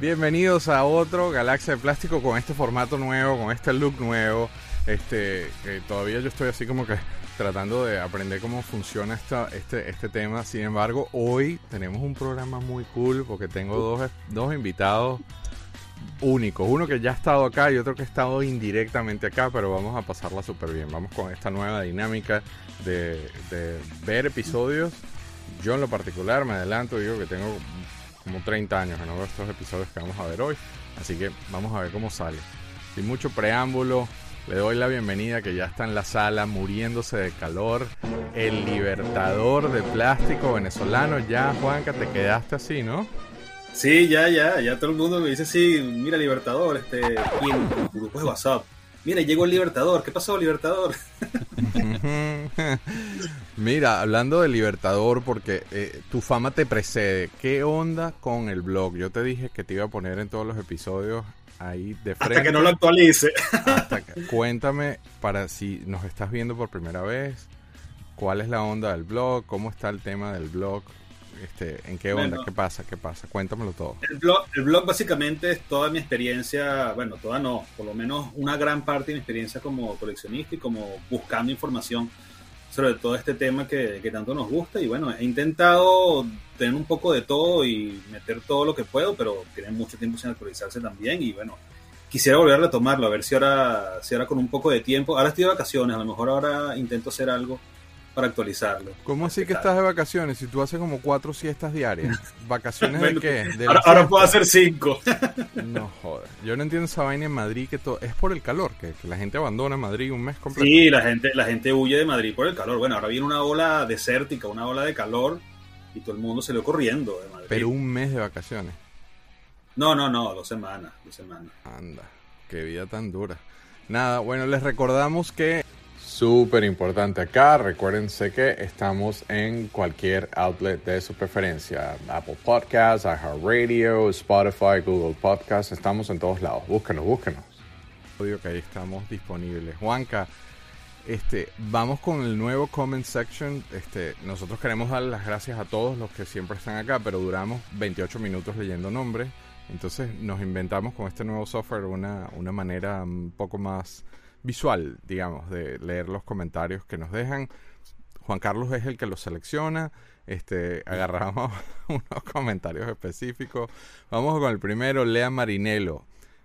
Bienvenidos a otro Galaxia de Plástico con este formato nuevo, con este look nuevo. Este, que todavía yo estoy así como que tratando de aprender cómo funciona esta, este, este tema. Sin embargo, hoy tenemos un programa muy cool porque tengo dos, dos invitados únicos. Uno que ya ha estado acá y otro que ha estado indirectamente acá, pero vamos a pasarla súper bien. Vamos con esta nueva dinámica de, de ver episodios. Yo en lo particular me adelanto, digo que tengo como 30 años que no veo estos episodios que vamos a ver hoy. Así que vamos a ver cómo sale. Sin mucho preámbulo, le doy la bienvenida que ya está en la sala muriéndose de calor. El libertador de plástico venezolano. Ya, Juanca, te quedaste así, ¿no? Sí, ya, ya, ya todo el mundo me dice, sí, mira Libertador, este, y en grupos de WhatsApp. Mira, llegó el Libertador, ¿qué pasó, Libertador? Mira, hablando de Libertador, porque eh, tu fama te precede, ¿qué onda con el blog? Yo te dije que te iba a poner en todos los episodios ahí de frente. Hasta que no lo actualice. Que- cuéntame, para si nos estás viendo por primera vez, ¿cuál es la onda del blog? ¿Cómo está el tema del blog? Este, ¿En qué onda? Bueno. ¿Qué pasa? ¿Qué pasa? Cuéntamelo todo. El blog, el blog básicamente es toda mi experiencia, bueno, toda no, por lo menos una gran parte de mi experiencia como coleccionista y como buscando información sobre todo este tema que, que tanto nos gusta. Y bueno, he intentado tener un poco de todo y meter todo lo que puedo, pero tiene mucho tiempo sin actualizarse también. Y bueno, quisiera volver a retomarlo, a ver si ahora, si ahora con un poco de tiempo. Ahora estoy de vacaciones, a lo mejor ahora intento hacer algo para actualizarlo. ¿Cómo así que estás de vacaciones si tú haces como cuatro siestas diarias? ¿Vacaciones de Bueno, qué? ¿De ahora, ahora puedo hacer cinco. No joder. Yo no entiendo esa vaina en Madrid que todo es por el calor, que, que la gente abandona Madrid un mes completo. Sí, la gente, la gente huye de Madrid por el calor. Bueno, ahora viene una ola desértica, una ola de calor y todo el mundo se le corriendo de Madrid. Pero un mes de vacaciones. No, no, no, dos semanas, dos semanas. Anda, qué vida tan dura. Nada, bueno, les recordamos que súper importante acá, recuérdense que estamos en cualquier outlet de su preferencia, Apple Podcasts, iHeartRadio, Spotify, Google Podcasts, estamos en todos lados, búsquenos, búsquenos. Obvio que ahí estamos disponibles. Juanca, este, vamos con el nuevo comment section. Este, nosotros queremos dar las gracias a todos los que siempre están acá, pero duramos 28 minutos leyendo nombres. Entonces nos inventamos con este nuevo software una, manera un poco más visual, digamos, de leer los comentarios que nos dejan. Juan Carlos es el que los selecciona. Este, agarramos unos comentarios específicos. Vamos con el primero, Lea Marinelo.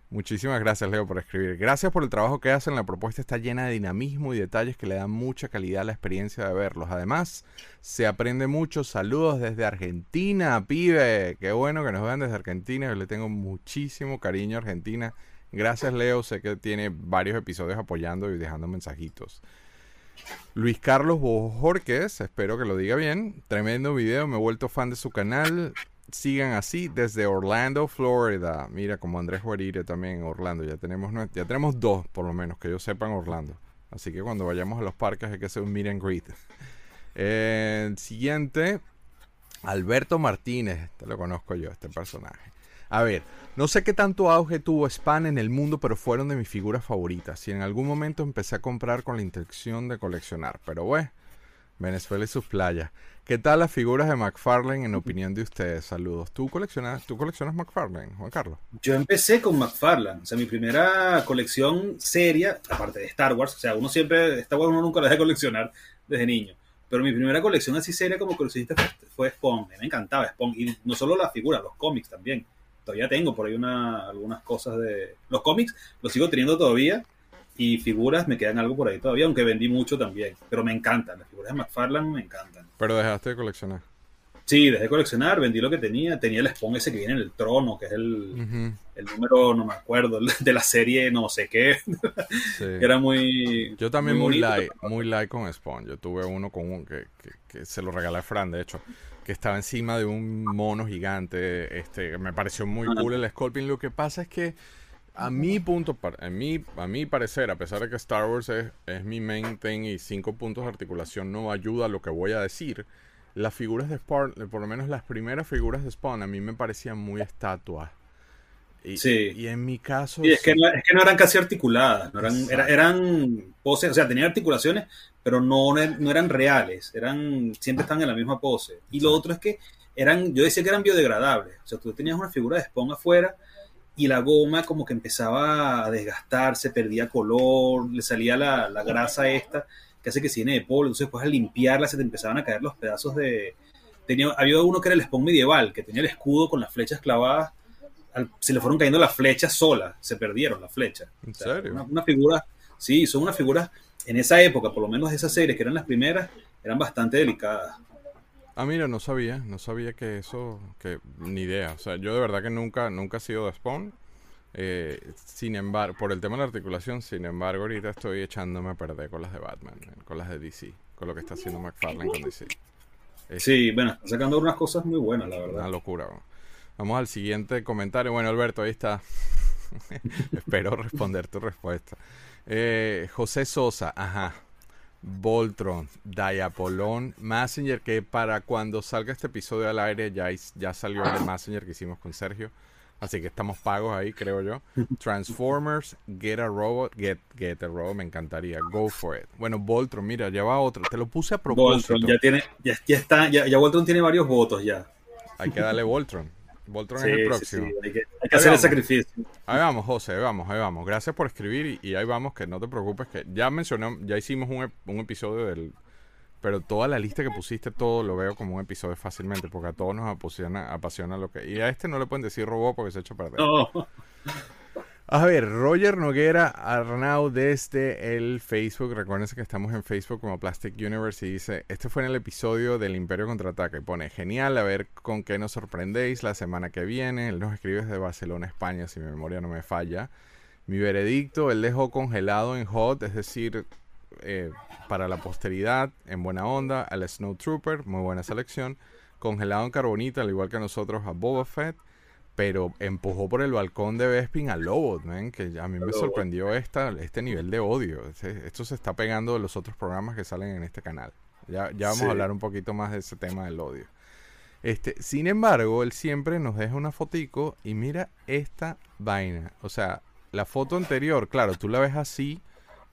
Muchísimas gracias, Leo, por escribir. Gracias por el trabajo que hacen. La propuesta está llena de dinamismo y detalles que le dan mucha calidad a la experiencia de verlos. Además, se aprende mucho. Saludos desde Argentina, pibe. Qué bueno que nos vean desde Argentina. Yo le tengo muchísimo cariño a Argentina. Gracias, Leo. Sé que tiene varios episodios apoyando y dejando mensajitos. Luis Carlos Bojorquez, espero que lo diga bien. Tremendo video, me he vuelto fan de su canal. Sigan así desde Orlando, Florida. Mira, como Andrés Guarire también en Orlando. Ya tenemos, ya tenemos dos, por lo menos, que yo sepa en Orlando. Así que cuando vayamos a los parques hay que hacer un meet and greet. Eh, siguiente, Alberto Martínez. Este lo conozco yo, este personaje. A ver, no sé qué tanto auge tuvo Span en el mundo, pero fueron de mis figuras favoritas. Y en algún momento empecé a comprar con la intención de coleccionar. Pero bueno, Venezuela y sus playas. ¿Qué tal las figuras de McFarlane en opinión de ustedes? Saludos. ¿Tú coleccionas, tú coleccionas McFarlane, Juan Carlos? Yo empecé con McFarlane, o sea, mi primera colección seria, aparte de Star Wars, o sea, uno siempre, Star Wars uno nunca la deja de coleccionar desde niño, pero mi primera colección así seria como coleccionista fue, Spawn, me encantaba Spawn, y no solo las figuras, los cómics también, todavía tengo por ahí una, algunas cosas de... Los cómics los sigo teniendo todavía, y figuras me quedan algo por ahí todavía, aunque vendí mucho también, pero me encantan, las figuras de McFarlane me encantan. Pero dejaste de coleccionar. Sí, dejé de coleccionar, vendí lo que tenía. Tenía el Spawn ese que viene en el trono, que es el, el número, no me acuerdo, de la serie no sé qué. sí. Era muy. Yo también muy, bonito, light, pero- muy light con Spawn. Yo tuve uno con un que, que- que se lo regalé a Fran, de hecho, que estaba encima de un mono gigante. Este, me pareció muy cool el sculpting. Lo que pasa es que a mi punto, a mi, a mi parecer, a pesar de que Star Wars es, es mi main thing y cinco puntos de articulación no ayuda a lo que voy a decir, las figuras de Spawn, por lo menos las primeras figuras de Spawn, a mí me parecían muy estatuas. Y, Sí. y en mi caso... Y es que, sí. no, es que no eran casi articuladas, no eran, era- eran poses, o sea, tenían articulaciones, pero no, no eran reales, eran, siempre estaban en la misma pose. Y lo otro es que eran, yo decía que eran biodegradables, o sea, tú tenías una figura de Spawn afuera y la goma como que empezaba a desgastarse, perdía color, le salía la, la grasa esta, que hace que se llene de polvo, entonces después al limpiarla se te empezaban a caer los pedazos de... Tenía, había uno que era el Spawn medieval, que tenía el escudo con las flechas clavadas al- se le fueron cayendo las flechas solas, se perdieron las flechas. ¿En O sea, serio? Una, una figura, sí, son unas figuras, en esa época, por lo menos de esas series que eran las primeras, eran bastante delicadas. Ah, mira, no sabía, no sabía que eso, que ni idea. O sea, yo de verdad que nunca, nunca he sido de Spawn. Eh, sin embargo, por el tema de la articulación, sin embargo, ahorita estoy echándome a perder con las de Batman, con las de DC, con lo que está haciendo McFarlane con DC. Es Sí, bueno, están sacando unas cosas muy buenas, la una verdad. locura. ¿no? Vamos al siguiente comentario. Bueno, Alberto, ahí está. Espero responder tu respuesta. Eh, José Sosa, ajá. Voltron, Diapolón, Messenger, que para cuando salga este episodio al aire ya, ya salió el Messenger que hicimos con Sergio. Así que estamos pagos ahí, creo yo. Transformers, Get a Robot, Get, Get a Robot, me encantaría. Go for it. Bueno, Voltron, mira, ya va otro. Te lo puse a propósito. Voltron ya tiene, ya, ya está, ya, ya Voltron tiene varios votos ya. Hay que darle Voltron. Voltron Sí, es el próximo. sí, hay que, hay Ahí que hacer el sacrificio. Ahí vamos, José, ahí vamos, ahí vamos. Gracias por escribir y, y ahí vamos, que no te preocupes, que ya mencionamos, ya hicimos un, un episodio del... Pero toda la lista que pusiste, todo lo veo como un episodio fácilmente, porque a todos nos apasiona, apasiona lo que... Y a este no le pueden decir robot porque se ha hecho perder. No, A ver, Roger Noguera Arnau desde el Facebook. Recuérdense que estamos en Facebook como Plastic Universe y dice, este fue en el episodio del Imperio Contraataca y pone, genial, a ver con qué nos sorprendéis la semana que viene. Él nos escribe desde Barcelona, España, si mi memoria no me falla. Mi veredicto, él dejó congelado en Hot, es decir, eh, para la posteridad, en buena onda, al Snow Trooper, muy buena selección. Congelado en carbonita, al igual que nosotros a Boba Fett pero empujó por el balcón de Bespin a Lobot, man, que a mí me sorprendió esta, este nivel de odio. Esto se está pegando de los otros programas que salen en este canal. Ya, ya vamos Sí. a hablar un poquito más de ese tema del odio. Este, sin embargo, él siempre nos deja una fotico y mira esta vaina. O sea, la foto anterior, claro, tú la ves así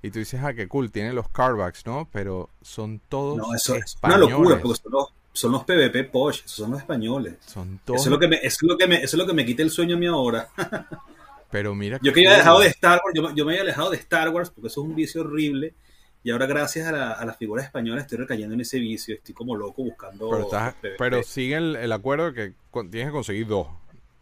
y tú dices, ah, qué cool, tiene los carbacks, ¿no? Pero son todos no, eso es una locura, porque son los, son los PvP Posh, esos son los españoles. Son todos, Eso es, lo que me, eso, es lo que me, eso es lo que me quita el sueño a mí ahora. pero mira Yo que había dejado de Star Wars, yo, me- yo me había alejado de Star Wars porque eso es un vicio horrible. Y ahora, gracias a, la- a las figuras españolas, estoy recayendo en ese vicio. Estoy como loco buscando. Pero, estás- PvP. pero sigue el, el acuerdo de que tienes que conseguir dos.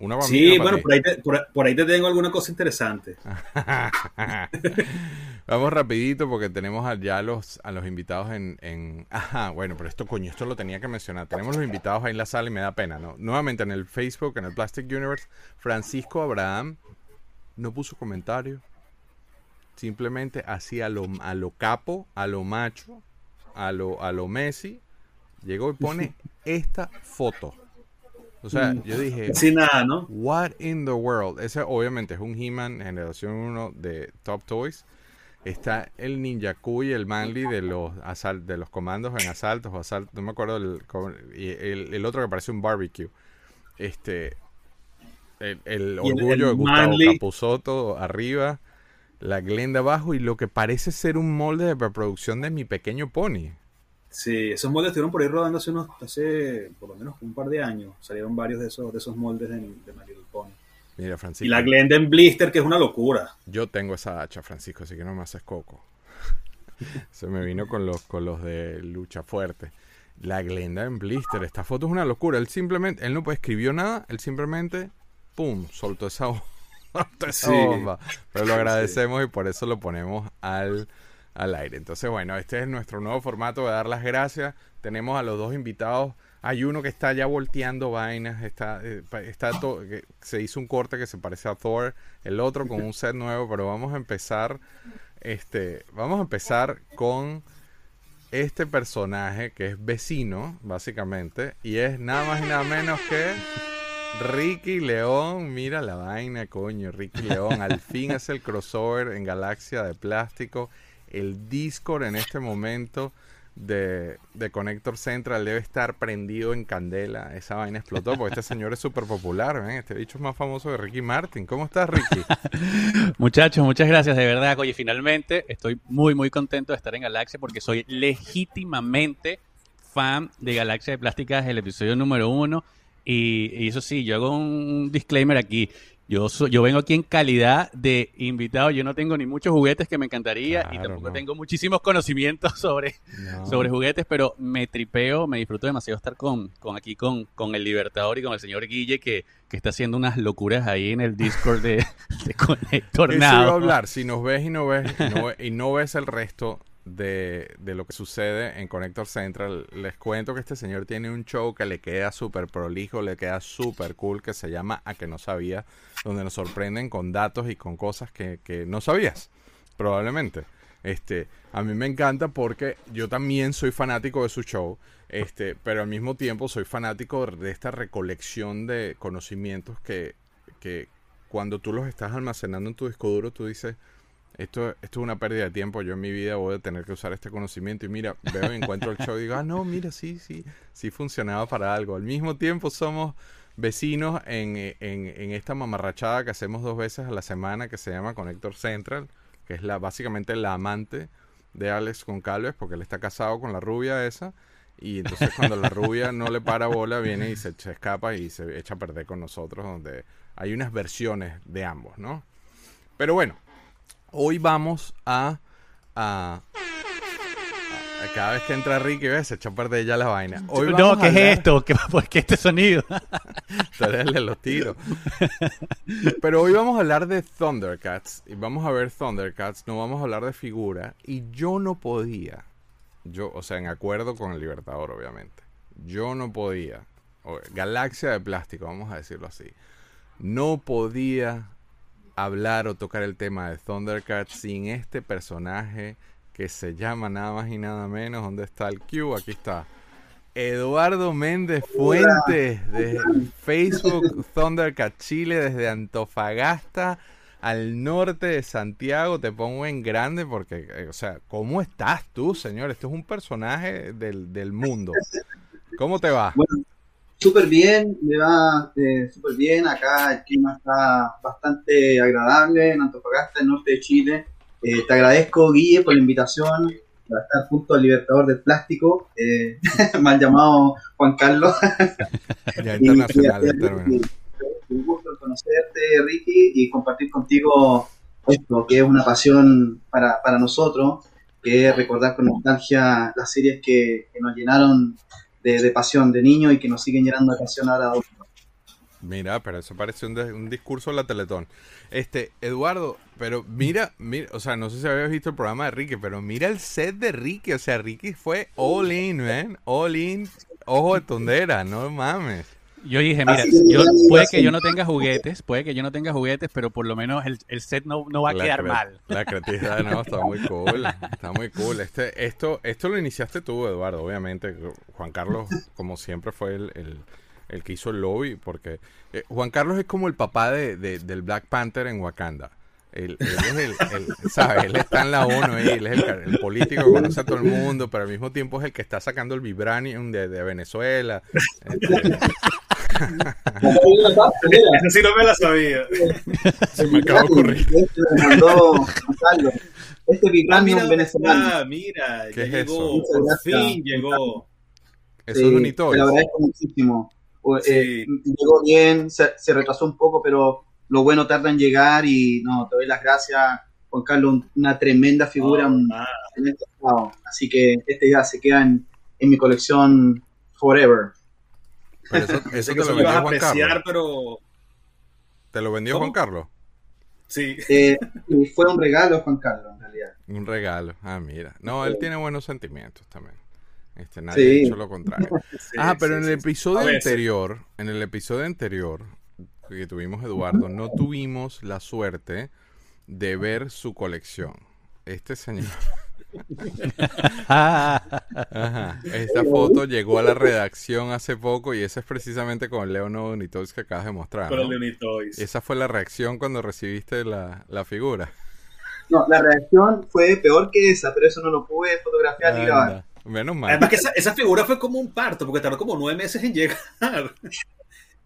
Una Sí, bueno, por ahí, te, por, por ahí te tengo alguna cosa interesante. Vamos rapidito porque tenemos ya a los, a los invitados en, en... Ajá, bueno, pero esto coño, esto lo tenía que mencionar. Tenemos los invitados ahí en la sala y me da pena, ¿no? Nuevamente en el Facebook, en el Plastic Universe, Francisco Abraham no puso comentario. Simplemente así a lo, a lo capo, a lo macho, a lo, a lo Messi. Llegó y pone esta foto. O sea, yo dije, Sin nada, ¿no? What in the world? Ese obviamente es un He-Man generación 1 de Top Toys. Está el Ninja Kui, el Manly de los asal- de los comandos en asaltos o asaltos, no me acuerdo el, el, el otro que parece un barbecue. Este el, el orgullo el de Gustavo Manly. Capusotto arriba, la Glenda abajo y lo que parece ser un molde de preproducción de mi pequeño pony. Sí, esos moldes estuvieron por ahí rodando hace unos, hace por lo menos un par de años. Salieron varios de esos, de esos moldes de, de My Little Pony. Mira, Y Francisco. la Glenden Blister, que es una locura. Yo tengo esa hacha, Francisco, así que no me haces coco. Se me vino con los, con los de lucha fuerte. La Glenda en blister. Esta foto es una locura. Él simplemente, él no escribió nada, él simplemente, pum, soltó esa, bo- soltó esa Sí. bomba. Pero lo agradecemos y por eso lo ponemos al, al aire. Entonces, bueno, este es nuestro nuevo formato de dar las gracias. Tenemos a los dos invitados. Hay uno que está ya volteando vainas, está, eh, está se hizo un corte que se parece a Thor, el otro con un set nuevo, pero vamos a empezar, este, vamos a empezar con este personaje que es vecino, básicamente, y es nada más y nada menos que Ricky León. Mira la vaina, coño, Ricky León. Al fin es el crossover en Galaxia de Plástico. El Discord en este momento de, de Connector Central debe estar prendido en candela. Esa vaina explotó porque este señor es súper popular. ¿ven? Este bicho es más famoso de Ricky Martin. ¿Cómo estás, Ricky? Muchachos, muchas gracias de verdad. Oye, finalmente estoy muy, muy contento de estar en Galaxia porque soy legítimamente fan de Galaxia de Plásticas, el episodio número uno. Y, y eso sí, yo hago un disclaimer aquí. Yo, so- yo vengo aquí en calidad de invitado. Yo no tengo ni muchos juguetes que me encantaría y tampoco no. tengo muchísimos conocimientos sobre, No. sobre juguetes, pero me tripeo, me disfruto demasiado estar con, con aquí con, con el Libertador y con el señor Guille que, que está haciendo unas locuras ahí en el Discord de, de Eso iba a hablar. Si nos ves y no ves y no, ve- y no ves el resto de, de lo que sucede en Connector Central, les cuento que este señor tiene un show que le queda súper prolijo, le queda súper cool, que se llama A que no sabía, donde nos sorprenden con datos y con cosas que, que no sabías, probablemente. Este, a mí me encanta porque yo también soy fanático de su show, este, pero al mismo tiempo soy fanático de esta recolección de conocimientos que, que cuando tú los estás almacenando en tu disco duro, tú dices, esto, esto es una pérdida de tiempo, yo en mi vida voy a tener que usar este conocimiento y mira, veo encuentro el show y digo, ah, no, mira, sí, sí, sí funcionaba para algo. Al mismo tiempo somos vecinos en, en, en esta mamarrachada que hacemos dos veces a la semana que se llama Connector Central, que es la básicamente la amante de Alex Concalves, porque él está casado con la rubia esa. Y entonces cuando la rubia no le para bola, viene y se, se escapa y se echa a perder con nosotros, donde hay unas versiones de ambos, ¿no? Pero bueno, hoy vamos a, a, cada vez que entra Ricky, ves, se echa a perder ya la vaina. Hoy no, ¿qué es esto? ¿Qué, ¿Por qué este sonido? De los tiros. Pero hoy vamos a hablar de Thundercats. Y vamos a ver Thundercats. No vamos a hablar de figura. Y yo no podía. Yo, o sea, en acuerdo con el Libertador, obviamente. Yo no podía. o- Galaxia de plástico, vamos a decirlo así. No podía hablar o tocar el tema de Thundercats sin este personaje que se llama nada más y nada menos. ¿Dónde está el Q? Aquí está. Eduardo Méndez Fuentes de Facebook Thundercat Chile desde Antofagasta al norte de Santiago. Te pongo en grande porque, eh, o sea, ¿cómo estás tú, señor? Este es un personaje del, del mundo. ¿Cómo te va? Súper bien, me va eh, súper bien. Acá el clima está bastante agradable en Antofagasta, el norte de Chile. Eh, te agradezco, Guille, por la invitación para estar junto al Libertador del Plástico, eh, mal llamado Juan Carlos. Ya internacional y- y- Un gusto conocerte, Ricky, y compartir contigo esto, que es una pasión para, para nosotros, que es recordar con nostalgia las series que, que nos llenaron de, pasión de niños y que nos siguen llenando de pasión ahora. Mira, pero eso parece un discurso de la Teletón. Este, Eduardo, pero mira, mira, o sea, no sé si habías visto el programa de Ricky, pero mira el set de Ricky, o sea, Ricky fue all in, man, all in, ojo de tondera, no mames. Yo dije, mira, yo, puede que yo no tenga juguetes, puede que yo no tenga juguetes, pero por lo menos el, el set no, no va a La quedar mal. La creatividad, no, está muy cool, está muy cool. Este, esto, esto lo iniciaste tú, Eduardo, obviamente. Juan Carlos, como siempre, fue el, el, el que hizo el lobby, porque eh, Juan Carlos es como el papá de, de- del Black Panther en Wakanda. Él, él es el, el- ¿sabes? Él está en la ONU ahí, él es el político que conoce a todo el mundo, pero al mismo tiempo es el que está sacando el vibranium de, de Venezuela. Este, Esa sí no me la sabía. se me acaba de ocurrir. Este me mandó Carlos. Este vibranium venezolano. ah, mira, ¿Qué ya es llegó, eso? por fin llegó. Eso Sí, es Te unitorio. lo agradezco muchísimo. O- Sí. eh, llegó bien, se, se retrasó un poco, pero lo bueno tarda en llegar y no, te doy las gracias, Juan Carlos, un- una tremenda figura un- Ah, en este estado. Así que este ya se queda en, en mi colección forever. Pero eso, eso te que lo vendió Juan apreciar, Carlos. pero ¿Te lo vendió ¿Cómo? Juan Carlos? sí. Eh, fue un regalo, Juan Carlos, en realidad. Un regalo. Ah, mira. No, él tiene buenos sentimientos también. Este, nadie Sí. ha dicho lo contrario. sí, ah, pero sí, en el sí. episodio anterior, en el episodio anterior que tuvimos Eduardo, no tuvimos la suerte de ver su colección. Este señor, ajá, esta foto llegó a la redacción hace poco y esa es precisamente con Leo Nonitox que acabas de mostrar. Con ¿no? el Looney Toys. Esa fue la reacción cuando recibiste la, la figura. No, la reacción fue peor que esa, pero eso no lo pude fotografiar ni grabar. Menos mal. Además que esa, esa figura fue como un parto, porque tardó como nueve meses en llegar.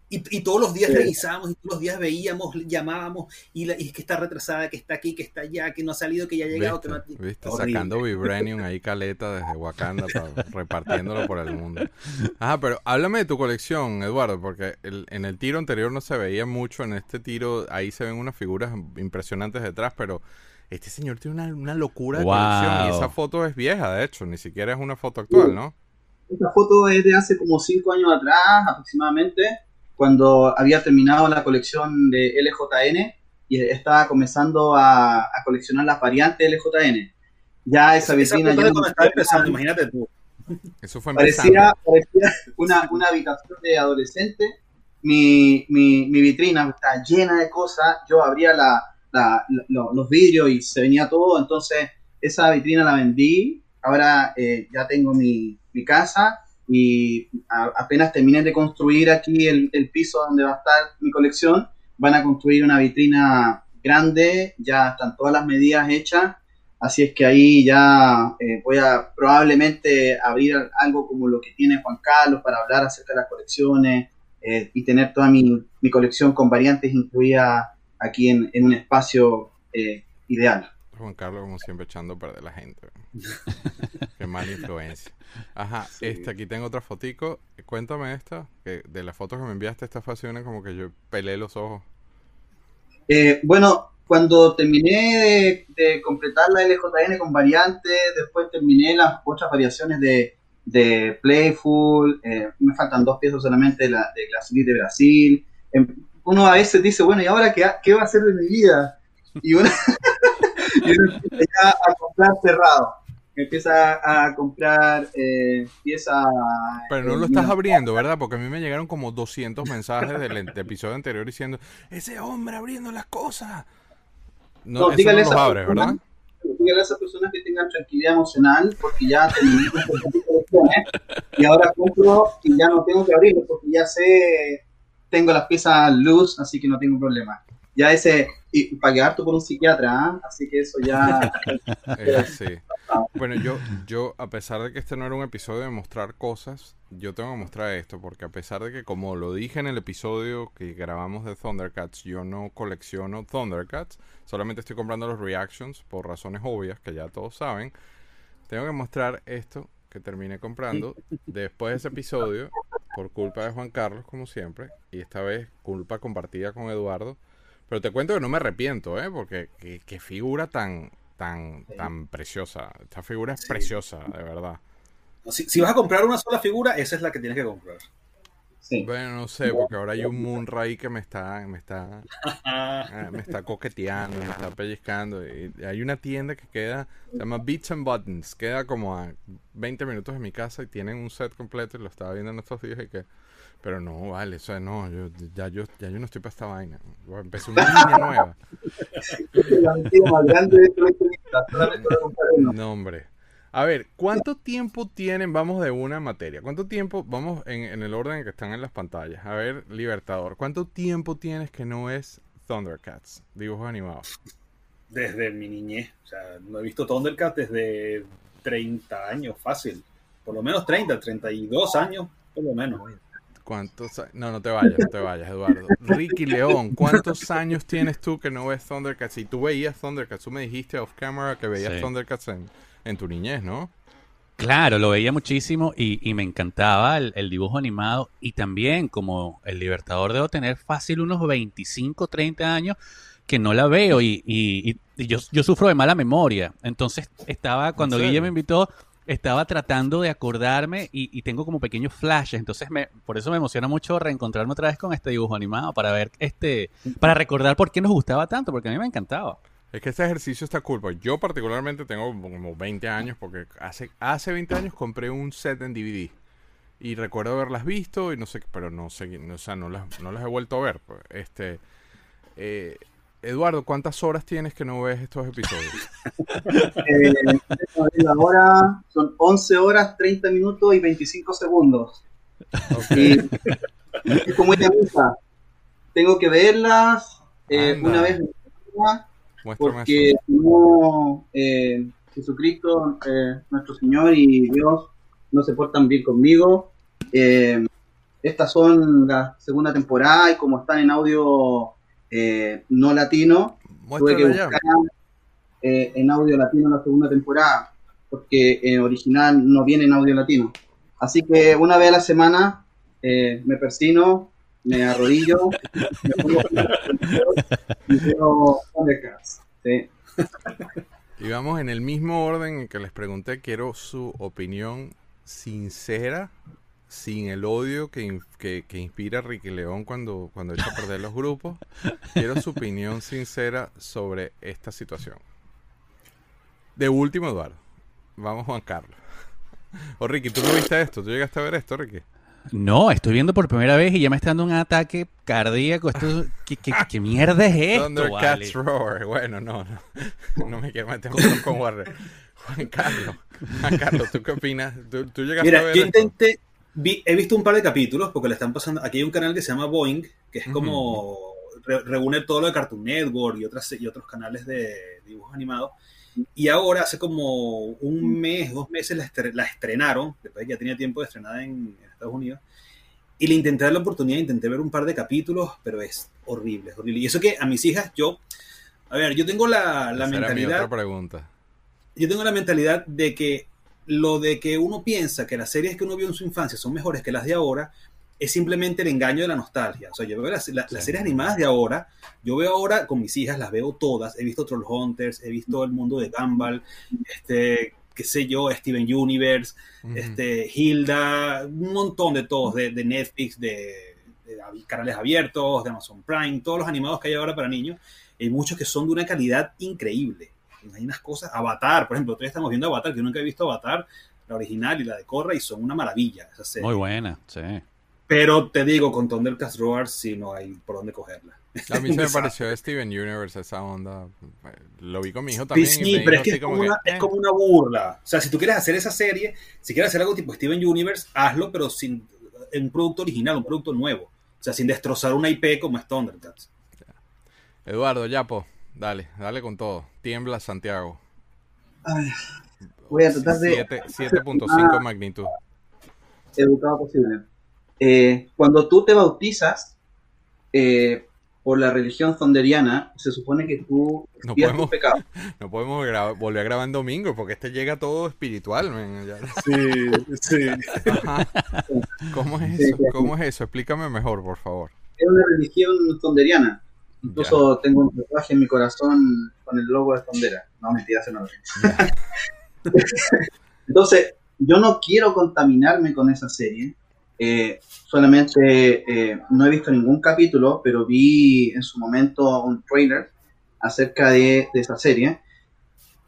Y, y todos los días Sí. revisábamos, y todos los días veíamos, llamábamos, y, la, y es que está retrasada, que está aquí, que está allá, que no ha salido, que ya ha llegado, que no ha... ¿Viste? ¿Viste? Sacando Vibranium ahí caleta desde Wakanda, pa- repartiéndolo por el mundo. Ajá, pero háblame de tu colección, Eduardo, porque el- en el tiro anterior no se veía mucho, en este tiro ahí se ven unas figuras impresionantes detrás, pero este señor tiene una, una locura de Wow. colección y esa foto es vieja, de hecho, ni siquiera es una foto actual, ¿no? Esta foto es de hace como cinco años atrás aproximadamente, cuando había terminado la colección de LJN y estaba comenzando a, a coleccionar las variantes LJN. Ya esa foto ya de no estaba empezando, imagínate tú. Eso fue parecía, parecía una, una habitación de adolescente. Mi, mi, mi vitrina está llena de cosas. Yo abría la, la- lo- los vidrios y se venía todo. Entonces, esa vitrina la vendí. Ahora eh, ya tengo mi, mi casa y a- apenas terminen de construir aquí el, el piso donde va a estar mi colección, van a construir una vitrina grande. Ya están todas las medidas hechas. Así es que ahí ya eh, voy a probablemente abrir algo como lo que tiene Juan Carlos para hablar acerca de las colecciones eh, y tener toda mi, mi colección con variantes incluida aquí en, en un espacio eh, ideal. Juan Carlos, como siempre, echando a perder la gente. Qué mala influencia. Ajá, Sí. este, aquí tengo otra fotico. Cuéntame esta, que de las fotos que me enviaste, esta fue así una como que yo pelé los ojos. Eh, bueno, cuando terminé de, de completar la LJN con variantes, después terminé las otras variaciones de, de Playful, eh, me faltan dos piezas solamente de la de Glass de Brasil. Em, uno a veces dice, bueno, ¿y ahora qué, qué va a hacer de mi vida? Y uno, y uno empieza ya a comprar cerrado. Empieza a comprar eh, piezas. Pero no eh, lo estás mira, abriendo, ¿verdad? Porque a mí me llegaron como 200 mensajes del, del episodio anterior diciendo, ese hombre abriendo las cosas. No, No, eso dígale no dígale a esas personas que tengan tranquilidad emocional porque ya terminé colecciones y ahora compro y ya no tengo que abrirlo porque ya sé, tengo las piezas luz, así que no tengo problema. Ya ese, y pagué por un psiquiatra, ¿ah? así que eso ya... Eh. Bueno, yo, yo, a pesar de que este no era un episodio de mostrar cosas, yo tengo que mostrar esto, porque a pesar de que, como lo dije en el episodio que grabamos de Thundercats, yo no colecciono Thundercats, solamente estoy comprando los reactions por razones obvias, que ya todos saben, tengo que mostrar esto que terminé comprando después de ese episodio, por culpa de Juan Carlos, como siempre, y esta vez culpa compartida con Eduardo. Pero te cuento que no me arrepiento, ¿eh? Porque qué, qué figura tan, tan, tan preciosa. Esta figura es Sí. preciosa, de verdad. Si, si vas a comprar una sola figura, esa es la que tienes que comprar. Sí. Bueno, no sé, porque ahora hay un Munra ahí que me está, me está, ah, me está coqueteando, me está pellizcando. Y hay una tienda que queda, se llama Beats and Buttons, queda como a 20 minutos de mi casa y tienen un set completo y lo estaba viendo en estos días y que... Pero no, vale, o sea, no, yo, ya, yo, ya yo no estoy para esta vaina. Empecé una línea nueva. No, hombre. A ver, ¿cuánto tiempo tienen? Vamos de una materia. ¿Cuánto tiempo? Vamos en, en el orden en que están en las pantallas. A ver, Libertador. ¿Cuánto tiempo tienes que no es Thundercats? Dibujos animados. desde mi niñez. O sea, no he visto Thundercat desde 30 años, fácil. Por lo menos 30, 32 años, por lo menos. ¿Cuántos? No, no te vayas, no te vayas, Eduardo. Ricky León, ¿cuántos años tienes tú que no ves Thundercats? Y tú veías Thundercats, tú me dijiste off camera que veías Sí. Thundercats en, en tu niñez, ¿no? Claro, lo veía muchísimo y, y me encantaba el, el dibujo animado y también como el Libertador debo tener fácil unos 25, 30 años que no la veo y, y- y- y yo, yo sufro de mala memoria. Entonces estaba, cuando serio? Guille me invitó, estaba tratando de acordarme y, y tengo como pequeños flashes. Entonces me, por eso me emociona mucho reencontrarme otra vez con este dibujo animado para ver este, para recordar por qué nos gustaba tanto, porque a mí me encantaba. Es que este ejercicio está cool. porque Yo particularmente tengo como 20 años porque hace, hace 20 años compré un set en DVD. Y recuerdo haberlas visto y no sé, pero no sé, o sea, no las, no las he vuelto a ver. pues. Este, eh, Eduardo, ¿cuántas horas tienes que no ves estos episodios? Eh, ahora son 11 horas, 30 minutos y 25 segundos. Ok. Y es como ella misma. Tengo que verlas eh, una vez porque no, eh, Jesucristo, nuestro Señor y Dios no se portan bien conmigo. Estas son la segunda temporada y como están en audio eh, no latino, tuve que buscar eh, en audio latino la segunda temporada, porque en original no viene en audio latino. Así que una vez a la semana eh, me persino, me arrodillo, me pongo y veo. Sí. Y vamos en el mismo orden en que les pregunté, quiero su opinión sincera, sin el odio que, que, que inspira Ricky León cuando, cuando echa a perder los grupos. Quiero su opinión sincera sobre esta situación. De último, Eduardo. Vamos, Juan Carlos. O Ricky, ¿tú no viste esto? ¿Tú llegaste a ver esto, Ricky? No, estoy viendo por primera vez y ya me está dando un ataque cardíaco. Esto, ¿qué, qué, qué mierda es esto? Thundercats vale? Roar. Bueno, no, no. No me quiero meter con Warner. Juan Carlos. Juan Carlos, ¿tú qué opinas? ¿Tú, tú llegaste a ver yo esto? Vi- he visto un par de capítulos porque le están pasando. Aquí hay un canal que se llama Boeing, que es como re- reúne todo lo de Cartoon Network y otras y otros canales de dibujos animados. Y ahora, hace como un mes, dos meses, la, estre- la estrenaron, después de que ya tenía tiempo de estrenada en, en Estados Unidos. Y le intenté dar la oportunidad, intenté ver un par de capítulos, pero es horrible, es horrible. Y eso que a mis hijas, yo, a ver, yo tengo la, la mentalidad otra pregunta. yo tengo la mentalidad de que lo de que uno piensa que las series que uno vio en su infancia son mejores que las de ahora es simplemente el engaño de la nostalgia. O sea, yo veo las, la- las Sí. series animadas de ahora, yo veo ahora con mis hijas, las veo todas. He visto Troll Hunters, he visto el mundo de Gumball, este, qué sé yo, Steven Universe, este, Hilda, un montón de todos, de, de Netflix, de, de canales abiertos, de Amazon Prime, todos los animados que hay ahora para niños. Hay muchos que son de una calidad increíble. Hay unas cosas, Avatar, por ejemplo, todavía estamos viendo Avatar, que yo nunca he visto Avatar, la original y la de Korra, y son una maravilla esas series. Muy buena, sí. Pero te digo, con Thundercats Roar sí no hay por dónde cogerla. A mí se me pareció de Steven Universe esa onda. Lo vi con mi hijo también. Sí, y me pero es que es como, una, que, es eh, como una burla. O sea, si tú quieres hacer esa serie, si quieres hacer algo tipo Steven Universe, hazlo, pero sin en un producto original, un producto nuevo. O sea, sin destrozar una IP como es Thundercats. Eduardo, Yapo, dale, dale con todo. Tiembla Santiago. Ay, voy a tratar de Siete- 7.5 magnitud. educado posible. Eh, cuando tú te bautizas eh, por la religión sonderiana, se supone que tú No podemos- tus pecados. No podemos volver a grabar en domingo porque este llega todo espiritual. man, ya. Sí, sí. Ajá. ¿Cómo es eso? ¿Cómo es eso? Explícame mejor, por favor. Es una religión sonderiana. Incluso tengo un tatuaje en mi corazón con el logo de Sondera. No, mentira, eso no lo. Entonces, yo no quiero contaminarme con esa serie. Eh, solamente eh, no he visto ningún capítulo, pero vi en su momento un trailer acerca de, de esa serie.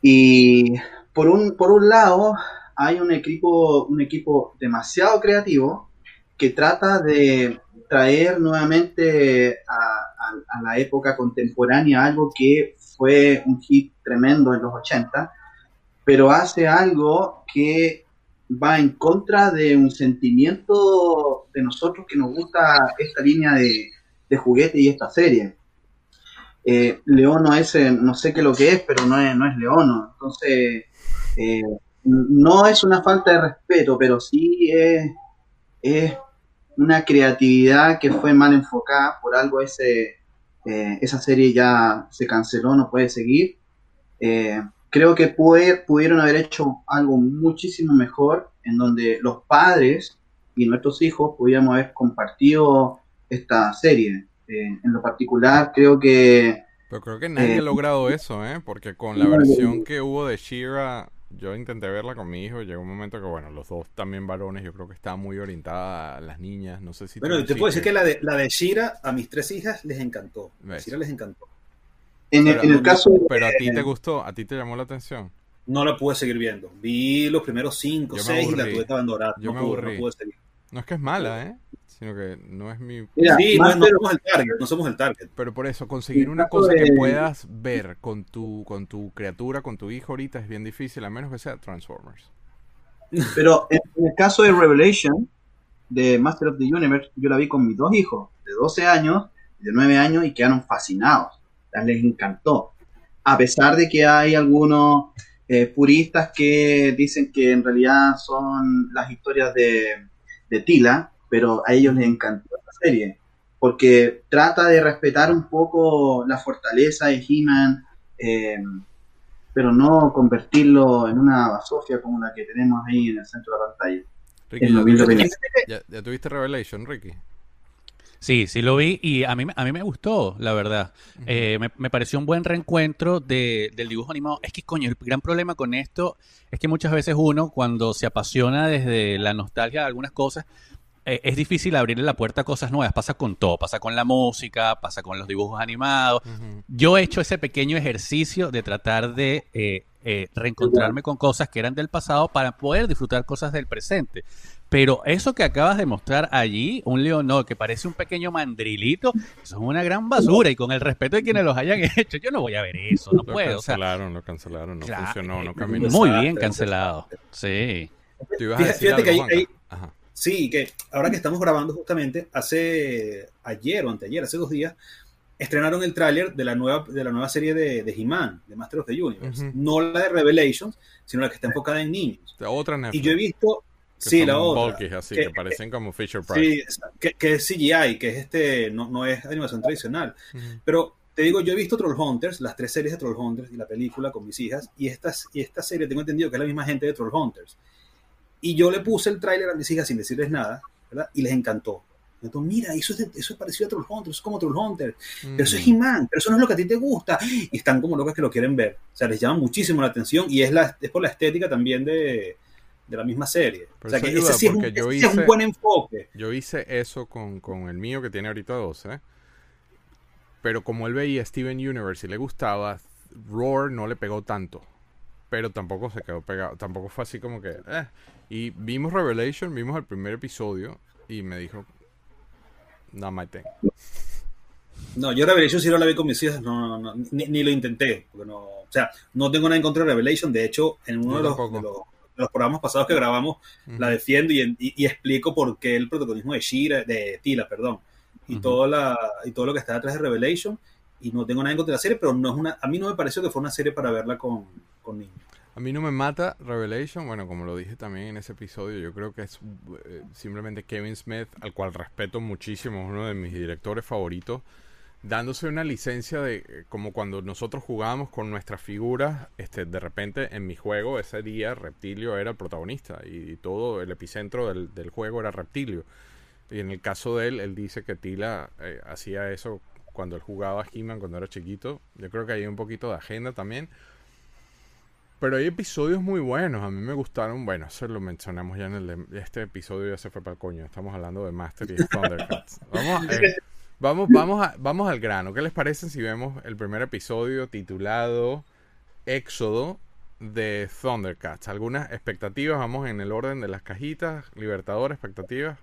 Y por un, por un lado, hay un equipo, un equipo demasiado creativo que trata de traer nuevamente a, a- la época contemporánea algo que fue un hit tremendo en los 80, pero hace algo que va en contra de un sentimiento de nosotros que nos gusta esta línea de, juguete y esta serie. Eh, Leono ese, no sé qué lo que es, pero no es, no es Leono. Entonces, eh, no es una falta de respeto, pero sí es, es una creatividad que fue mal enfocada. Por algo ese, eh, esa serie ya se canceló, no puede seguir. Eh, creo que pudieron haber hecho algo muchísimo mejor en donde los padres y nuestros hijos pudiéramos haber compartido esta serie. Eh, en lo particular, creo que Pero creo que nadie ha logrado eso, ¿eh? Porque con la versión que hubo de Shira, yo intenté verla con mi hijo. Llegó un momento que, bueno, los dos también varones, yo creo que estaba muy orientada a las niñas. No sé si. Bueno, te puedo decir que la de, la de Shira a mis tres hijas les encantó. ¿Ves? Shira les encantó. en el, Pero en el caso de- Pero a ti te gustó, a ti te llamó la atención. No la pude seguir viendo. Vi los primeros cinco, Yo seis y la tuve que abandonar. Yo no, me pude, no aburrí. pude seguir. No es que es mala, ¿eh? Sino que no es mi. Mira, sí, no, somos el target, no somos el target. Pero por eso, conseguir una cosa que puedas ver con tu, con tu criatura, con tu hijo ahorita es bien difícil, a menos que sea Transformers. Pero en, en el caso de Revelation, de Master of the Universe, yo la vi con mis dos hijos, de 12 años y de 9 años, y quedaron fascinados. Les encantó. A pesar de que hay algunos eh, puristas que dicen que en realidad son las historias de, de Tila, pero a ellos les encantó la serie, porque trata de respetar un poco la fortaleza de He-Man, eh, pero no convertirlo en una basofia como la que tenemos ahí en el centro de la pantalla. Ricky, En ¿ya, tuviste, ya- ya tuviste Revelation, Ricky? Sí, sí lo vi y a mí, a mí me gustó, la verdad. Eh, me, me pareció un buen reencuentro de, del dibujo animado. Es que, coño, el gran problema con esto es que muchas veces uno, cuando se apasiona desde la nostalgia de algunas cosas, eh, es difícil abrirle la puerta a cosas nuevas. Pasa con todo, pasa con la música, pasa con los dibujos animados. Yo he hecho ese pequeño ejercicio de tratar de eh, eh, reencontrarme con cosas que eran del pasado para poder disfrutar cosas del presente. Pero eso que acabas de mostrar allí, un Leonor que parece un pequeño mandrilito, eso es una gran basura. Y con el respeto de quienes los hayan hecho, yo no voy a ver eso, no Lo puedo. O sea, cancelaron, lo cancelaron, no claro, funcionó, no caminó. Muy bien cancelado. Sí. Te ibas a Fíjate- decir fíjate que ahí-. Ajá. Sí, que ahora que estamos grabando justamente, hace ayer o anteayer, hace dos días, estrenaron el tráiler de la nueva de la nueva serie de, de He-Man, de Master of the Universe. No la de Revelations, sino la que está enfocada en niños. Otra Netflix. Y yo he visto, que sí, son la otra. bulky, así, que- que, parecen como Fisher Price. Sí, que, que es CGI, que es este, no, no es animación tradicional. Pero te digo, yo he visto Trollhunters, las tres series de Trollhunters y la película con mis hijas, y, estas, y esta serie tengo entendido que es la misma gente de Trollhunters. Y yo le puse el tráiler a mis hijas sin decirles nada, ¿verdad? Y les encantó. Entonces, mira, eso es, de- eso es parecido a Trollhunters, eso es como Trollhunters, pero eso es Mm. He-Man, pero eso no es lo que a ti te gusta. Y están como locas que lo quieren ver. O sea, les llama muchísimo la atención y es, la, es por la estética también de, de la misma serie. Pero o sea, que ayuda, ese sí, es un, yo es un buen enfoque. Yo hice eso con, con el mío que tiene ahorita 12. Pero como él veía Steven Universe y le gustaba, Roar no le pegó tanto. Pero tampoco se quedó pegado. Tampoco fue así como que. eh. Y vimos Revelation, vimos el primer episodio y me dijo. No, my thing. No, yo Revelation sí no la vi con mis hijas, no, no, no, ni, ni lo intenté. Porque no, o sea, no tengo nada en contra de Revelation. De hecho, en uno de los, de los- de los programas pasados que grabamos, la defiendo y, y- y explico por qué el protagonismo de Shira, de Tila, perdón, y, todo la, y todo lo que está detrás de Revelation. Y no tengo nada en contra de la serie, pero no es una, a mí no me pareció que fue una serie para verla con, con niños. A mí no me mata Revelation, bueno, como lo dije también en ese episodio, yo creo que es eh, simplemente Kevin Smith, al cual respeto muchísimo, uno de mis directores favoritos, dándose una licencia de eh, como cuando nosotros jugábamos con nuestras figuras, este, de repente en mi juego ese día Reptilio era el protagonista y, todo el epicentro del, juego era Reptilio. Y en el caso de él, él dice que Tila eh, hacía eso cuando él jugaba He-Man cuando era chiquito. Yo creo que hay un poquito de agenda también. Pero hay episodios muy buenos, a mí me gustaron. Bueno, eso lo mencionamos ya en el de- este episodio, ya se fue para el coño. Estamos hablando de Master y de Thundercats. Vamos, eh, vamos, vamos, a- vamos al grano. ¿Qué les parece si vemos el primer episodio titulado Éxodo de Thundercats? ¿Algunas expectativas? Vamos en el orden de las cajitas. Libertador, expectativas.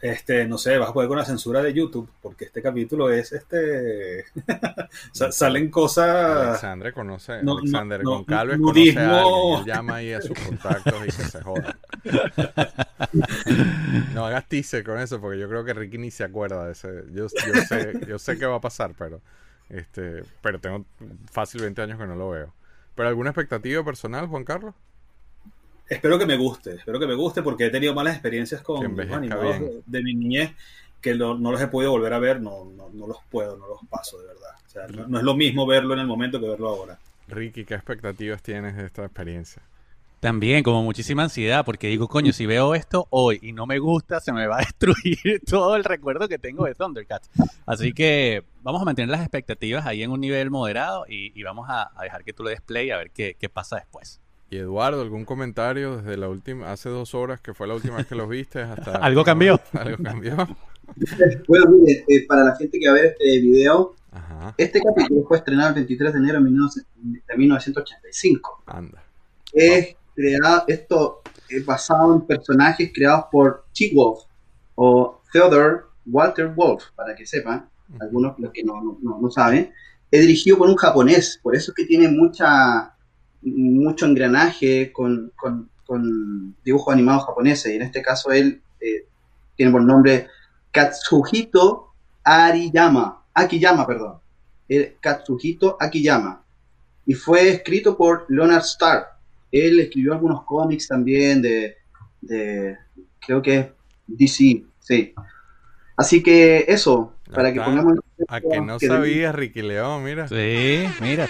Este, no sé, vas a poder con la censura de YouTube, porque este capítulo es este. Sa- salen cosas. Alexandre conoce, no, Alexander no, Goncalves no, conoce a alguien. Él llama ahí a sus contactos y que se joda. No hagas teaser con eso porque yo creo que Ricky ni se acuerda de ese. Yo, yo sé, yo sé qué va a pasar, pero este, pero tengo fácil 20 años que no lo veo. ¿Pero alguna expectativa personal, Juan Carlos? Espero que me guste, espero que me guste porque he tenido malas experiencias con animados de, de mi niñez que lo- no los he podido volver a ver, no, no, no los puedo, no los paso de verdad. O sea, no, no es lo mismo verlo en el momento que verlo ahora. Ricky, ¿qué expectativas tienes de esta experiencia? También, como muchísima ansiedad, porque digo, coño, si veo esto hoy y no me gusta, se me va a destruir todo el recuerdo que tengo de Thundercats. Así que vamos a mantener las expectativas ahí en un nivel moderado y, y vamos a, a dejar que tú le des play a ver qué, qué pasa después. Y Eduardo, ¿algún comentario desde la última, hace dos horas que fue la última vez que los viste hasta... ¿Algo cambió? ¿Algo cambió? Bueno, mire, eh, para la gente que va a ver este video, Ajá, este capítulo fue estrenado el 23 de enero de 19- de 1985. anda. Es creado, esto es basado en personajes creados por T-Wolf o Theodore Walter Wolf, para que sepan, algunos los que no- no- no saben. Es dirigido por un japonés, por eso es que tiene mucha mucho engranaje con, con- con dibujos animados japoneses. Y en este caso él eh, tiene por nombre Katsuhito Ariyama, Akiyama, perdón. Eh, Katsuhito Akiyama. y fue escrito por Leonard Starr. Él escribió algunos cómics también de, de creo que es DC, sí. Así que eso, para que pongamos... A que no que- sabía, Ricky León, mira. Sí, mira.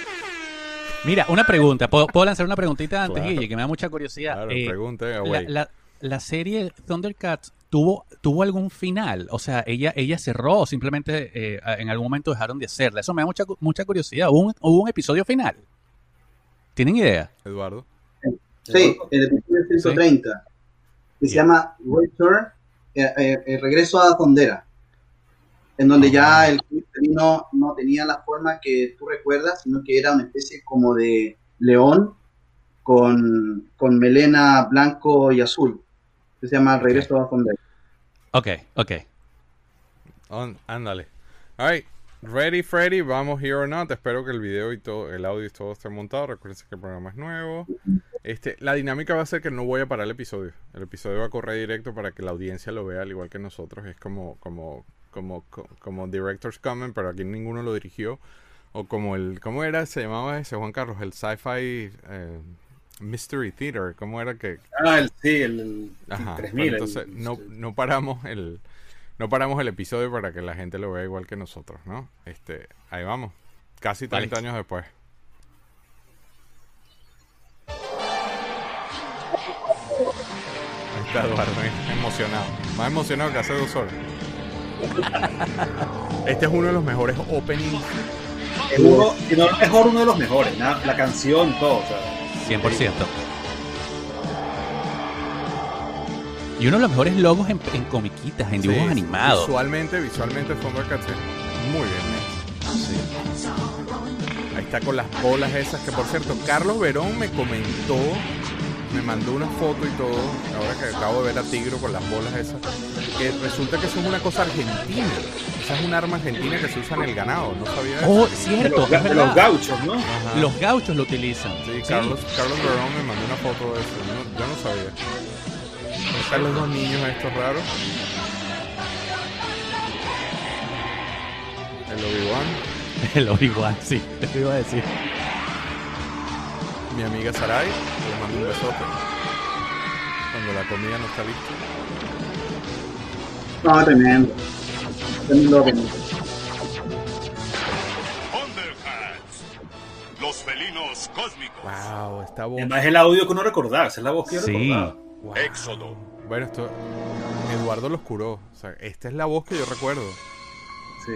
Mira, una pregunta. ¿Puedo, puedo lanzar una preguntita antes, Claro. Guille? Que me da mucha curiosidad. Claro, Eh, pregunte, la, la- la serie Thundercats tuvo, tuvo algún final. O sea, ella, ella cerró o simplemente eh, en algún momento dejaron de hacerla. Eso me da mucha, mucha curiosidad. ¿Hubo un, hubo un episodio final? ¿Tienen idea? Eduardo. Sí, el episodio 130, que se llama Return, eh, eh, el regreso a Tondera, en donde ya el felino no tenía la forma que tú recuerdas, sino que era una especie como de león con, con melena blanco y azul, se llama El regreso a Tondera. Ok, ok. On- ándale. Alright. Ready, Freddy, vamos here or not. Espero que el video y todo, el audio y todo esté montado. Recuerden que el programa es nuevo. Este, la dinámica va a ser que no voy a parar el episodio. El episodio va a correr directo para que la audiencia lo vea al igual que nosotros. Es como, como, como, co- como Director's Comment, pero aquí ninguno lo dirigió. O como el, ¿cómo era? Se llamaba ese Juan Carlos, el Sci-Fi eh, Mystery Theater. ¿Cómo era que, Ah, el, sí, el, el Ajá, 3000. bueno, el- entonces no, no paramos el no paramos el episodio para que la gente lo vea igual que nosotros, ¿no? Este, ahí vamos. Casi 30 Vale. años después. Ahí está Eduardo, emocionado. Más emocionado que hace dos horas. Este es uno de los mejores openings. Es uno, si no mejor, uno de los mejores. ¿no? La canción, todo. O sea, 100%. Y uno de los mejores logos en, en comiquitas, en dibujos Sí, animados. Visualmente, visualmente Thundercats es muy bien hecho. Ahí está con las bolas esas, que por cierto, Carlos Verón me comentó, me mandó una foto y todo, ahora que acabo de ver a Tigro con las bolas esas, que resulta que eso es una cosa argentina. Esa es un arma argentina que se usa en el ganado, no sabía eso. Oh, cierto, los, es de verdad. los gauchos, ¿no? Ajá. Los gauchos lo utilizan. Sí, Sí. Carlos, Carlos Verón me mandó una foto de eso, no- yo no sabía. Están los dos niños estos raros. El Obi-Wan. El Obi-Wan, sí, te iba a decir. Mi amiga Sarai, mando un besote. Cuando la comida no está lista. No, tremendo. Tremendo los felinos cósmicos. Wow, esta voz. Además, es el audio que uno recordaba. Esa es la voz que yo Sí. recordaba. Wow. Éxodo, Bueno, esto. Eduardo los curó. O sea, esta es la voz que yo recuerdo. Sí.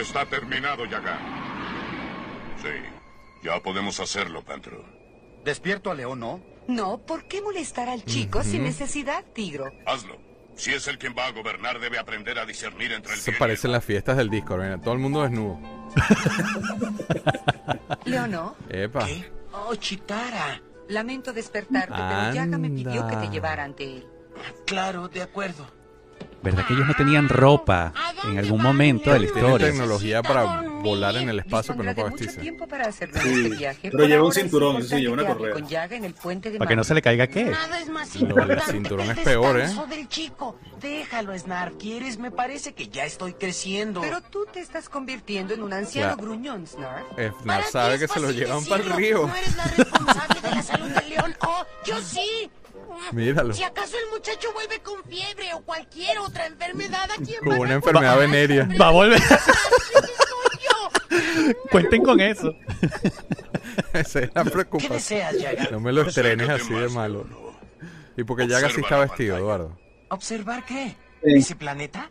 está terminado, Yaga. Sí, ya podemos hacerlo, Pantro. Despierto a León, ¿no? No, ¿por qué molestar al chico sin necesidad, Tigro? Hazlo. Si es el quien va a gobernar, debe aprender a discernir entre el Se parecen las fiestas del disco. Mira, todo el mundo desnudo. Leono, Epa. Oh, Chitara. lamento despertarte, pero Yaga me pidió que te llevara ante él. Claro, de acuerdo. ¿Verdad que ellos no tenían ropa en algún momento de la Tienen historia? tecnología para volar en el espacio, pero no para vestirse. tiempo para hacerlo Sí, en este viaje. pero Por lleva un cinturón, eso sí, lleva una correa. con Yaga en el puente de Para que no se le caiga qué. Nada es más del importante cinturón el es peor, ¿eh? descanso del chico. Déjalo, Snarf. ¿Quieres? Me parece que ya estoy creciendo. Pero tú te estás convirtiendo en un anciano Claro. gruñón, Snarf. Efnar Para sabe que se lo llevan para el río. No eres la responsable de la salud del león. Oh, yo sí. Míralo. Si acaso el muchacho vuelve con fiebre o cualquier otra enfermedad, ¿a quién Con una enfermedad venérea. Va a volver. Cuenten con eso. Esa es la ¿Qué preocupación. deseas, Yaga? No me lo estrenes así de malo. Y porque Yaga sí está vestido. Eduardo. ¿Observar qué? ¿Ese planeta?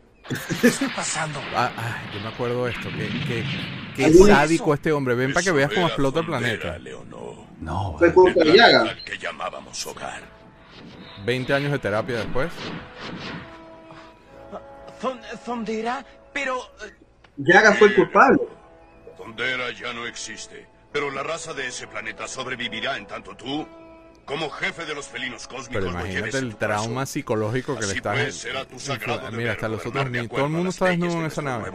¿Qué está pasando? Ah, ah, yo me acuerdo de esto. Qué, qué, qué ¿Algún- sádico este hombre. Ven para que veas cómo explota el planeta. Leono. No, Fue culpa de Yaga. que llamábamos hogar. 20 años de terapia después. ¿Thundera? Pero... eh, Yaga fue el culpable. Thundera ya no existe, pero la raza de ese planeta sobrevivirá en tanto tú, como jefe de los felinos cósmicos, Pero imagínate el trauma psicológico que le Así estás. pues, será tu sagrado Mira, hasta los otros ni. Todo el mundo está desnudo de en esa nave.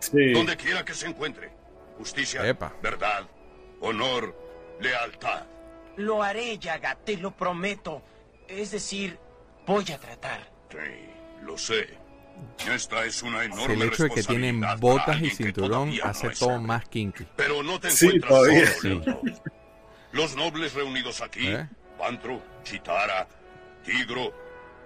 Sí. Donde quiera que se encuentre. Justicia, Epa. verdad, honor, lealtad. Lo haré, Yaga, te lo prometo. Es decir, voy a tratar. Sí, lo sé. Esta es una enorme el hecho de que tienen botas y cinturón hace no todo más kinky. Pero no te Sí, encuentras todavía. solo, Leonor. Los nobles reunidos aquí, ¿Eh? Pantro, Chitara, Tigro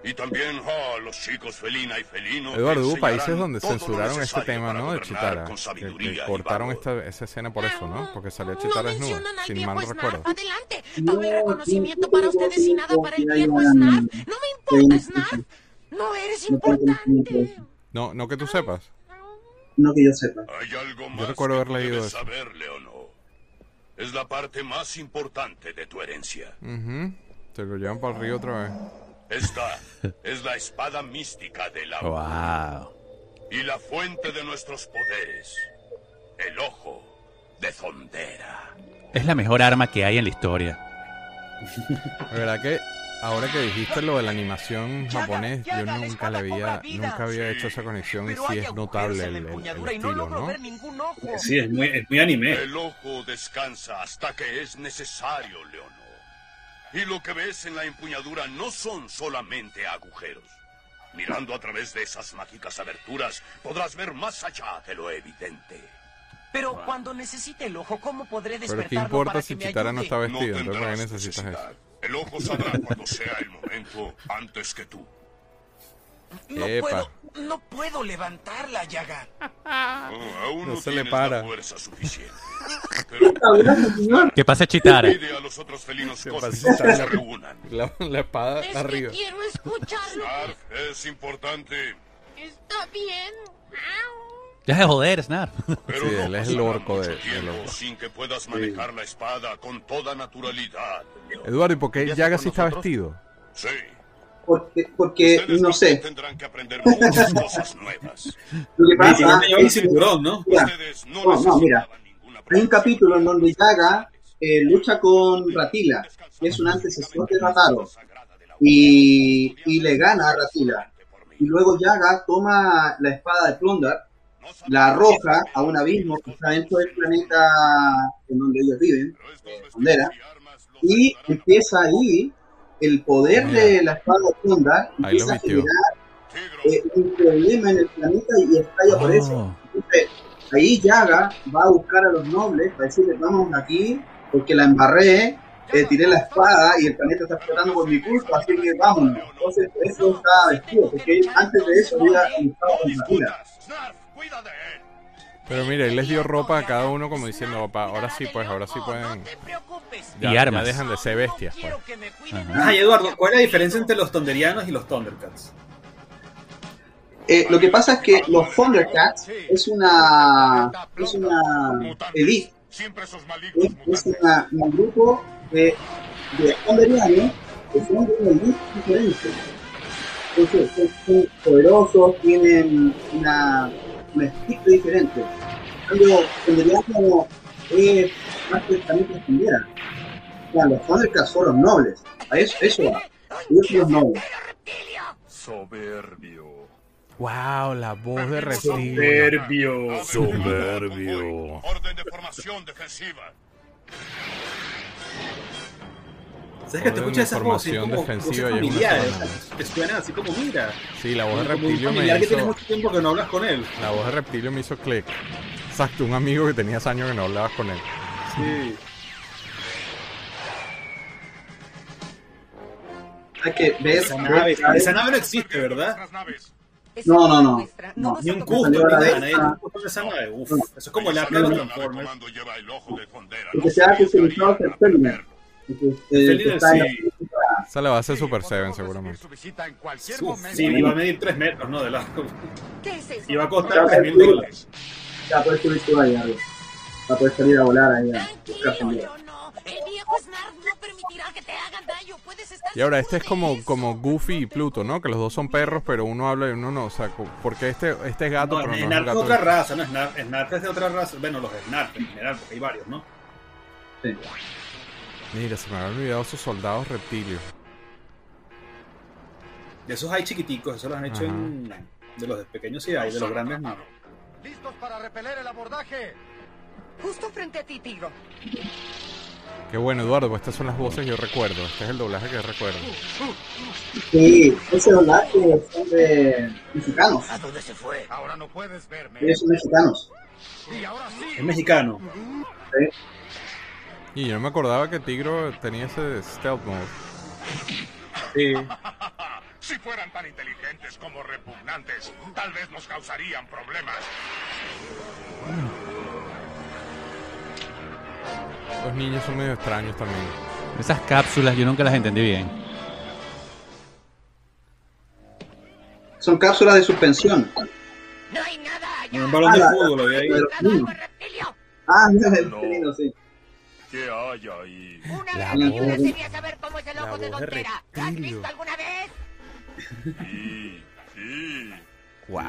y también ah, los chicos Felina y Felino. Eduardo, hubo países donde censuraron este tema, ¿no? De Chitara. Que, que cortaron esta, esa escena por eso, ¿no? Porque No Chitara desnuda, mencionan al si viejo mal Snarf. recuerdo. Adelante. No, Todo el reconocimiento sí, para sí, ustedes y nada sí, para el sí, viejo hay Snarf. una- No me importa, Snarf. No eres No importante. No, no que tú sepas. No que yo sepa. Hay algo más recuerdo haber leído eso. Es la parte más importante de tu herencia. Se lo llevan para el río otra vez. Esta es la espada mística del agua. Wow. y la fuente de nuestros poderes. El ojo de Zondera. Es la mejor arma que hay en la historia. La verdad que ahora que dijiste lo de la animación japonés, yo nunca le había, nunca había Sí. hecho esa conexión y sí es notable el, el- el estilo, ¿no? Sí, es muy, es muy anime. El ojo descansa hasta que es necesario, Leonor. Y lo que ves en la empuñadura no son solamente agujeros. Mirando a través de esas mágicas aberturas, podrás ver más allá de lo evidente. Pero cuando necesite el ojo, ¿cómo podré Pero despertarlo qué importa para si que me Chitara no está No vestido, entonces ¿para qué tendrás necesitas necesidad. eso? El ojo saldrá cuando sea el momento antes que tú. No Epa. puedo, no puedo levantarla, Yaga. Oh, aún No no, se le para. la fuerza suficiente. Pero. ¿Qué pasa, Chitara? pide a los otros felinos ¿Qué cósmicos pasa? que se reúnan. La, la espada Es que arriba. quiero escucharlo. Snarf, es importante. Está bien. Ya de joder, Snarf. Pero Sí, no él es el orco de- orco. sin que puedas manejar la espada con toda naturalidad. Eduardo, ¿y por qué ¿Ya Yaga está sí está vestido? Sí. Porque, porque no sé. tendrán que aprender muchas cosas nuevas. Lo que pasa es que cinturón, ¿no? Mira, no, no, mira. hay un capítulo en donde Yaga eh, lucha con Ratila, que es un antecesor de Rataro, y, y le gana a Ratila. Y luego Yaga toma la espada de Plundar, la arroja a un abismo que está dentro del planeta en donde ellos viven, eh, y empieza ahí el poder de la espada lo empieza a generar eh, un problema en el planeta y estalla por eso. Oh. Entonces, ahí Yaga va a buscar a los nobles para decirles, vamos aquí, porque la embarré, eh, tiré la espada y el planeta está explotando por mi culpa, así que vámonos. Entonces, eso está vestido, porque antes de eso había luchado con Ratila. Pero mire, él les dio ropa a cada uno como diciendo, "Opa, ahora sí, pues, ahora sí pueden... Ya, Y ya armas. dejan de ser bestias, pues. Quiero que me cuiden Ajá. Ah, y Eduardo, ¿cuál es la diferencia entre los tonderianos y los Thundercats? Eh, lo que pasa es que los Thundercats es una, es una elite, Siempre esos malignos es, es una- un grupo de, de Thunderianos que son de una elite diferente. Entonces, son, son poderosos, tienen una, un estilo diferente. En cambio, Thunderiano es más que también defendiera. O sea, los Thundercats son los nobles. A eso, eso va. Ellos son los nobles. Soberbio. ¡Wow! La voz de reptil. Soberbio. Soberbio. Orden de formación defensiva. ¿Sabes que te escuchas esas voces como defensiva voces y es una familiares? zona. Que suenan así como mira. Sí, la voz de reptilio me familiar que tienes hizo... mucho tiempo que no hablas con él. La voz de reptilio me hizo click. Exacto, un amigo que tenías años que no hablabas con él. Sí. Hay que ver. Esa nave, esa nave no existe, ¿verdad? No, no, no. No. Ni un custom, ni nada, esa nave. Uf, eso es como el arca de los Transformers. comando lleva el ojo de Fondera. Porque se está en la sí. película. Esa la va a hacer Super Seven seguramente. Sí, iba a medir 3 metros, ¿no? De largo. ¿Qué es eso? Iba a costar 3 mil dólares. Ya puedes subirte ahí arriba. Va a poder salir a volar ahí. a buscar Tranquilo, comida. yo no. El viejo Snarf no permitirá que te hagan daño. Puedes estar Y ahora este es como, como Goofy y Pluto, ¿no? Que los dos son perros, pero uno habla y uno no. O sea, porque este, este es gato, No, pero no es es gato. otra raza, no. Snarf es de otra raza. Bueno, los Snarf en general, porque hay varios, ¿no? Sí. Mira, se me habían olvidado esos soldados reptilios. De esos hay chiquiticos, esos los han hecho Ajá. en. De los pequeños sí hay, de los grandes no. ¡Listos para repeler el abordaje! Justo frente a ti, Tigro. Qué bueno, Eduardo, pues estas son las voces que yo recuerdo. Este es el doblaje que yo recuerdo. Sí, ese doblaje son de mexicanos. ¿A dónde se fue? Ahora no puedes verme. Ellos son mexicanos. Y ahora sí. Es mexicano. ¿sí? Y yo no me acordaba que Tigro tenía ese stealth mode. Sí. Si fueran tan inteligentes como repugnantes, tal vez nos causarían problemas. Los niños son medio extraños también. Esas cápsulas yo nunca las entendí bien. Son cápsulas de suspensión. No hay nada allá. Un balón de Ah, fútbol había ahí. Ah, mira, el No. sí. ¿Qué hay ahí? Una La vez voz- una saber cómo es el la ojo de voz de Dontera. ¿La has reptilio. visto alguna vez? Sí, sí. Wow.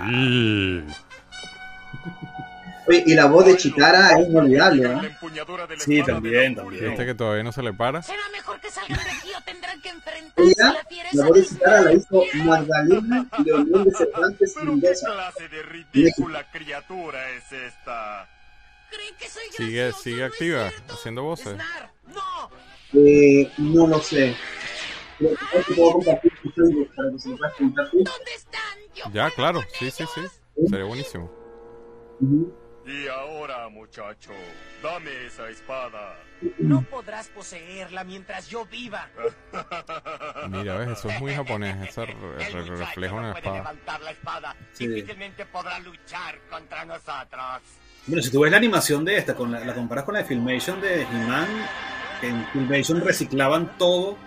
Oye, y la voz de Chitara es inolvidable, La ¿eh? empuñadura de la Sí, espada también, de también. Este que todavía no se le para. Será mejor que salgan de aquí o tendrán que enfrentarse a Ella, la voz de Chitara la hizo. Magdalena Leonel de Cervantes Pero qué Mendoza. clase de ridícula criatura es esta. ¿Creen que soy Sigue, sigue ¿No activa, cierto? haciendo voces. Snarf, no. Eh, no lo sé. ¿Dónde están? Yo Ya, claro. Sí, sí, sí. Sería buenísimo. Y ahora, muchacho, dame esa espada. No podrás poseerla mientras yo viva. Mira, ves, eso es muy japonés. Ese re- El re- muchacho refleja no una puede espada. levantar la espada. Sí. Difícilmente podrá luchar contra nosotros. Bueno, si tú ves la animación de esta, con la, la comparas con la de Filmation de He-Man, que en Filmation reciclaban todo.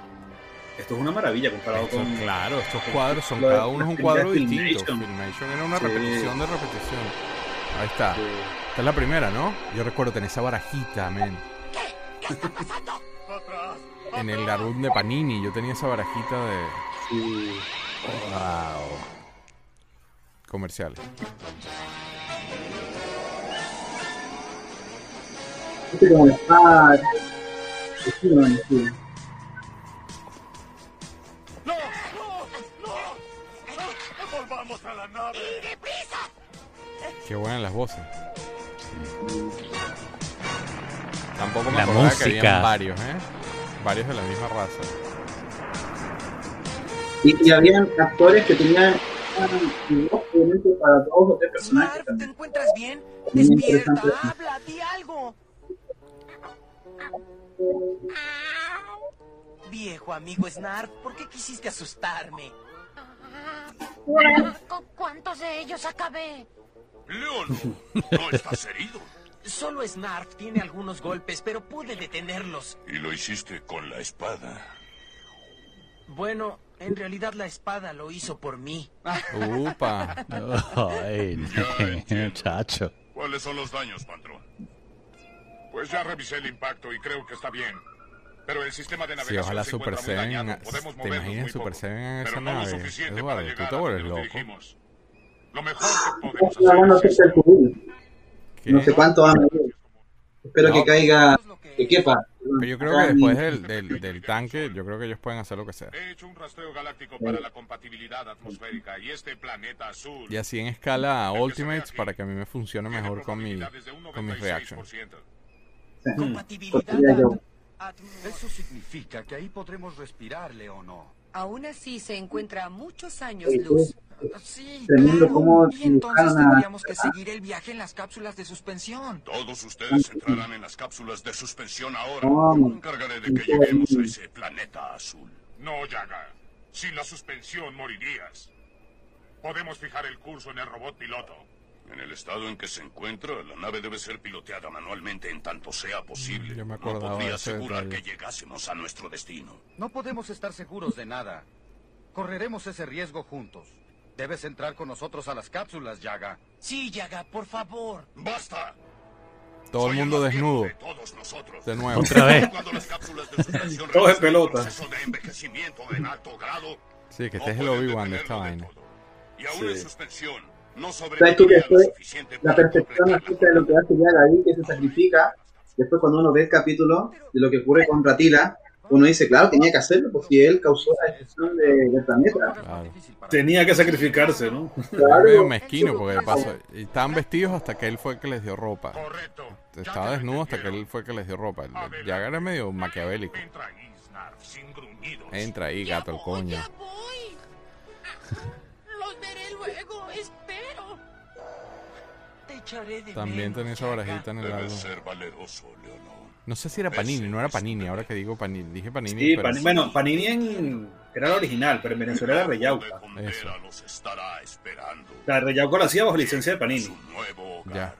Esto es una maravilla comparado Esto, con. claro, estos cuadros son cada uno es un cuadro primeras distinto. Filmation. Filmation era una Sí. repetición de repetición. Ahí está. Sí. Esta es la primera, ¿no? Yo recuerdo tener esa barajita, men. ¿Qué está pasando? Atrás. En el álbum de Panini yo tenía esa barajita de Sí. wow. Comercial. Este como la no, sí. ¡No! ¡No! ¡No! ¡Volvamos a la nave! Qué buenas las voces. Tampoco me La acordaba que habían varios, ¿eh? Varios de la misma raza. Y, y habían actores que tenían obviamente para dos o tres personajes ¿te encuentras bien? Despierta, habla, di algo. Viejo amigo Snarf, ¿por qué quisiste asustarme? ¿Con cuántos de ellos acabé? ¡Leono! ¿No estás herido? Solo Snarf tiene algunos golpes, pero pude detenerlos. Y lo hiciste con la espada. Bueno, en realidad la espada lo hizo por mí. Upa. Ay, muchacho. ¿Cuáles son los daños, patrón? Pues ya revisé el impacto y creo que está bien. Pero el sistema de Sí, navegación ojalá se Super muy Seven. dañado. Podemos ¿Te movernos imaginas muy Super poco, Seven en pero esa no nave? suficiente Eduardo, para tú te vuelves loco. dirigimos. Lo mejor que podemos hacer acerca es. No sé cuánto va a medir. Espero No. que caiga, que quepa. Pero yo creo que después del, del, del tanque, yo creo que ellos pueden hacer lo que sea. He hecho un rastreo galáctico para la compatibilidad atmosférica y este planeta azul Y así en escala Ultimates para que a mí me funcione mejor con, mi, con mis reactions. 96%. Compatibilidad. Eso significa que ahí podremos respirarle o no. Aún así se encuentra a muchos años luz. Sí, claro. cómo Y entonces tendríamos que seguir el viaje en las cápsulas de suspensión. Todos ustedes entrarán en las cápsulas de suspensión ahora. Yo me encargaré de que lleguemos a ese planeta azul. No, Yaga. Sin la suspensión morirías. Podemos fijar el curso en el robot piloto. En el estado en que se encuentra, la nave debe ser piloteada manualmente en tanto sea posible. Yo me no acordaba podría asegurar detalle. que llegásemos a nuestro destino. No podemos estar seguros de nada. Correremos ese riesgo juntos. Debes entrar con nosotros a las cápsulas, Yaga. Sí, Yaga, por favor. ¡Basta! Todo el Soy mundo más viejo desnudo. de todos nosotros. De nuevo. Otra vez. En realizan un pelota. de envejecimiento en alto grado, Sí, que no este es el Obi-Wan de esta vaina. todo. Y aún en Sí. suspensión, no ¿Sabes tú que suficiente la completar acerca de lo que hace Yaga ahí, que se sacrifica, después cuando uno ve el capítulo de lo que ocurre con Ratila, uno dice, claro, tenía que hacerlo porque él causó la destrucción de- del planeta. Claro. Tenía que sacrificarse, ¿no? Era medio mezquino porque de paso estaban vestidos hasta que él fue el que les dio ropa. Correcto. Estaba desnudo hasta que él fue el que les dio ropa. Jagger era medio maquiavélico. Entra ahí, Ya gato el coño. Ya voy. Los veré luego, espero. Te echaré de También menos, tenía esa barajita en el Debes álbum. ser valeroso, Leonor. No sé si era Panini, no era Panini, ahora que digo Panini. Dije Panini, Sí, pero bueno, Panini en, era la original, pero en Venezuela era Reyauca. Eso. los estará esperando. La Reyauca lo hacía bajo licencia de Panini. Su nuevo hogar. ya.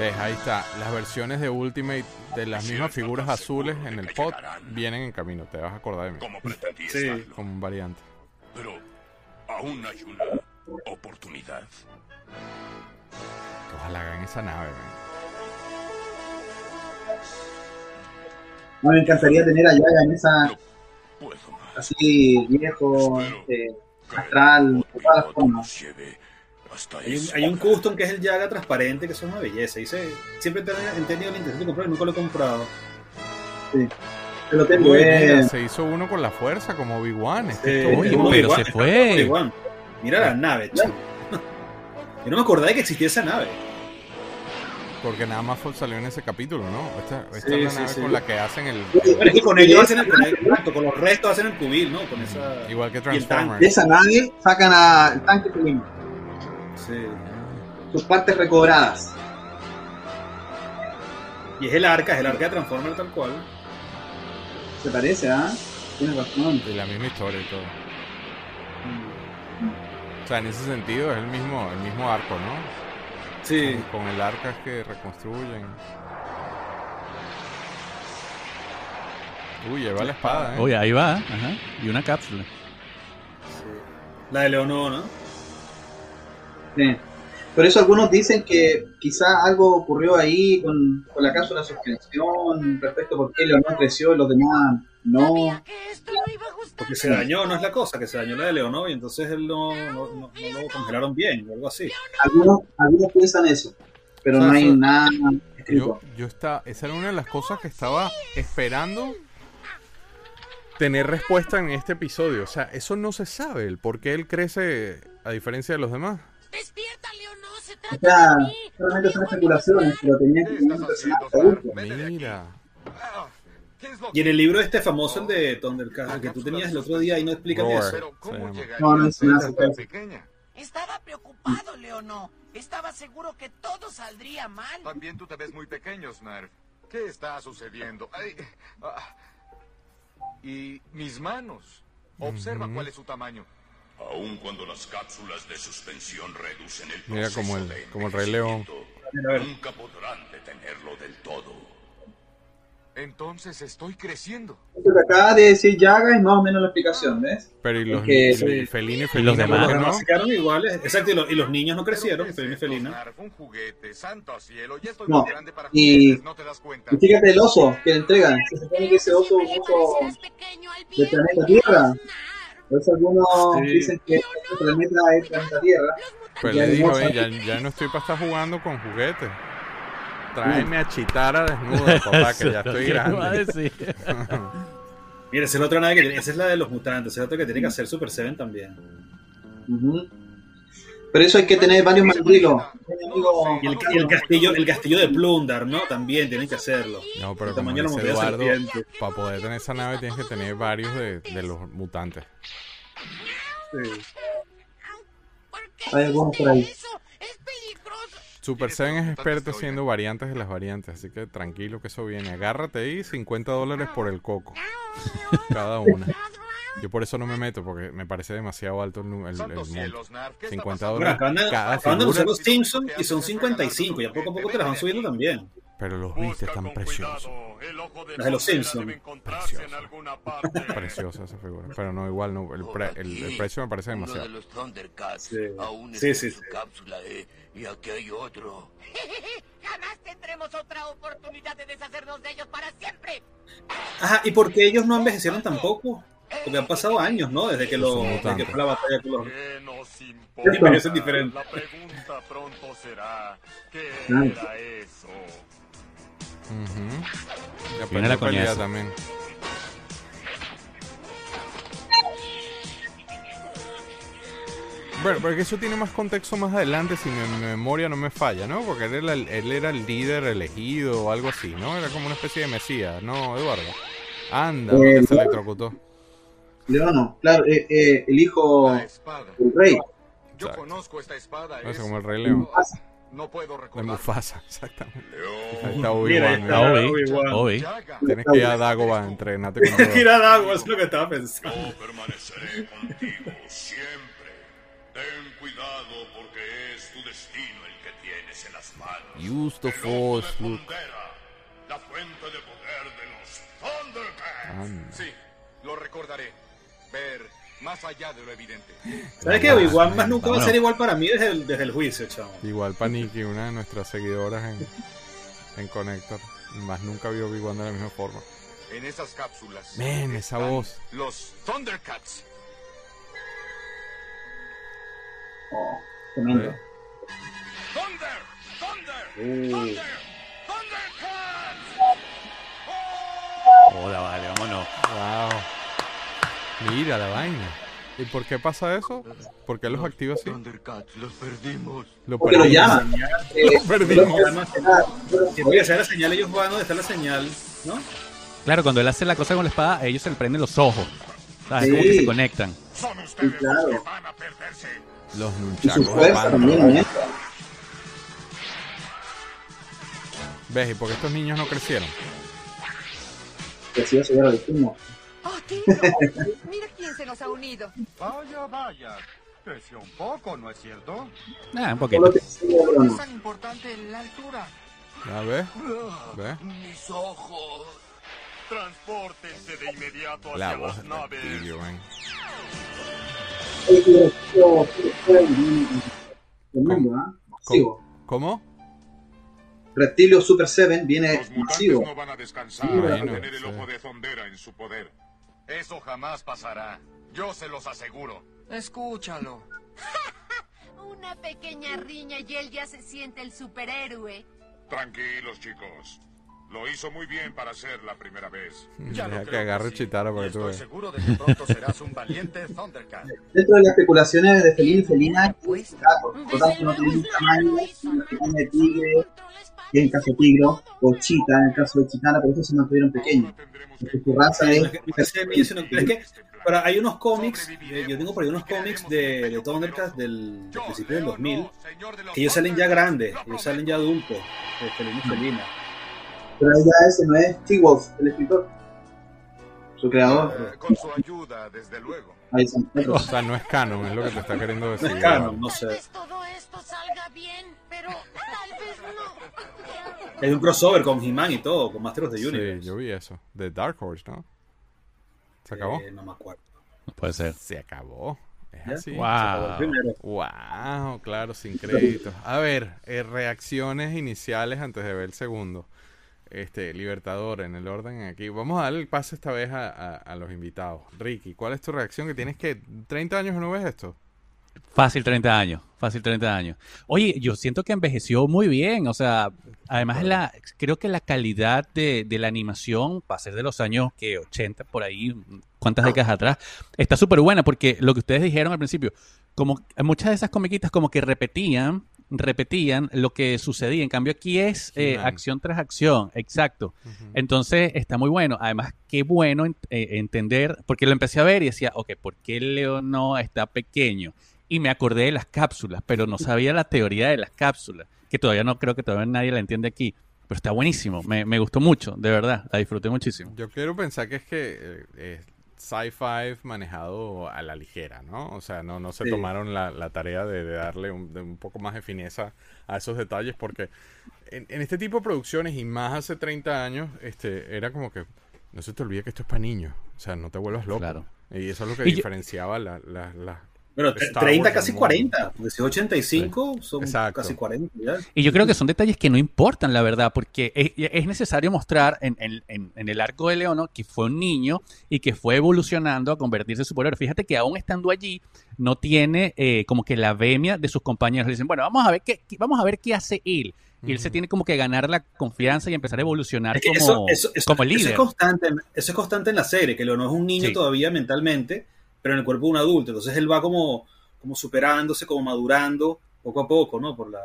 Ves, ahí está. Las versiones de Ultimate de las mismas figuras azules en el pod vienen en camino. Te vas a acordar de mí. Como pretendí Sí. Como un variante. Pero aún hay una oportunidad. Ojalá hagan esa nave, man. No, me encantaría tener a Yaga en esa, No puedo más. así viejo, este, astral, de todas las formas. Hay un, hay custom que es el Yaga transparente, que es una belleza. Y se- siempre he tenido- la intención de comprarlo y nunca lo he comprado. Yo lo tengo, Uy, eh, mira, se hizo uno con la fuerza, como Obi-Wan. Este Sí, Oye, pero se fue. Mira la nave, chico. Yo no me acordaba de que existía esa nave. Porque nada más salió en ese capítulo, ¿no? Esta, esta Sí, es la sí, nave sí. con la que hacen el... Bueno, es que con ellos hacen el, con el- con los restos hacen el cubil, ¿no? Con esa. Igual que el tanque. de Transformers. esa nave sacan al tanque Pelín, Sí. sus partes recobradas. Y es el arca, es el arca de Transformer tal cual. ¿Se parece, ah? Tienes razón. De la misma historia y todo. O sea, en ese sentido es el mismo, el mismo arco, ¿no? Sí. Con, con el arca que reconstruyen. Uy, lleva la espada, ¿eh? Oye, ahí va. Ajá. Y una cápsula. La de Leonor, ¿no? Sí. Por eso algunos dicen que quizá algo ocurrió ahí con, con la cápsula de suspensión respecto a por qué Leonor creció y los demás no. Porque se dañó, no es la cosa, que se dañó la de Leonor y entonces él no, no, no- no lo congelaron bien o algo así. Algunos, algunos piensan eso, pero O sea, no hay eso- nada Yo, escrito. yo está, esa era una de las cosas que estaba esperando tener respuesta en este episodio. O sea, eso no se sabe, el por qué él crece a diferencia de los demás. Despierta, Leonor, se O trata sea, de mí. solamente son especulaciones, pero tenían que ¿Qué tener estás un personaje haciendo, adulto. Vete de aquí. Mira. Ah, ¿Qué es lo Y en el libro este famoso, el de Thundercat, el que tú tenías el otro día, ahí no explican Roar. eso. Pero ¿cómo Se No, no es pues. pequeña? Estaba preocupado, Leonor. Estaba seguro que todo saldría mal. También tú te ves muy pequeño, Snarf. ¿Qué está sucediendo? Ay, ah. Y mis manos. Observa cuál es su tamaño. Aun cuando las cápsulas de suspensión reducen el Mira como el- de como el Rey León. envejecimiento, A ver. Nunca podrán detenerlo del todo. Entonces estoy creciendo. Lo que acaba de decir Yaga es más o menos la explicación, ¿ves? Pero y los que- y sí. Felino y los demás, ¿por qué Los no? demás se quedaron iguales. Exacto, y los, y los niños no crecieron, ¿Pero qué Felina y es esto, Felina. Snarf? Un juguete, santo cielo. Ya estoy No, y- no. Y fíjate el oso que le entregan. Se supone que ese oso es un oso viento, planeta Tierra. Eso algunos Sí. dicen que este planeta es planeta Tierra. Pues Ya le dijo, no "Ey, sé. ya, ya no estoy para estar jugando con juguetes. Tráeme a Chitara desnuda, papá, que ya estoy ¿Qué iba a grande. Mira, esa es la otra nave que tiene. Esa es la de los mutantes. Esa es la otra que tiene que hacer Super Seven también. Ujú. Por eso hay que tener varios mandrilos. Y el, y el castillo el castillo de Plundar, ¿no? También tienen que hacerlo. No, pero como dice Eduardo, serpiente. para poder tener esa nave tienes que tener varios de, de los mutantes. Sí. ¿Por qué Hay algunos por ahí. Super Seven es experto haciendo variantes de las variantes, así que tranquilo que eso viene. Agárrate ahí, 50 dólares por el coco, cada una. Yo por eso no me meto, porque me parece demasiado alto el, el, el Santo monto. cielo, Snarf. ¿qué está 50 pasando? Bueno, dólares acaban de, cada acaban de anunciar los Simpsons y son 55. Y a poco a poco te las van subiendo también. pero los viste tan preciosos. cuidado. El ojo de Las de los Condela Simpson. debe encontrarse en Precioso. alguna parte. Preciosa esa figura, pero no, igual no, el, pre- el- el precio me parece Uno de demasiado. los Thundercats Sí. aún Sí, está sí, en su sí. cápsula, ¿eh? Y aquí hay otro. Jamás tendremos otra oportunidad de deshacernos de ellos para siempre. Ajá, ¿y por qué ellos no envejecieron tampoco? Porque han pasado años, ¿no? Desde que, lo, desde que fue la batalla con los... Pero eso es diferente. La pregunta pronto será, ¿qué Ah. era eso? Ujú. Y Viene la también. Bueno, porque eso tiene más contexto más adelante, si mi, mi memoria no me falla, ¿no? Porque él era, el, él era el líder elegido o algo así, ¿no? Era como una especie de mesías, ¿no, Eduardo? Anda, Eh, se electrocutó. Leono, claro, eh, eh, el hijo del rey. Yo Exacto. conozco esta espada. No es- sé, como el Rey León. No puedo De recordar. Mufasa, exactamente. Ahí León. está Obi-Wan. Obi, Obi-Wan. Obi. Llaga. Tienes que ir a Dagobah, entrenate con todo. Mira, Dago, es lo que estaba pensando. Yo permaneceré contigo siempre. Ten cuidado porque es tu destino el que tienes en las manos. Use the force, de Luke. La fuente de poder de los Thundercats. Sí, lo recordaré. Ver más allá de lo evidente. ¿Sabes que Obi-Wan más nunca va a ser igual para mí desde el, desde el juicio, chavo? Igual Paniki, una de nuestras seguidoras en, en Connector. Más nunca vio Obi-Wan de la misma forma. En esas cápsulas. Men, esa voz. Los Thundercats. Oh, tremendo. ¿Eh? Thunder, Thunder, Uh. Thunder, Thundercats. Hola, vale, vámonos. Wow. Mira la vaina. ¿Y por qué pasa eso? ¿Por qué los activa así? Los perdimos. Lo Porque lo perdimos. llaman. Eh, Lo perdimos. Además, Tiene que ser la señal, ellos van donde está la señal, ¿no? Claro, cuando él hace la cosa con la espada, a ellos se le prenden los ojos. ¿Sabes? Sí. Como que se conectan. Son ustedes claro. los que van a perderse. Los y su nunchacos pan. también, ¿eh? ¿Ves? ¿Y por qué estos niños no crecieron? Así ya lo. Oh, tío, mira quién se nos ha unido. Vaya, vaya. Creció un poco, ¿no es cierto? Ah, un poquito. sigo, Bruno. tan importante la altura. ¿Ya ves? ¿Ves? Mis ojos. Transpórtense de inmediato hacia La voz las naves. Tío, ¿ah? Masivo. ¿Cómo? Reptilio Super 7 viene Los masivo. no van a descansar Bueno, hasta tener el sí. ojo de Zondera en su poder. Eso jamás pasará. Yo se los aseguro. Escúchalo. Una pequeña riña y él ya se siente el superhéroe. Tranquilos, chicos. Lo hizo muy bien para ser la primera vez. Ya Deja que agarre sí. Chitara Y para que tú Estoy seguro de que pronto serás un valiente Thundercat. Dentro de las especulaciones de Felina y Felina. Por lo tanto, no tiene un tamaño, de tigre, y en el caso de tigro, o chita, en el caso de chitana, por eso se mantuvieron pequeños. Porque que su raza es es que- pero hay unos cómics, eh, yo tengo por ahí unos cómics de, de Thundercats del, del principio del 2000, que ellos salen ya grandes, ellos salen ya adultos, de Felina y Felina. Pero ya ese no es T-Wolf, el escritor. Su creador, Eh, con su ayuda, desde luego. ahí son O sea, no es canon, es lo que te está queriendo No decir. es canon, no sé. Tal vez todo esto salga bien, pero tal vez no. Hay un crossover con He-Man y todo, con Master of the Sí, Universe. yo vi eso. De Dark Horse, ¿no? ¿Se acabó? Eh, no me acuerdo. Puede ser. Se acabó. Es ¿Ya? así. Wow. Wow, claro, sin créditos. A ver, eh, reacciones iniciales antes de ver el segundo. Este, Libertador, en el orden aquí. Vamos a darle el pase esta vez a, a- los invitados. Ricky, ¿cuál es tu reacción? Que tienes que 30 años no ves esto. Fácil 30 años, fácil 30 años. Oye, yo siento que envejeció muy bien, o sea, además la, creo que la calidad de, de la animación, para ser de los años que 80 por ahí, cuántas décadas atrás, está súper buena porque lo que ustedes dijeron al principio, como muchas de esas comiquitas como que repetían, repetían lo que sucedía, en cambio aquí es eh, acción tras acción, exacto. Entonces está muy bueno. Además, qué bueno en- eh, entender, porque lo empecé a ver y decía, ok, ¿por qué Leo no está pequeño? Y me acordé de las cápsulas, pero no sabía la teoría de las cápsulas, que todavía no creo que todavía nadie la entiende aquí. Pero está buenísimo, me, me gustó mucho, de verdad, la disfruté muchísimo. Yo quiero pensar que es que eh, sci-fi manejado a la ligera, ¿no? O sea, no, no se Sí. tomaron la, la tarea de, de darle un, de un poco más de fineza a esos detalles porque en, en este tipo de producciones y más hace 30 años, este, era como que no se te olvide que esto es para niños, o sea, no te vuelvas loco. Claro. Y eso es lo que Y yo- diferenciaba la- la- la- Bueno, Star 30, Wars casi en 40. Porque si es 85, son Exacto. casi 40. ya. Y yo creo que son detalles que no importan, la verdad, porque es, es necesario mostrar en, en- en- en el arco de Leono que fue un niño y que fue evolucionando a convertirse en superhéroe. Fíjate que aún estando allí, no tiene eh, como que la vemia de sus compañeros. Le dicen, bueno, vamos a ver qué, qué- vamos a ver qué hace él. Y él se tiene como que ganar la confianza y empezar a evolucionar Es que como, eso, eso, eso- como eso líder. es constante, eso es constante en la serie, que Leonor es un niño Sí. todavía mentalmente, pero en el cuerpo de un adulto. Entonces él va como, como superándose, como madurando poco a poco, ¿no? Por la,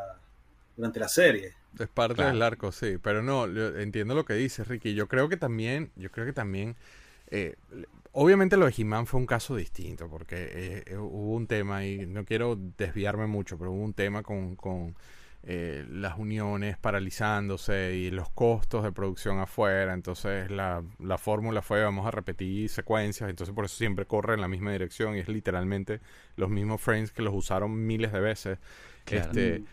durante la serie. Es parte Claro. del arco, sí, pero no, yo entiendo lo que dices, Ricky. Yo creo que también, yo creo que también, eh, obviamente lo de He-Man fue un caso distinto, porque eh, eh, hubo un tema y no quiero desviarme mucho, pero hubo un tema con, con eh, las uniones paralizándose y los costos de producción afuera, entonces la, la fórmula fue vamos a repetir secuencias, entonces por eso siempre corre en la misma dirección y es literalmente los mismos frames que los usaron miles de veces. Claro. Este,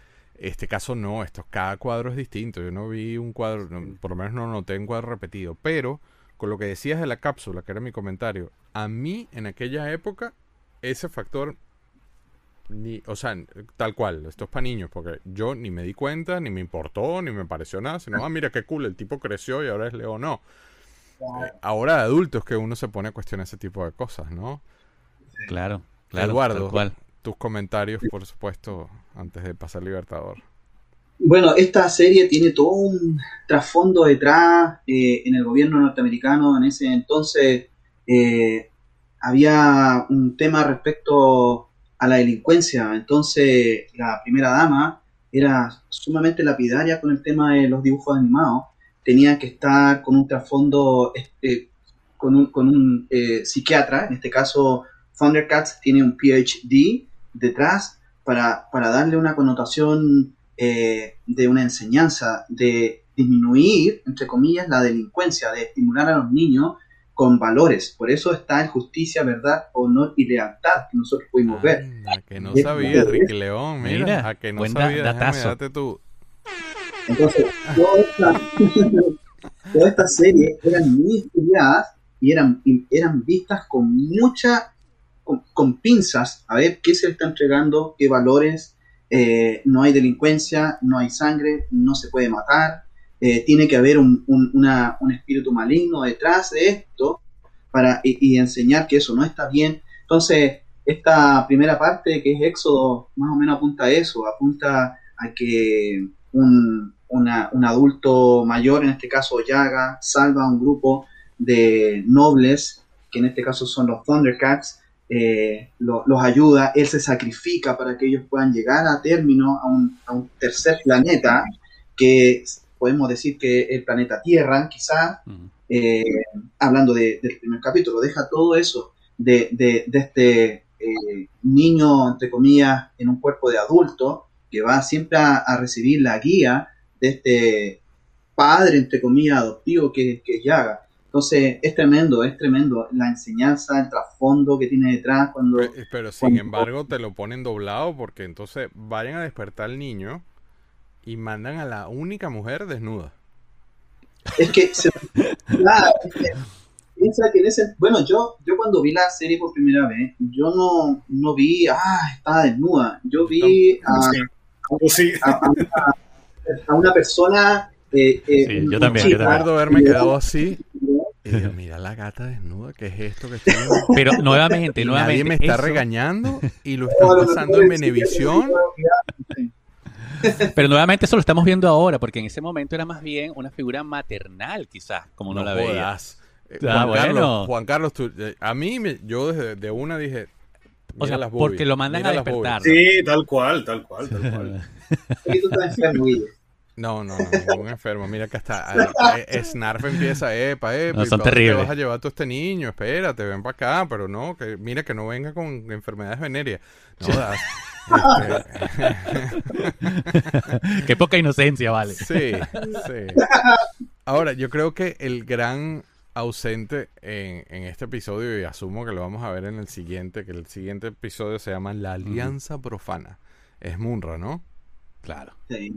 este caso no, esto, cada cuadro es distinto. Yo no vi un cuadro, no, por lo menos no noté un cuadro repetido. Pero con lo que decías de la cápsula, que era mi comentario, a mí en aquella época ese factor, ni, o sea, tal cual, esto es para niños, porque yo ni me di cuenta, ni me importó, ni me pareció nada, sino, ah, mira qué cool, el tipo creció y ahora es Leo, no. Eh, ahora de adultos que uno se pone a cuestionar ese tipo de cosas, ¿no? Claro, claro. Eduardo, tal cual. tus comentarios, por supuesto, antes de pasar Libertador. Bueno, esta serie tiene todo un trasfondo detrás eh, en el gobierno norteamericano. En ese entonces eh, había un tema respecto a la delincuencia. Entonces la primera dama era sumamente lapidaria con el tema de los dibujos animados. Tenía que estar con un trasfondo, este, con un, con un eh, psiquiatra, en este caso Thundercats tiene un PhD detrás para, para darle una connotación eh, de una enseñanza, de disminuir, entre comillas, la delincuencia, de estimular a los niños con valores. Por eso está en justicia, verdad, honor y lealtad que nosotros pudimos ver. Anda, que no Es- sabía, Ricky León, mira, Mira, a que no sabía, déjame tú. Entonces, toda esta, toda esta serie eran muy estudiadas y eran, y eran vistas con mucha, con, con pinzas, a ver qué se le está entregando, qué valores, eh, no hay delincuencia, no hay sangre, no se puede matar, eh, tiene que haber un, un- espíritu maligno detrás de esto para, y, enseñar que eso no está bien. Entonces, esta primera parte que es Éxodo, más o menos apunta a eso, apunta a que un, un adulto mayor, en este caso Yaga, salva a un grupo de nobles, que en este caso son los Thundercats, eh, lo- los ayuda, él se sacrifica para que ellos puedan llegar a término a un tercer planeta, que podemos decir que el planeta Tierra, quizás, Ujú. eh, hablando de- del primer capítulo, deja todo eso de, de- de este eh, niño, entre comillas, en un cuerpo de adulto, que va siempre a, a recibir la guía de este padre, entre comillas, adoptivo que, que es Yaga. Entonces, es tremendo, es tremendo la enseñanza, el trasfondo que tiene detrás cuando... Pe- Pero sin cuando- embargo te lo ponen doblado porque entonces vayan a despertar al niño y mandan a la única mujer desnuda. Es que, se, es que piensa que en ese, bueno, yo, yo cuando vi la serie por primera vez, yo no, no vi, ah, estaba desnuda, yo vi a, a- a una, a una persona, eh, eh, Sí, yo también, yo chico, Recuerdo haberme quedado así y digo, mira la gata desnuda, ¿qué es esto que estoy viendo? Pero nuevamente, Y nuevamente. nadie me está eso- regañando y lo están pasando en sí, Venevisión. Pero nuevamente eso lo estamos viendo ahora, porque en ese momento era más bien una figura maternal, quizás, como no, la veía. jodas. Eh, Ah, Juan, bueno. Carlos, Juan Carlos, tú- eh, a mí, me- yo desde de una dije, O sea, las porque lo mandan a despertar. Sí, tal cual, tal cual, tal cual. No, no, no, ningún enfermo. Mira que hasta eh, eh, Snarf empieza, epa, epa, No, ¿y son terribles. te vas a llevar a este niño? Espérate, ven para acá, pero no, que mira que no venga con enfermedades venéreas. No, das- Qué poca inocencia, vale. sí, sí. Ahora, yo creo que el gran ausente en, en este episodio, y asumo que lo vamos a ver en el siguiente, que el siguiente episodio se llama La Alianza Profana. Es Munra, ¿no? Claro. Sí.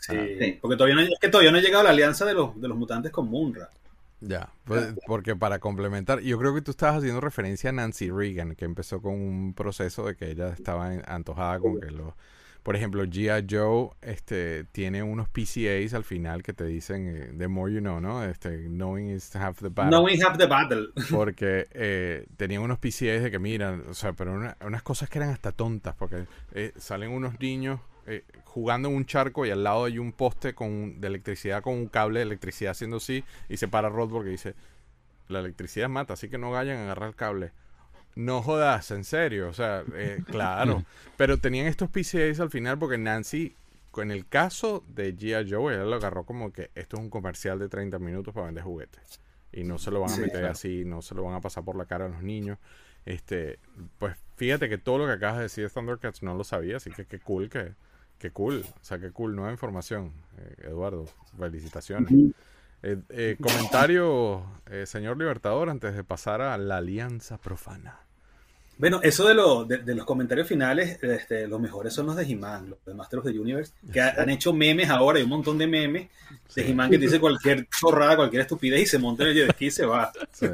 Sí, sí. porque todavía no, es que todavía no ha llegado la alianza de los, de los mutantes con Munra. Ya, pues, porque para complementar, yo creo que tú estabas haciendo referencia a Nancy Reagan, que empezó con un proceso de que ella estaba antojada con que los... Por ejemplo, G.I. Joe este, tiene unos PCAs al final que te dicen, eh, the more you know, ¿no? Este, knowing is half the battle. Knowing half the battle. Porque eh, tenían unos PCAs de que, mira, o sea, pero una- unas cosas que eran hasta tontas, porque eh, salen unos niños eh, jugando en un charco y al lado hay un poste con, de electricidad con un cable de electricidad haciendo así, y se para Rod porque dice, la electricidad mata, así que no vayan a agarrar el cable. No jodas, en serio, o sea, eh, claro. Pero tenían estos PCAs al final porque Nancy, en el caso de G.I. Joe, ella lo agarró como que esto es un comercial de 30 minutos para vender juguetes. Y no se lo van a Sí, meter claro. así, no se lo van a pasar por la cara a los niños. Este, pues fíjate que todo lo que acabas de decir de Thundercats no lo sabía, así que qué cool que, qué cool, o sea, qué cool, nueva información, eh, Eduardo, felicitaciones. Eh, eh, comentario, eh, señor Libertador, antes de pasar a la alianza profana. Bueno, eso de, lo, de, de los comentarios finales, este, los mejores son los de He-Man, los de Master of the Universe, que ha- han hecho memes ahora, hay un montón de memes de Sí. He-Man que dice cualquier chorrada, cualquier estupidez y se monta en el jet ski y se va. Sí,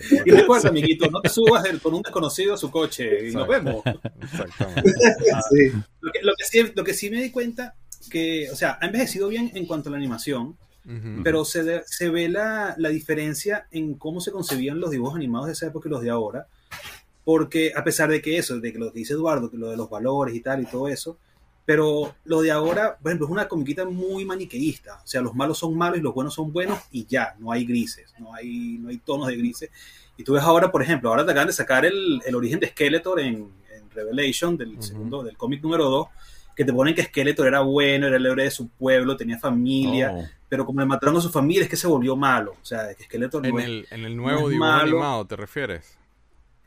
sí, Y recuerda, amiguito, no te subas del- con un desconocido a su coche y nos vemos. exactamente. Sí. Lo que, lo que sí, lo que sí me di cuenta que, o sea, ha envejecido bien en cuanto a la animación, pero se, de- se ve la, la diferencia en cómo se concebían los dibujos animados de esa época y los de ahora. Porque a pesar de que eso, de que lo que dice Eduardo, que lo de los valores y tal y todo eso, pero lo de ahora, por ejemplo, es una comiquita muy maniqueísta. O sea, los malos son malos y los buenos son buenos y ya, no hay grises, no hay, no hay tonos de grises. Y tú ves ahora, por ejemplo, ahora te acaban de sacar el, el origen de Skeletor en, en Revelation, del Ujú. segundo, del cómic número 2, que te ponen que Skeletor era bueno, era el héroe de su pueblo, tenía familia, Oh. pero como le mataron a su familia es que se volvió malo. O sea, que Skeletor En no es- el, en el nuevo no dibujo malo. animado, ¿te refieres?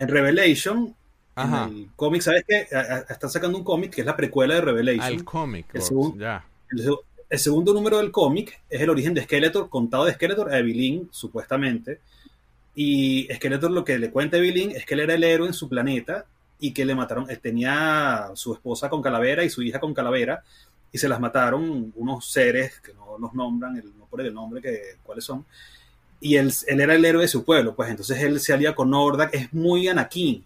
En Revelation, Ajá. en el cómic, ¿sabes qué? A- a- Están sacando un cómic que es la precuela de Revelation. Al cómic, El segundo- ya. El, seg- el segundo número del cómic es el origen de Skeletor, contado de Skeletor a Evelyn, supuestamente. Y Skeletor lo que le cuenta a Evelyn es que él era el héroe en su planeta y que le mataron, él tenía su esposa con calavera y su hija con calavera y se las mataron unos seres que no los nombran, el, no ponen el nombre, que, cuáles son. Y él, él era el héroe de su pueblo, pues entonces él se alía con Nordak, es muy Anakin,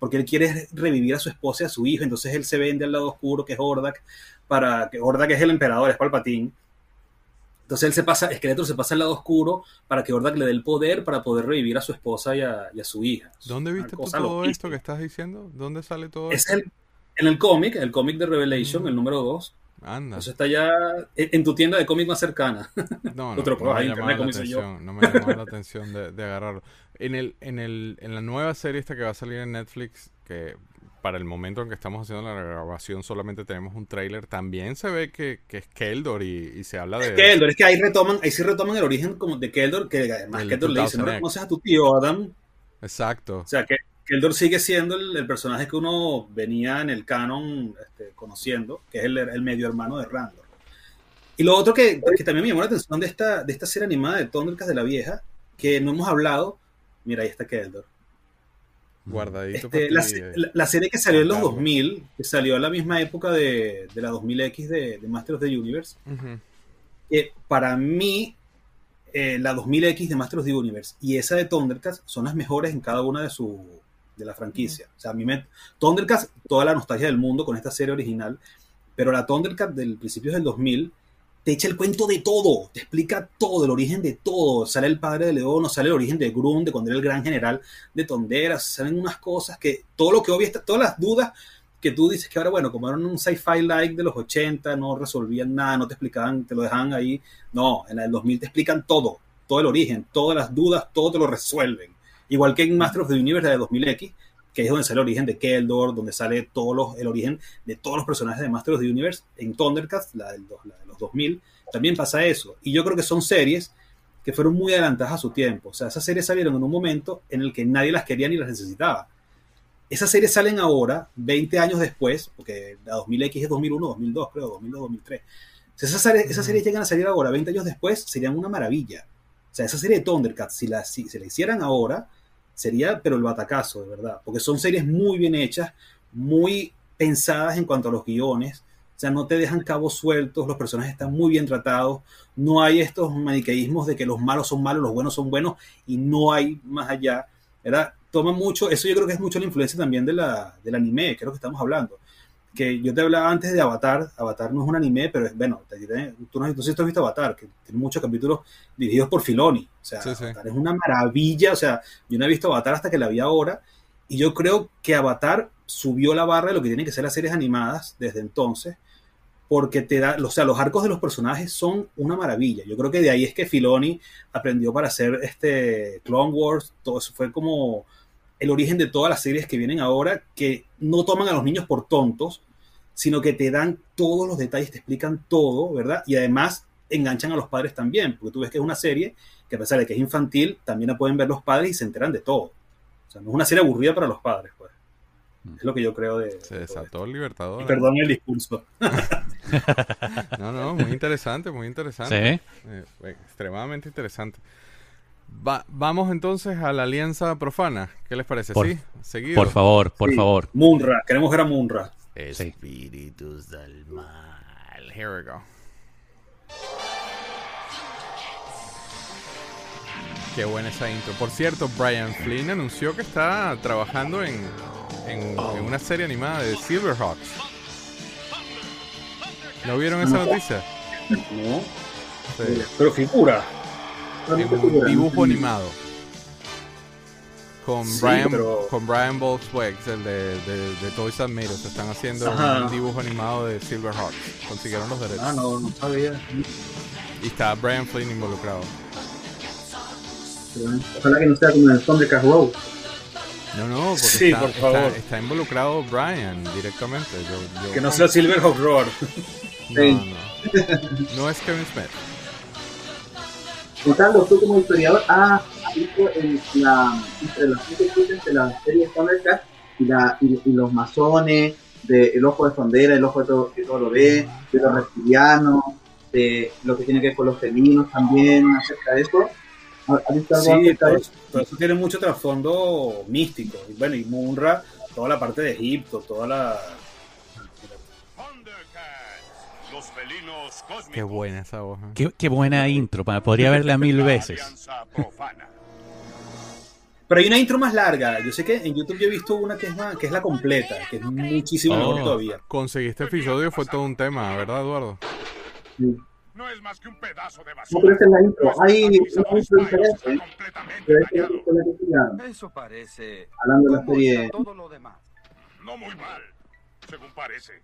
porque él quiere revivir a su esposa y a su hijo, entonces él se vende al lado oscuro que es Hordak, para que Hordak es el emperador, es Palpatine. Entonces él se pasa, Skeletor se pasa al lado oscuro para que Hordak le dé el poder para poder revivir a su esposa y a, y a su hija. ¿Dónde viste tú todo esto que estás diciendo? ¿Dónde sale todo Es esto? el, en el cómic, el cómic de Revelation, Mm. el número 2. Anda. Eso está ya en, tu tienda de cómic más cercana. No, no, Otro no me internet, la atención, no me llamaba la atención de, de agarrarlo. En el, en el, en la nueva serie esta que va a salir en Netflix, que para el momento en que estamos haciendo la grabación solamente tenemos un tráiler, también se ve que, que es Keldor y, y se habla de... Keldor, es que ahí retoman, ahí sí retoman el origen como de Keldor, que además El Keldor le dice, no 2000X. reconoces a tu tío Adam. Exacto. O sea, que Keldor sigue siendo el, el personaje que uno venía en el canon este, conociendo, que es el, el medio hermano de Randor. Y lo otro que, que también me llamó la atención de esta, de esta serie animada de Thundercats de la vieja, que no hemos hablado, mira, ahí está Keldor. Guardadito Este, la, la- la serie que salió en los Carlos. 2000, que salió a la misma época de, de la 2000X de, de Master of the Universe, que para mí eh, la 2000X de Master of the Universe y esa de Thundercats son las mejores en cada una de su de la franquicia. O sea, a mí me Thundercats toda la nostalgia del mundo con esta serie original, pero la Thundercats del principio del 2000 te echa el cuento de todo, te explica todo, el origen de todo. Sale el padre de León, sale el origen de Grun, de cuando era el gran general de Tonderas, salen unas cosas que todo lo que obvia, todas las dudas que tú dices que ahora, bueno, como eran un sci-fi like de los 80, no resolvían nada, no te explicaban, te lo dejaban ahí. No, en del 2000 te explican todo, todo el origen, todas las dudas, todo te lo resuelven. Igual que en Master of the Universe de 2000X, que es donde sale el origen de Keldor, donde sale todo los, el origen de todos los personajes de Master of the Universe. En Thundercats, la, del, dos- la de los 2000, también pasa eso. Y yo creo que son series que fueron muy adelantadas a su tiempo. O sea, esas series salieron en un momento en el que nadie las quería ni las necesitaba. Esas series salen ahora, 20 años después, porque la 2000X es 2001, 2002, creo, 2002, 2003. Si esas series, esas series llegan a salir ahora, 20 años después, serían una maravilla. O sea, esa serie de Thundercats, si, la, si se la hicieran ahora, sería, pero el batacazo, de verdad. Porque son series muy bien hechas, muy pensadas en cuanto a los guiones. O sea, no te dejan cabos sueltos, los personajes están muy bien tratados, no hay estos maniqueísmos de que los malos son malos, los buenos son buenos y no hay más allá, ¿verdad? Toma mucho, eso yo creo que es mucho la influencia también de la, del anime, que que estamos hablando. Que yo te hablaba antes de Avatar, Avatar no es un anime, pero es, bueno, tú no, tú sí has visto Avatar, que tiene muchos capítulos dirigidos por Filoni, o sea, Sí, sí. Avatar es una maravilla, o sea, yo no he visto Avatar hasta que la vi ahora, y yo creo que Avatar subió la barra de lo que tienen que ser las series animadas desde entonces, porque te da, o sea, los arcos de los personajes son una maravilla. Yo creo que de ahí es que Filoni aprendió para hacer este Clone Wars, todo eso fue como el origen de todas las series que vienen ahora, que no toman a los niños por tontos, sino que te dan todos los detalles, te explican todo, ¿verdad? Y además enganchan a los padres también, porque tú ves que es una serie que a pesar de que es infantil, también la pueden ver los padres y se enteran de todo. O sea, no es una serie aburrida para los padres, pues. Es lo que yo creo de... Se desató el Libertador. Y perdón el discurso. No, no, muy interesante, muy interesante. Sí. Eh, eh, extremadamente interesante. Va- vamos entonces a la alianza profana. ¿Qué les parece? Por- sí, seguido. Por favor, por Sí. favor. Munra, queremos ver a Munra. Sí. Espíritus del mal. Here we go. Qué buena esa intro. Por cierto, Brian Flynn anunció que está trabajando en, en, en una serie animada de Silverhawks. ¿No vieron esa noticia? No, Sí. pero figura. En un dibujo animado. Con Sí, Brian pero- con Brian Volkswagen, el de, de, de Toys Us. Están haciendo Ajá. un dibujo animado de Silverhawks. Consiguieron los derechos. Ah, no, no sabía. Y está Brian Flynn involucrado. Ojalá que no sea como el Thundercat Row. No, no, porque Sí, está, por está- favor. está involucrado Brian directamente. Yo, yo- Que no sea Silverhawk Roar. No, no. No es Kevin Smith. Gonzalo, tú como historiador, has visto en la, entre las que existe entre la serie Thundercat y, la, y, y los masones, de El Ojo de Fondera, El Ojo de todo, que todo lo ve, de los reptilianos, de lo que tiene que ver con los felinos también, acerca de eso. ¿Has visto algo Sí, de todo, eso? todo eso tiene mucho trasfondo místico. Y bueno, y Munra, toda la parte de Egipto, toda la... los felinos cósmicos. Qué buena esa hoja. Qué, qué buena intro. Podría verla mil veces. Pero hay una intro más larga. Yo sé que en YouTube yo he visto una que es, más, que es la completa, que es muchísimo Oh. mejor todavía. Conseguiste episodio, fue todo un tema, ¿verdad, Eduardo? No es más que un pedazo de No, basura. pero esa es la intro. Hay una intro diferente, ¿eh? pero es que Eso parece. hablando de la ¿Cómo serie. todo lo demás? No muy mal, según parece.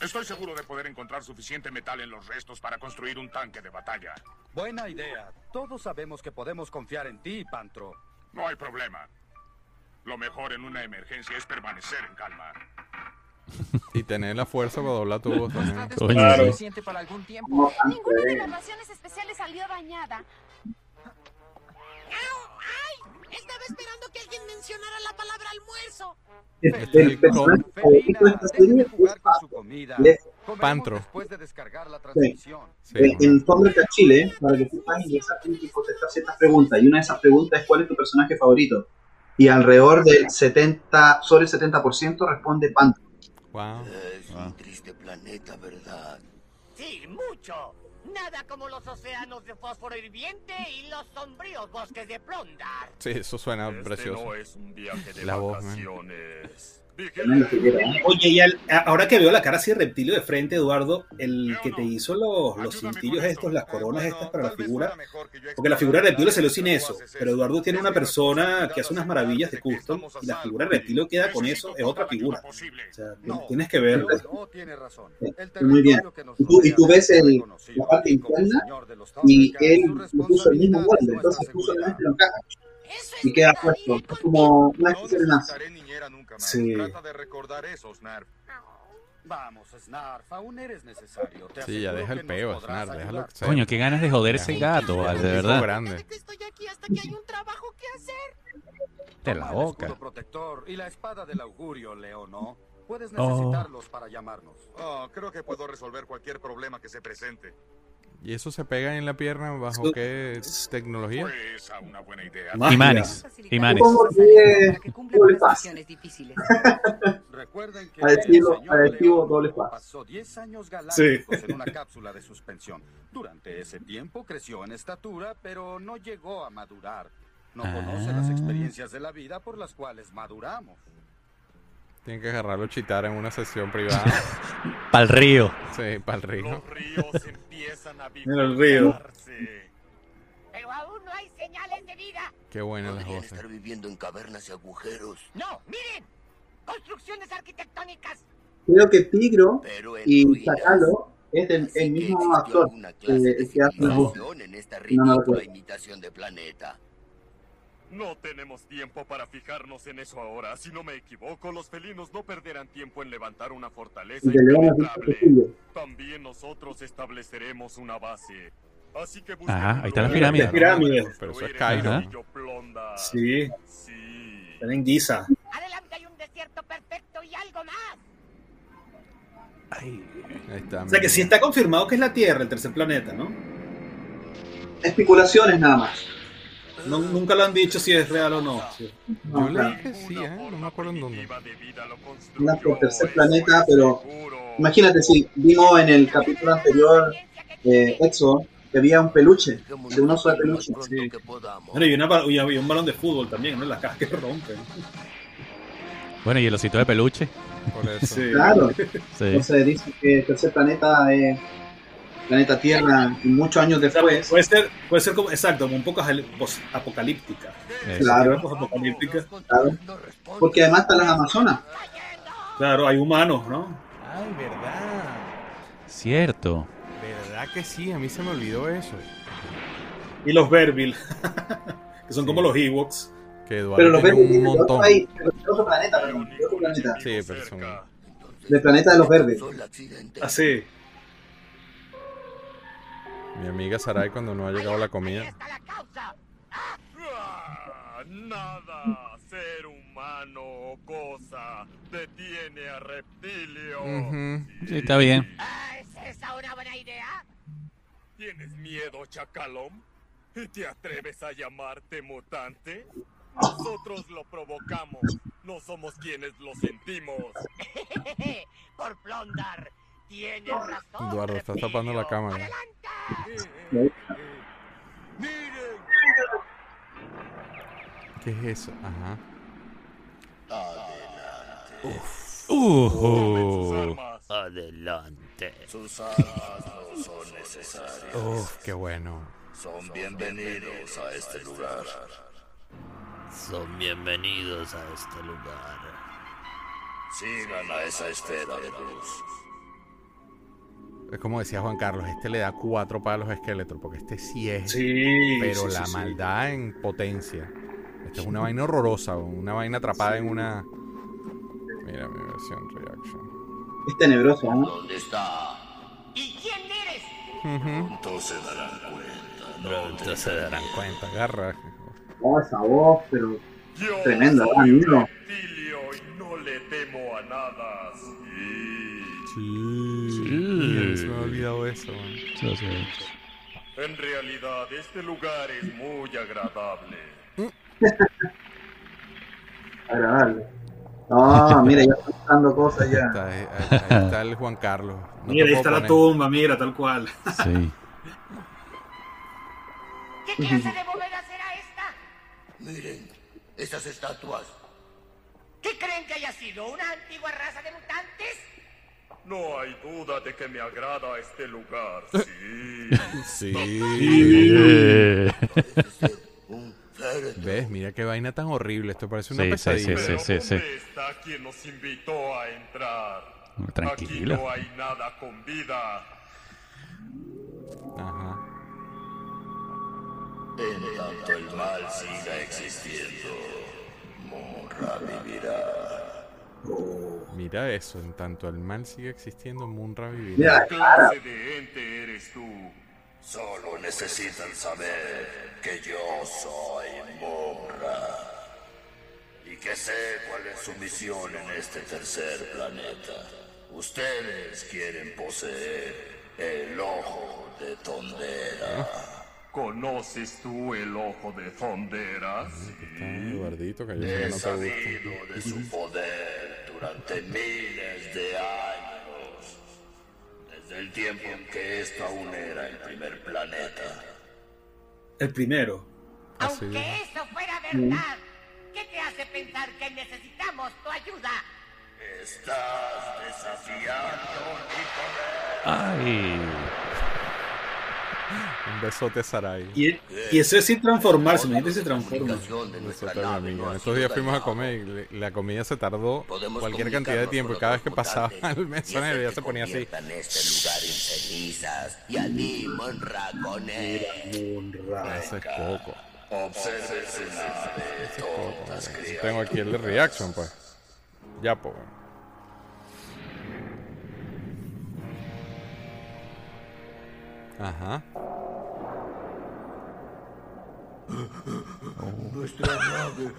Estoy seguro de poder encontrar suficiente metal en los restos para construir un tanque de batalla. Buena idea. Todos sabemos que podemos confiar en ti, Pantro. No hay problema. Lo mejor en una emergencia es permanecer en calma. Y tener la fuerza para doblar tu voz también. Claro. sí. Suficiente para algún tiempo. Ninguna de las raciones especiales salió dañada. Estaba esperando mencionara la palabra almuerzo. El personaje favorito de esta serie es Pantro. Después de descargar la transmisión. Sí. En, en Thundercat Chile, para que tú puedas ingresar, tienes que contestar ciertas preguntas. Y una de esas preguntas es: ¿cuál es tu personaje favorito? Y alrededor del 70, sobre el 70% responde Pantro. Wow. Es un triste planeta, ¿verdad? Sí, mucho. Nada como los océanos de fósforo hirviente y los sombríos bosques de Plondar. Sí, eso suena Este precioso. no es un viaje de La voz, vacaciones. ¿Eh? Oye, y al- ahora que veo la cara así de reptilio de frente, Eduardo, el que te hizo los, los cintillos estos, las coronas estas para la figura, porque la figura de reptilio salió sin eso, pero Eduardo tiene una persona que hace unas maravillas de custom y la figura de reptilio queda con eso, es otra figura. O sea, tienes que verlo. El muy bien. Y tú- y tú rodea ves es el- la parte interna, Y él puso el mismo molde, es entonces puso lo encaja. Eso es Y queda puesto. como una especie de nazi. Sí. Trata de recordar eso, Snarf. Vamos, Snarf, aún eres necesario. Te Sí, ya deja el peo, podrás Snar, déjalo ayudar. que sea. Coño, qué ganas de joder ese gato, vale, de verdad. grande. que estoy aquí hasta que hay un trabajo que hacer. De la el boca. escudo protector y la espada del augurio, Leo, ¿no? Puedes Oh. necesitarlos para llamarnos. Oh, creo que puedo resolver cualquier problema que se presente. ¿Y eso se pega en la pierna bajo qué tecnología? Fue esa una buena idea. Magia. Imanes. Imanes. Doble paz. Recuerden que Adhesivo- el señor adhesivo doble faz. pasó 10 años galácticos Sí. en una cápsula de suspensión. Durante ese tiempo creció en estatura, pero no llegó a madurar. No conoce las Ah. experiencias de la vida por las cuales maduramos. Tienen que agarrarlo chitar en una sesión privada. Pa'l río. sí, para el río. ríos empiezan a Mira el río. Pero aún no hay señales de vida. Qué buenas las Podrían voces. estar viviendo en cavernas y agujeros. No, miren. Construcciones arquitectónicas. Creo que Tigro y. Chacalo es el mismo actor eh, que hace la voz. Civilización en esta No imitación de planeta. No tenemos tiempo para fijarnos en eso ahora. Si no me equivoco, los felinos no perderán tiempo en levantar una fortaleza impenetrable. También nosotros estableceremos una base. Así que Ajá, ahí está la pirámide. lugares Pirámide. Pero eso es Cairo. Sí, Sí. están en Giza. Adelante hay un desierto perfecto y algo más. Ahí está. O sea que sí está confirmado que es la Tierra, el tercer planeta, ¿no? Especulaciones nada más. No- nunca lo han dicho si es real o no. Sí. Yo No, leí que sí, ¿eh? No me acuerdo en dónde. Una por tercer planeta, pero imagínate si vimos en el capítulo anterior eh, Exo que había un peluche, de un oso de peluche. Sí. Bueno, y, una y había un balón de fútbol también, ¿no? Las cajas que rompen. Bueno, y el osito de peluche. Por eso. Sí. Claro, Sí. entonces dice que el tercer planeta es planeta Tierra muchos años O sea, después. puede ser, puede ser como, exacto, como un poco apocalíptica. Claro, Apocalíptica. claro. Porque además están las Amazonas. Claro, hay humanos, ¿no? Ay, verdad. Cierto. Verdad que sí, a mí se me olvidó eso. Y los Verbil, que son como los Ewoks. Que Eduardo Pero los verdes un montón. de otro planeta, perdón, otro planeta. Sí, pero son... Del planeta de los verdes. Solo accidente. Mi amiga Sarai cuando no ha llegado la comida. está la causa. Ah, Nada, ser humano o cosa detiene a Reptilio. Sí, está bien. Ah, ¿Es esa una buena idea? ¿Tienes miedo, Chacalón? ¿Y te atreves a llamarte mutante? Nosotros lo provocamos, no somos quienes lo sentimos. Por Plondar. Tienes razón. Eduardo, estás tapando la cámara. ¡Adelante! ¡Miren! ¿Qué es eso? Ajá. Uh, Armas. Adelante. Sus armas no son necesarias. Uf, qué bueno. Son bienvenidos a este lugar. Son bienvenidos a este lugar. Sigan a esa esfera de luz. Es como decía Juan Carlos, este le da cuatro palos a Skeletor, porque este sí es, Sí. pero sí, la sí, sí. maldad en potencia. Esta es una vaina horrorosa, una vaina atrapada en una... Mira mi versión reaction. Es tenebroso, ¿no? ¿Dónde está? ¿Y quién eres? Pronto se darán cuenta. Pronto se darán Cuenta, agarra. Oh, esa voz, pero Yo Tremendo, soy un no le temo a nada. Sí. Sí. Se me ha olvidado eso. man. sí, sí. En realidad, este lugar es muy agradable. agradable. No, mira, ya está buscando cosas ya. Está, ahí, ahí- ahí está el Juan Carlos. No Mira, ahí está la poner. tumba, mira, tal cual. Sí. ¿Qué clase de bóveda será esta? Miren, esas estatuas. ¿Qué creen que haya sido? ¿Una antigua raza de mutantes? No hay duda de que me agrada este lugar. Sí. Sí. ¿Ves? Mira qué vaina tan horrible. Esto parece una Sí, sí, pesadilla. sí, Pero sí, sí. ¿dónde está quien nos invitó a entrar? Tranquilo. Aquí no hay nada con vida. Ajá. En tanto el mal siga existiendo, Monra vivirá. Mira eso. En tanto el mal sigue existiendo, Munra vivirá. ¿Qué clase de ente eres tú? Solo necesitan saber que yo soy Monra. Y que sé cuál es su misión en este tercer planeta. Ustedes quieren poseer el ojo de Tondera. ¿Conoces tú el ojo de Zonderas? Está Eduardito, que yo no sabido de su poder durante miles de años. Desde el tiempo en que esto aún era el primer planeta. El primero. Así Aunque eso fuera verdad, ¿qué te hace pensar que necesitamos tu ayuda? Estás desafiando mi poder. Ay. Un besote a Sarai. Y, y eso es sin transformarse, imagínate si se transforma. Nos Estos días fuimos a en comer y le- la comida se tardó Podemos cualquier cantidad de tiempo y cada vez que pasaba el mesonero ya se ponía así. este lugar en cenizas y allí Monra con él. Munra. Ese es. Observe criaturas. Tengo aquí el de reaction, pues. Ya, pues. Ajá. Nuestra nave.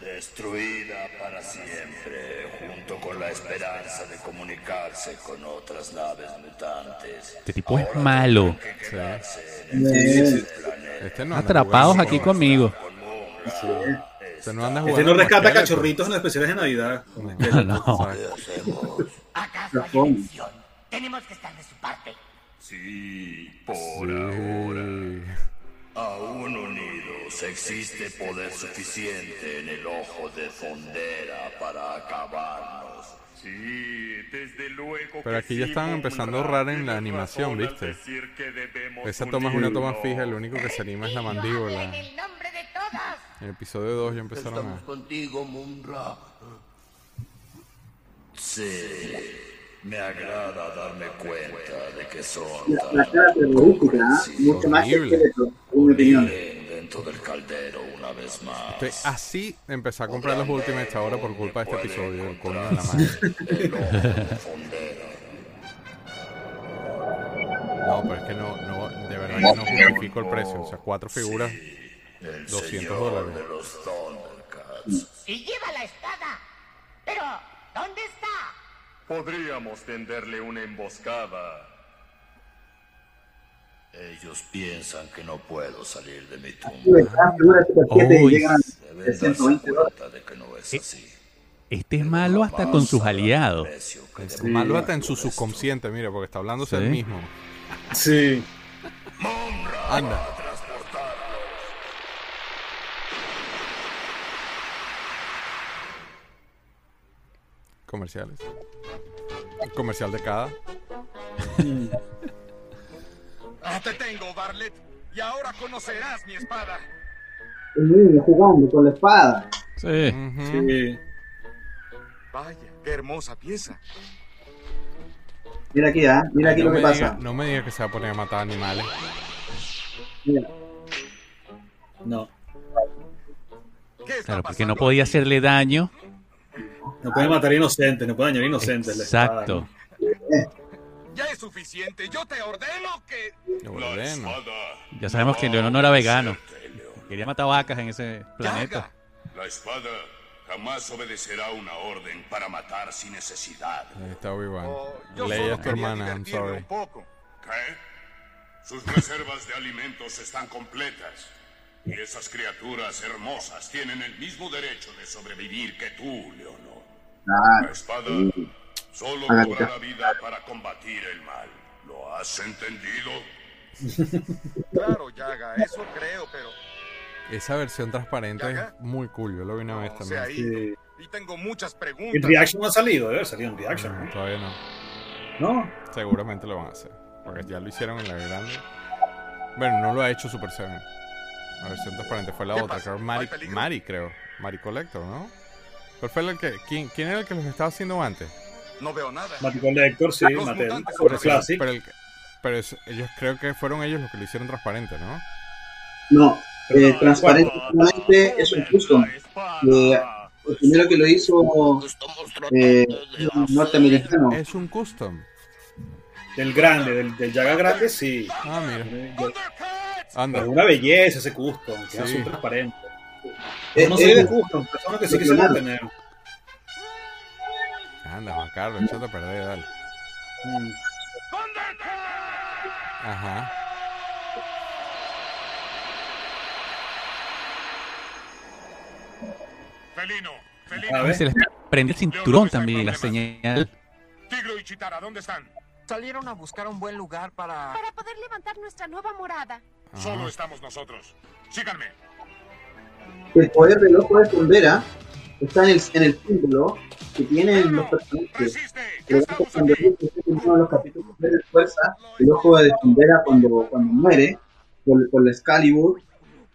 Destruida para siempre, junto con la esperanza de comunicarse con otras naves mutantes. Este tipo es malo. El planeta. Este no anda Atrapados aquí con- conmigo. Con. Este no anda Este no rescata cachorritos en especiales de Navidad. No. Hacemos. ¿Acaso hay elección? Tenemos que estar de su parte. Sí, por Sí. Aún unidos existe poder suficiente en el ojo de Fondera para acabarnos. Sí, desde luego. Pero aquí ya estaban empezando a ahorrar en la animación, ¿viste? Esa toma es una toma fija, lo único que se anima es la mandíbula. En el nombre de todos. En el episodio 2 ya empezaron Estamos a... contigo, Munra. Sí, me agrada darme cuenta de que son La, la cara terrorífica, mucho más que opinión. Dentro del caldero una vez más. Estoy así empezar a comprar los Ultimates ahora por culpa de este episodio, el coño de la madre. No, pero es que no, no, de verdad que no justifico el precio. O sea, cuatro figuras, El 200 señor dólares. de los. Y lleva la espada. Pero, ¿dónde está? Podríamos tenderle una emboscada. Ellos piensan que no puedo salir de mi tumba. Tuve cada figura de Super 7 y Uy. llegan a Deben darse 320 dólares. cuenta de que no es así. Este es malo hasta con sus aliados. Es malo hasta en su subconsciente, mira, porque está hablándose Sí. él mismo. Sí. Anda. Comerciales. El comercial de cada. Ah, te tengo, Barlet. Y ahora conocerás mi espada. Jugando con la espada. Sí. Vaya, qué hermosa pieza. Mira aquí, ¿ah? Mira aquí no, lo que diga, pasa. no me diga que se va a poner a matar animales. Mira. No. ¿Qué está Claro, porque no podía hacerle daño. No pueden matar inocentes, no pueden dañar inocentes. Exacto. Ya es suficiente. Yo te ordeno que. Yo ordeno. Ya sabemos que Leonor no era vegano. Quería matar vacas en ese planeta. La espada jamás obedecerá una orden para matar sin necesidad. Ahí está Obi-Wan. Oh, Leia es tu hermana, I'm sorry. un poco. ¿Qué? Sus reservas de alimentos están completas. Y esas criaturas hermosas tienen el mismo derecho de sobrevivir que tú, Leonor. La Claro. espada solo Hágale cobrará vida para combatir el mal. ¿Lo has entendido? Claro, Yaga, eso creo, pero. Esa versión transparente es ¿Yaga? muy cool. Yo lo vi una vez también. ido. Y tengo muchas preguntas. Reaction no ha salido, debe salir en Reaction. No, ¿no? todavía no. No. Seguramente lo van a hacer. Porque ya lo hicieron en la grande. Bueno, no lo ha hecho Super Seven. La versión transparente fue la ¿Qué otra, creo. ¿No Mari? Mari, creo. Mari Collector, ¿no? ¿Cuál fue el que, quién, quién era el que los estaba haciendo antes? No veo nada. Mati Collector, sí, son Classic. Pero, el pero es- ellos creo que fueron ellos los que lo hicieron transparente, ¿no? No, eh, transparente es un custom. Eh, el primero que lo hizo eh, norteamericano. Es un custom. Del grande, del, del Yaga grande, sí. Ah, mira. Anda. Es una belleza ese custom, que es Sí. azul transparente. Eh, no sé de custom, personas que sí que se van a tener. Anda, Juan Carlos, échate a perder, dale. Mm. Ajá. Felino, A felino. ver. Se le, prende el cinturón también, la señal. Tigro y Chitara, ¿dónde están? Salieron a buscar un buen lugar para... Para poder levantar nuestra nueva morada. Solo estamos nosotros. Síganme. El poder del ojo de Fundera está en el, en el símbolo que tienen los personajes. Cuando uno de los capítulos de fuerza, el ojo de Fundera cuando, cuando muere, por, por la Excalibur,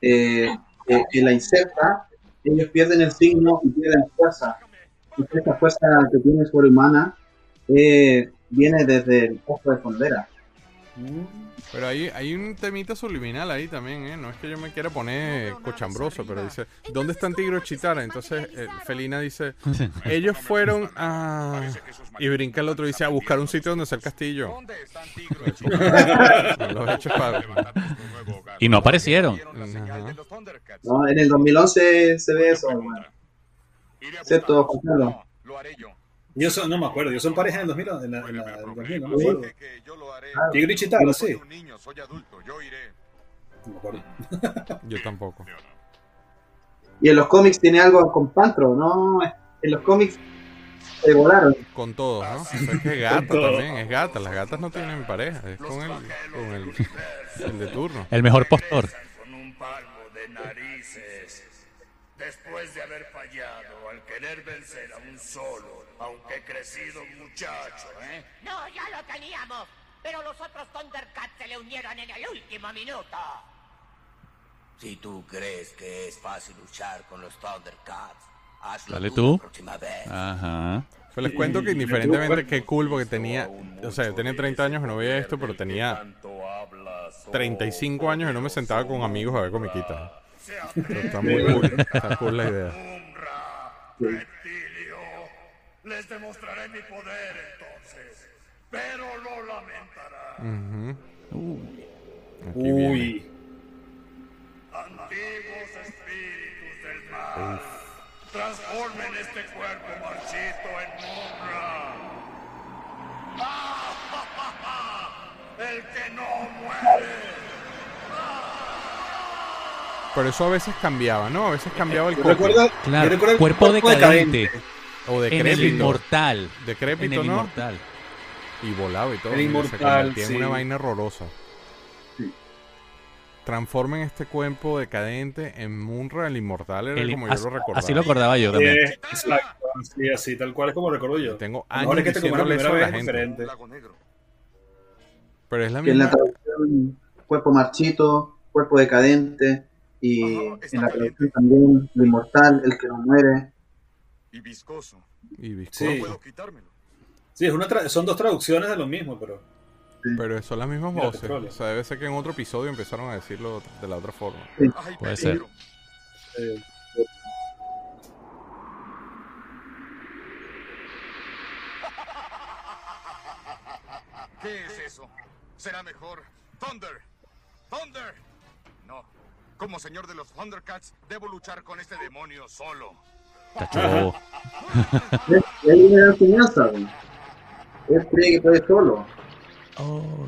eh, eh, que la inserta, ellos pierden el signo y pierden fuerza. Y esta fuerza que tiene sobrehumana eh, viene desde el ojo de Fundera. Pero hay, hay un temita subliminal ahí también, ¿eh? No es que yo me quiera poner cochambroso, pero dice, ¿dónde están Tigro y Chitara? Entonces eh, Felina dice, ellos fueron a... Y brinca el otro y dice, a buscar un sitio donde está el castillo. Los hechos para... Y no aparecieron. Ajá. ¿no? En el 2011 se ve eso, bueno. ¿Cierto, Juan Carlos? Yo son, no me acuerdo, yo son pareja en el 2000, en la, en la- en el 2000 no me acuerdo. Tigre y Chitara, sí. No me acuerdo. Yo tampoco. Y en los cómics tiene algo con Pantro, ¿no? En los cómics se volaron. Con todos, ¿no? Sea, es que es gata todo. también, es gata. Las gatas no tienen pareja, es con el, con el, el de turno. El mejor postor. Con un palmo de narices. Después de haber fallado al querer vencer a un solo, aunque crecido muchacho, ¿eh? No, ya lo teníamos. Pero los otros Thundercats se le unieron en el último minuto. Si tú crees que es fácil luchar con los Thundercats, hazlo Dale tú tú. la próxima vez. Ajá. Pues les cuento que indiferentemente qué cool, porque tenía, o sea, yo tenía 30 años que no veía esto, pero tenía 35 años que no me sentaba con amigos a ver comiquitas. Pero está muy cool, está cool la idea. Les demostraré mi poder entonces, pero lo lamentarán. Viene. Uy. Antiguos espíritus del mal, transformen este cuerpo marchito en Munra. El que no muere. Pero eso a veces cambiaba, ¿no? A veces cambiaba el cuerpo. recuerdo- Claro, el cuerpo decadente. O En el decrépito. inmortal. Decrépito, En el ¿no? inmortal. Y volaba y todo. El y Se inmortal, convertía en una sí. vaina horrorosa. Transformen este cuerpo decadente en Munra, el inmortal, era El- como yo lo recordaba. así lo acordaba yo también. Eh, exacto, así, así, tal cual es como recuerdo yo. Tengo años es que te como la diciéndole primera eso a vez la diferente. Pero es la Que en la misma. traducción, cuerpo marchito, cuerpo decadente. Y en la traducción también, lo inmortal, el que no muere. Y viscoso. Y viscoso. Sí. Puedo quitármelo. Sí, es una tra- son dos traducciones de lo mismo, pero. Pero son las mismas Mira, voces. petróleo. O sea, debe ser que en otro episodio empezaron a decirlo de la otra forma. Ay, Puede ser. eh, ¿Qué es eso? Será mejor. Thunder. Thunder. No. Como señor de los Thundercats, debo luchar con este demonio solo. Tacho. Ahí viene la enseñanza. güey. Él cree que puede solo. Oh.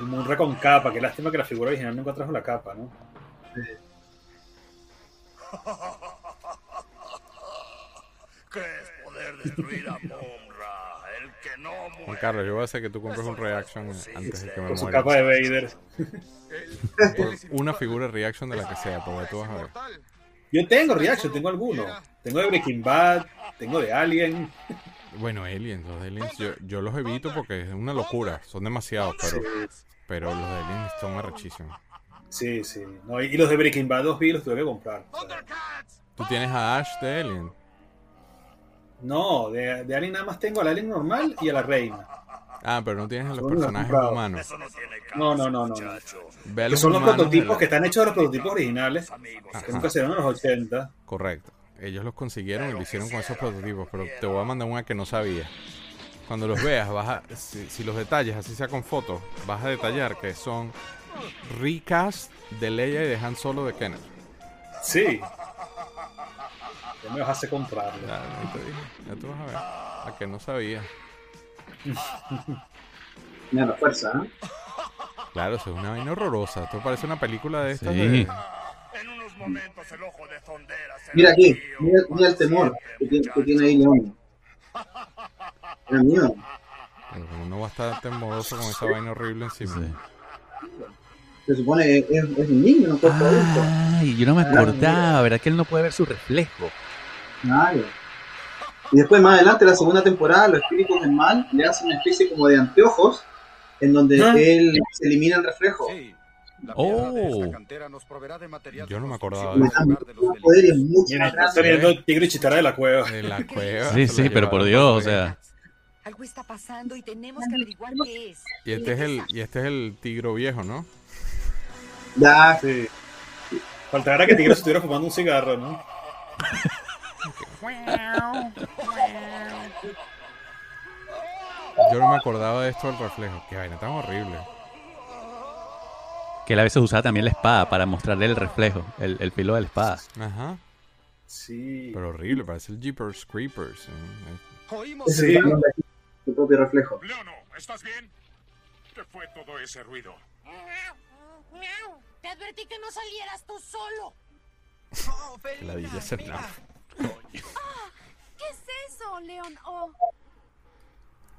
el Munra con capa. Qué lástima que la figura original nunca trajo la capa, ¿no? ¿Crees poder destruir a no Juan? Carlos, yo voy a hacer que tú compres un reaction antes de que me Con su muera. capa de Vader. Por una figura de reaction de la que sea, porque tú vas a ver. Yo tengo reaction, tengo alguno. Tengo de Breaking Bad, tengo de Alien. Bueno, aliens, los de aliens, yo, yo los evito porque es una locura. Son demasiados, pero, pero los de aliens son arrechísimos. Sí, sí. No, y los de Breaking Bad 2 vi los tuve que comprar. O sea, Tú tienes a Ash de Alien. No, de, de Alien nada más tengo al Alien normal y a la reina. Ah, pero no tienes a los Son los personajes humanos. Eso no tiene caso, No, no, no, no. a son los prototipos la- que están hechos de los prototipos originales. Que nunca se dieron en los 80. Correcto. Ellos los consiguieron y lo hicieron con esos prototipos, pero te voy a mandar una que no sabía. Cuando los veas, vas a, si, si los detalles, así sea con fotos, vas a detallar que son recast de Leia y de Han Solo de Kenneth. Sí. Ya me vas a hacer comprarlo. Ya, te dije, ya tú vas a ver. A que no sabía. Mira la fuerza, ¿eh? Claro, eso es una vaina horrorosa. Esto parece una película de estas Sí. de, momentos el ojo de Zondera Mira aquí, mira, mira el temor que tiene, que muchacho. tiene ahí León. Era mío. Pero como no va a estar temoroso con esa vaina horrible encima. Se supone que es, es un niño, no adulto. Ay, yo no me acordaba, ¿verdad que él no puede ver su reflejo? Claro. Y después más adelante, la segunda temporada, los espíritus del mal le hacen una especie como de anteojos en donde Ah. él se elimina el reflejo. Oh, Yo no me acordaba Le de poderes mucho Mira, más está grandes. saliendo Tigre y Chitara de la cueva. De la cueva. sí, sí, pero por Dios, o sea. Algo está pasando y tenemos que averiguar qué es. Y este es el, y este es el tigro viejo, ¿no? Ya, Sí. Faltara que Tigre estuviera fumando un cigarro, ¿no? Yo no me acordaba de esto del reflejo. Qué vaina tan horrible. Que él a veces usaba también la espada para mostrarle el reflejo, el, el filo de la espada. Ajá. Sí. Pero horrible, parece el Jeepers Creepers. ¿eh? Sí. su propio reflejo. Leono, ¿estás bien? ¿Qué fue todo ese ruido? Te advertí que no salieras tú solo. La dilla ¿Qué es eso, León? Oh,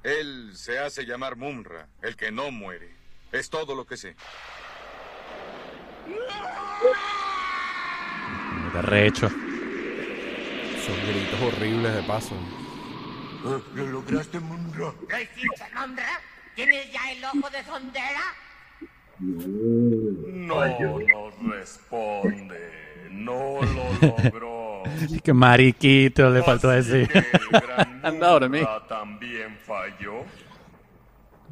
Él se hace llamar Mumra, el que no muere. Es todo lo que sé. Está rehecho. Son gritos horribles de paso. ¿Lo lograste, Munra? ¿Lo hiciste, Mondra? ¿Tienes ya el ojo de Sondera? No nos responde. No lo logró. Qué mariquito le faltó decir. Que Anda a dormir. Munra también falló.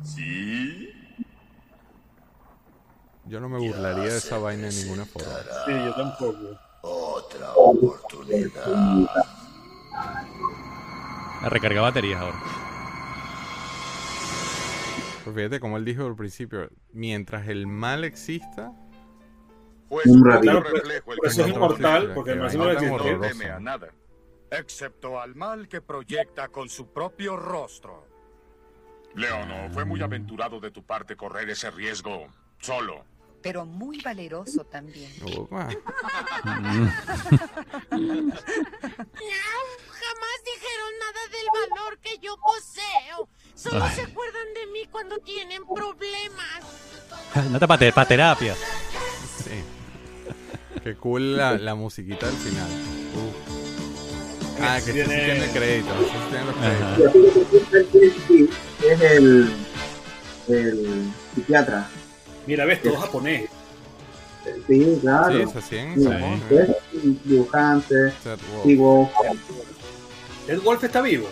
¿Sí? Yo no me burlaría de esa vaina de ninguna forma. Sí, yo tampoco. Otra oportunidad. A recargar baterías ahora. Pero fíjate como él dijo al principio, mientras el mal exista, Pues Un un ratito. reflejo el Por que eso es no inmortal, porque no horrorosa. teme a nada. Excepto al mal que proyecta con su propio rostro. Leono, fue muy aventurado de tu parte correr ese riesgo solo. pero muy valeroso también. Opa. Jamás dijeron nada del valor que yo poseo. Solo Ay. se acuerdan de mí cuando tienen problemas. No te para terapia. Qué cool la, la musiquita del final. Ah, que este sí Tiene- tiene crédito. sí tiene créditos. Es el, el psiquiatra. Mira, ves, todo japonés. Sí, claro. Sí, es así en Sí, Japón, dibujante, Seth Wolf. digo, ¿El Wolf está vivo?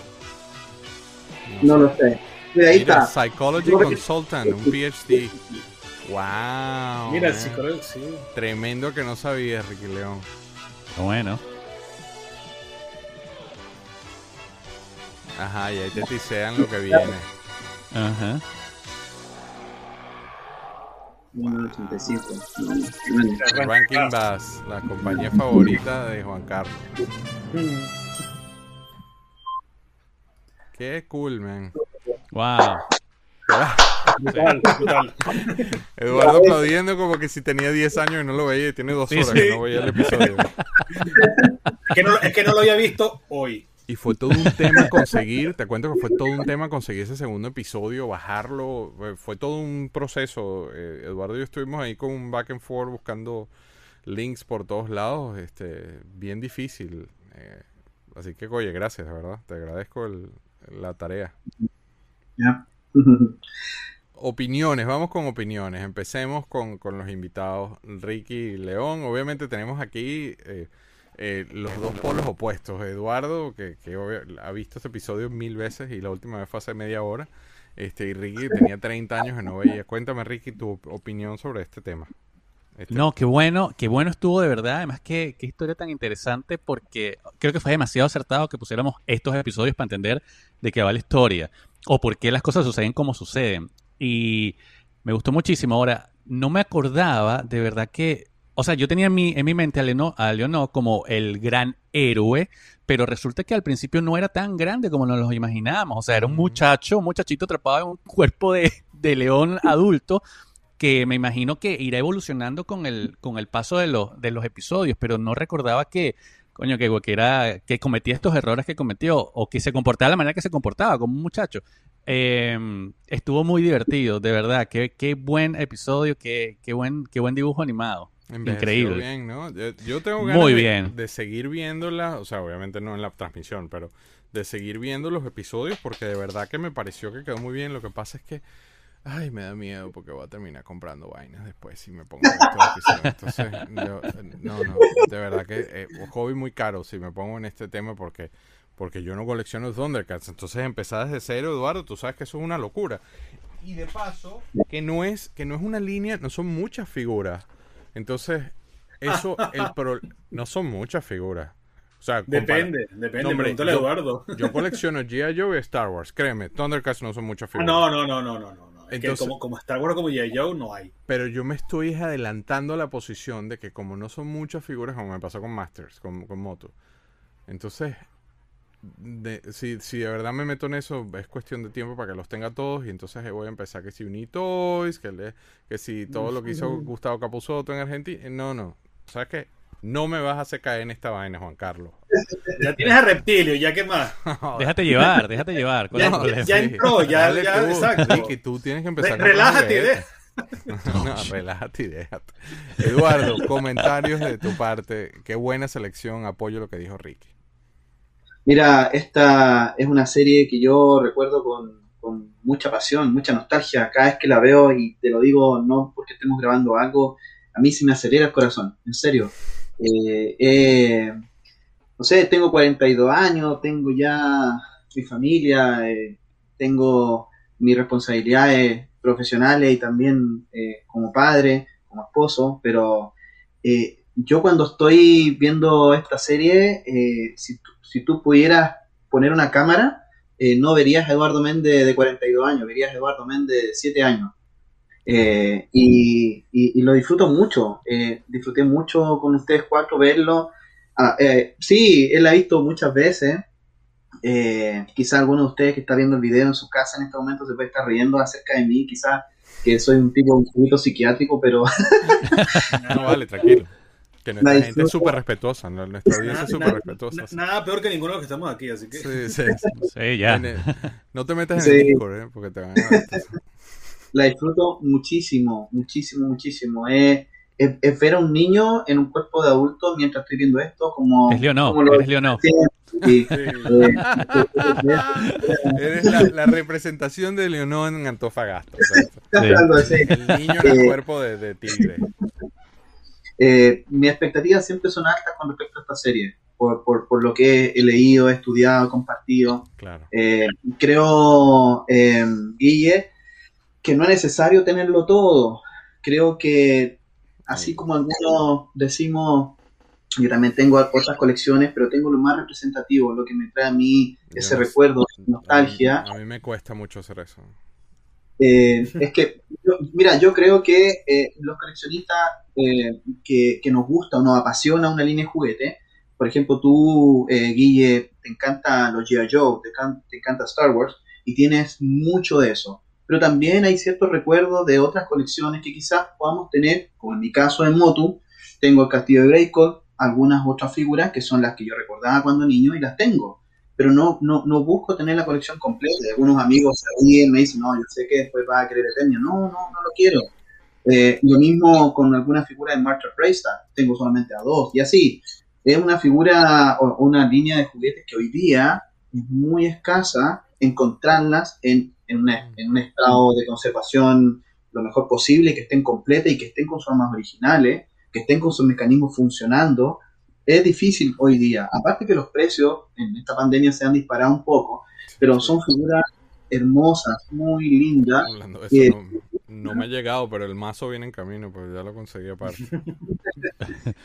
no lo sé. Mira, ahí Mira, está. Psychology Consultant, un PhD. Wow. Mira, el man. psicólogo, sí. Tremendo que no sabía, Ricky León. Bueno. Ajá, y ahí te tisean lo que viene. Ajá. 1985. Ranking Bass, la compañía favorita de Juan Carlos. Qué cool, man. Wow. Brutal, brutal. Eduardo aplaudiendo como que si tenía 10 años y no lo veía y tiene dos Sí, horas sí. que no veía el episodio. Es que, no, es que no lo había visto hoy. Y fue todo un tema conseguir, te cuento que fue todo un tema conseguir ese segundo episodio, bajarlo, fue todo un proceso. Eh, Eduardo y yo estuvimos ahí con un back and forth buscando links por todos lados, este, bien difícil. Eh, así que, oye, gracias, de verdad, te agradezco el- la tarea. Ya. Opiniones, vamos con opiniones. Empecemos con, con los invitados, Ricky y León. Obviamente tenemos aquí eh, eh, los dos polos opuestos. Eduardo, que, que obvia- ha visto este episodio mil veces y la última vez fue hace media hora. Este, y Ricky que tenía 30 años y no veía. Cuéntame, Ricky, tu op- opinión sobre este tema. Este- No, qué bueno, qué bueno estuvo de verdad. Además, qué, qué historia tan interesante porque creo que fue demasiado acertado que pusiéramos estos episodios para entender de qué va la historia o por qué las cosas suceden como suceden. Y me gustó muchísimo. Ahora, no me acordaba de verdad que, o sea, yo tenía en mi, en mi mente a Leonor, a Leonor como el gran héroe, pero resulta que al principio no era tan grande como nos lo imaginábamos. O sea, era un muchacho, un muchachito atrapado en un cuerpo de, de león adulto que me imagino que irá evolucionando con el, con el paso de los, de los episodios, pero no recordaba que, coño, que, que, era, que cometía estos errores que cometió, o que se comportaba de la manera que se comportaba, como un muchacho. Eh, estuvo muy divertido, de verdad. Qué, qué buen episodio, qué, qué, buen, qué buen dibujo animado. Envejeció Increíble. bien, ¿no? Yo, tengo ganas Muy de, bien. de seguir viéndola, o sea, obviamente no en la transmisión, pero de seguir viendo los episodios porque de verdad que me pareció que quedó muy bien. Lo que pasa es que, ay, me da miedo porque voy a terminar comprando vainas después si me pongo en estos episodios. Entonces, yo, no, no, de verdad que eh, un hobby muy caro si me pongo en este tema porque porque yo no colecciono Thundercats. Entonces empezar desde cero, Eduardo, tú sabes que eso es una locura. Y de paso, que no es, que no es una línea, no son muchas figuras. Entonces, eso, el pro, no son muchas figuras. O sea, Depende, depende, No, hombre, pregúntale a yo- Eduardo. Yo colecciono G.I. Joe y Star Wars, créeme, Thundercats no son muchas figuras. no, no, no, no, no, no. Es que Entonces- como, como Star Wars como G.I. Joe no hay. Pero yo me estoy adelantando a la posición de que como no son muchas figuras, como me pasó con Masters, con, con Moto. Entonces, de- si, si de verdad me meto en eso, es cuestión de tiempo para que los tenga todos. Y entonces voy a empezar que si Unitoys, que, le, que si todo lo que hizo Gustavo Capuzotto en Argentina. No, no. ¿Sabes qué? No me vas a hacer caer en esta vaina, Juan Carlos. Ya tienes a Reptilio, ya qué más. Déjate llevar, déjate llevar. ¿cuál es el Ya- ya entró, ya, Dale ya, tú, exacto. Ricky, tú tienes que empezar Re- relájate, juguetes. no, relájate y déjate. Eduardo, comentarios de tu parte. Qué buena selección. Apoyo lo que dijo Ricky. Mira, esta es una serie que yo recuerdo con, mucha pasión, mucha nostalgia. Cada vez que la veo, y te lo digo no porque estemos grabando algo, a mí se me acelera el corazón, en serio. Eh, eh, no sé, tengo 42 años, tengo ya mi familia, eh, tengo mis responsabilidades profesionales y también eh, como padre, como esposo, pero yo cuando estoy viendo esta serie, si, tú- si tú pudieras poner una cámara, eh, no verías a Eduardo Méndez de 42 años, verías a Eduardo Méndez de 7 años. Eh, y, y- y lo disfruto mucho, eh, disfruté mucho con ustedes cuatro verlo. Ah, eh, sí, él ha visto muchas veces. Eh, quizá alguno de ustedes que está viendo el video en su casa en este momento se puede estar riendo acerca de mí, quizás que soy un tipo un poquito psiquiátrico, pero No, vale, tranquilo. Que nuestra La gente es súper respetuosa. ¿no? Nuestra audiencia es súper respetuosa. na- Nada peor que ninguno de los que estamos aquí, así que. Sí, sí. Sí, ya. No te metas en Sí. el Discord, ¿eh? Porque te van a ver. la disfruto muchísimo, muchísimo, muchísimo. Es, es- es ver a un niño en un cuerpo de adulto mientras estoy viendo esto como... Es Leonó, como lo- eres Leonó. Sí, sí. Sí. Eh, Eres la, la representación de Leonor en Antofagasta. o sea. El niño en el Eh, cuerpo de, de tigre. Eh, mis expectativas siempre son altas con respecto a esta serie, por, por, por lo que he leído, he estudiado, compartido. Claro. Eh, creo, eh, Guille, que no es necesario tenerlo todo. Creo que, así como algunos decimos, yo también tengo otras colecciones, pero tengo lo más representativo, lo que me trae a mí ese sé. recuerdo, nostalgia. A mí, a mí me cuesta mucho hacer eso. Eh, es que, yo- mira, yo creo que eh, los coleccionistas eh, que, que nos gusta o nos apasiona una línea de juguete, por ejemplo, tú, eh, Guille, te encanta los G.I. Joe, te, can- te encanta Star Wars y tienes mucho de eso. Pero también hay ciertos recuerdos de otras colecciones que quizás podamos tener, como en mi caso en Motu, tengo el Castillo de Grayskull, algunas otras figuras que son las que yo recordaba cuando niño y las tengo pero no, no, no busco tener la colección completa. Algunos amigos se me dicen, no, yo sé que después vas a querer Eternia. No, no, no lo quiero. Eh, lo mismo con alguna figura de Marshall Raystar, tengo solamente a dos, y así. Es una figura o una línea de juguetes que hoy día es muy escasa encontrarlas en, en, una- en un estado de conservación lo mejor posible, que estén completas y que estén con sus armas originales, que estén con sus mecanismos funcionando, es difícil hoy día. Aparte que los precios en esta pandemia se han disparado un poco, pero son figuras hermosas, muy lindas. Que- no, no me ha llegado, pero el mazo viene en camino, pues ya lo conseguí aparte.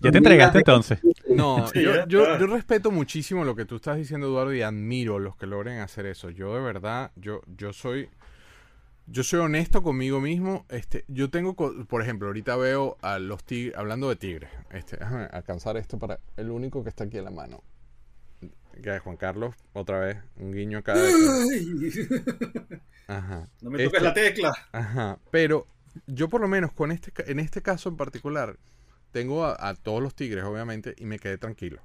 Ya te entregaste entonces. No, yo, yo, yo respeto muchísimo lo que tú estás diciendo, Eduardo, y admiro los que logren hacer eso. Yo de verdad, yo, yo soy, yo soy honesto conmigo mismo. Este, yo tengo, por ejemplo, ahorita veo a los tigres, hablando de tigres. Este, déjame alcanzar esto para el único que está aquí en la mano. Que es Juan Carlos, otra vez, un guiño acá. Ajá. No me toques Esto- la tecla. Ajá, pero yo por lo menos con este, en este caso en particular, tengo a, a todos los tigres, obviamente, y me quedé tranquilo.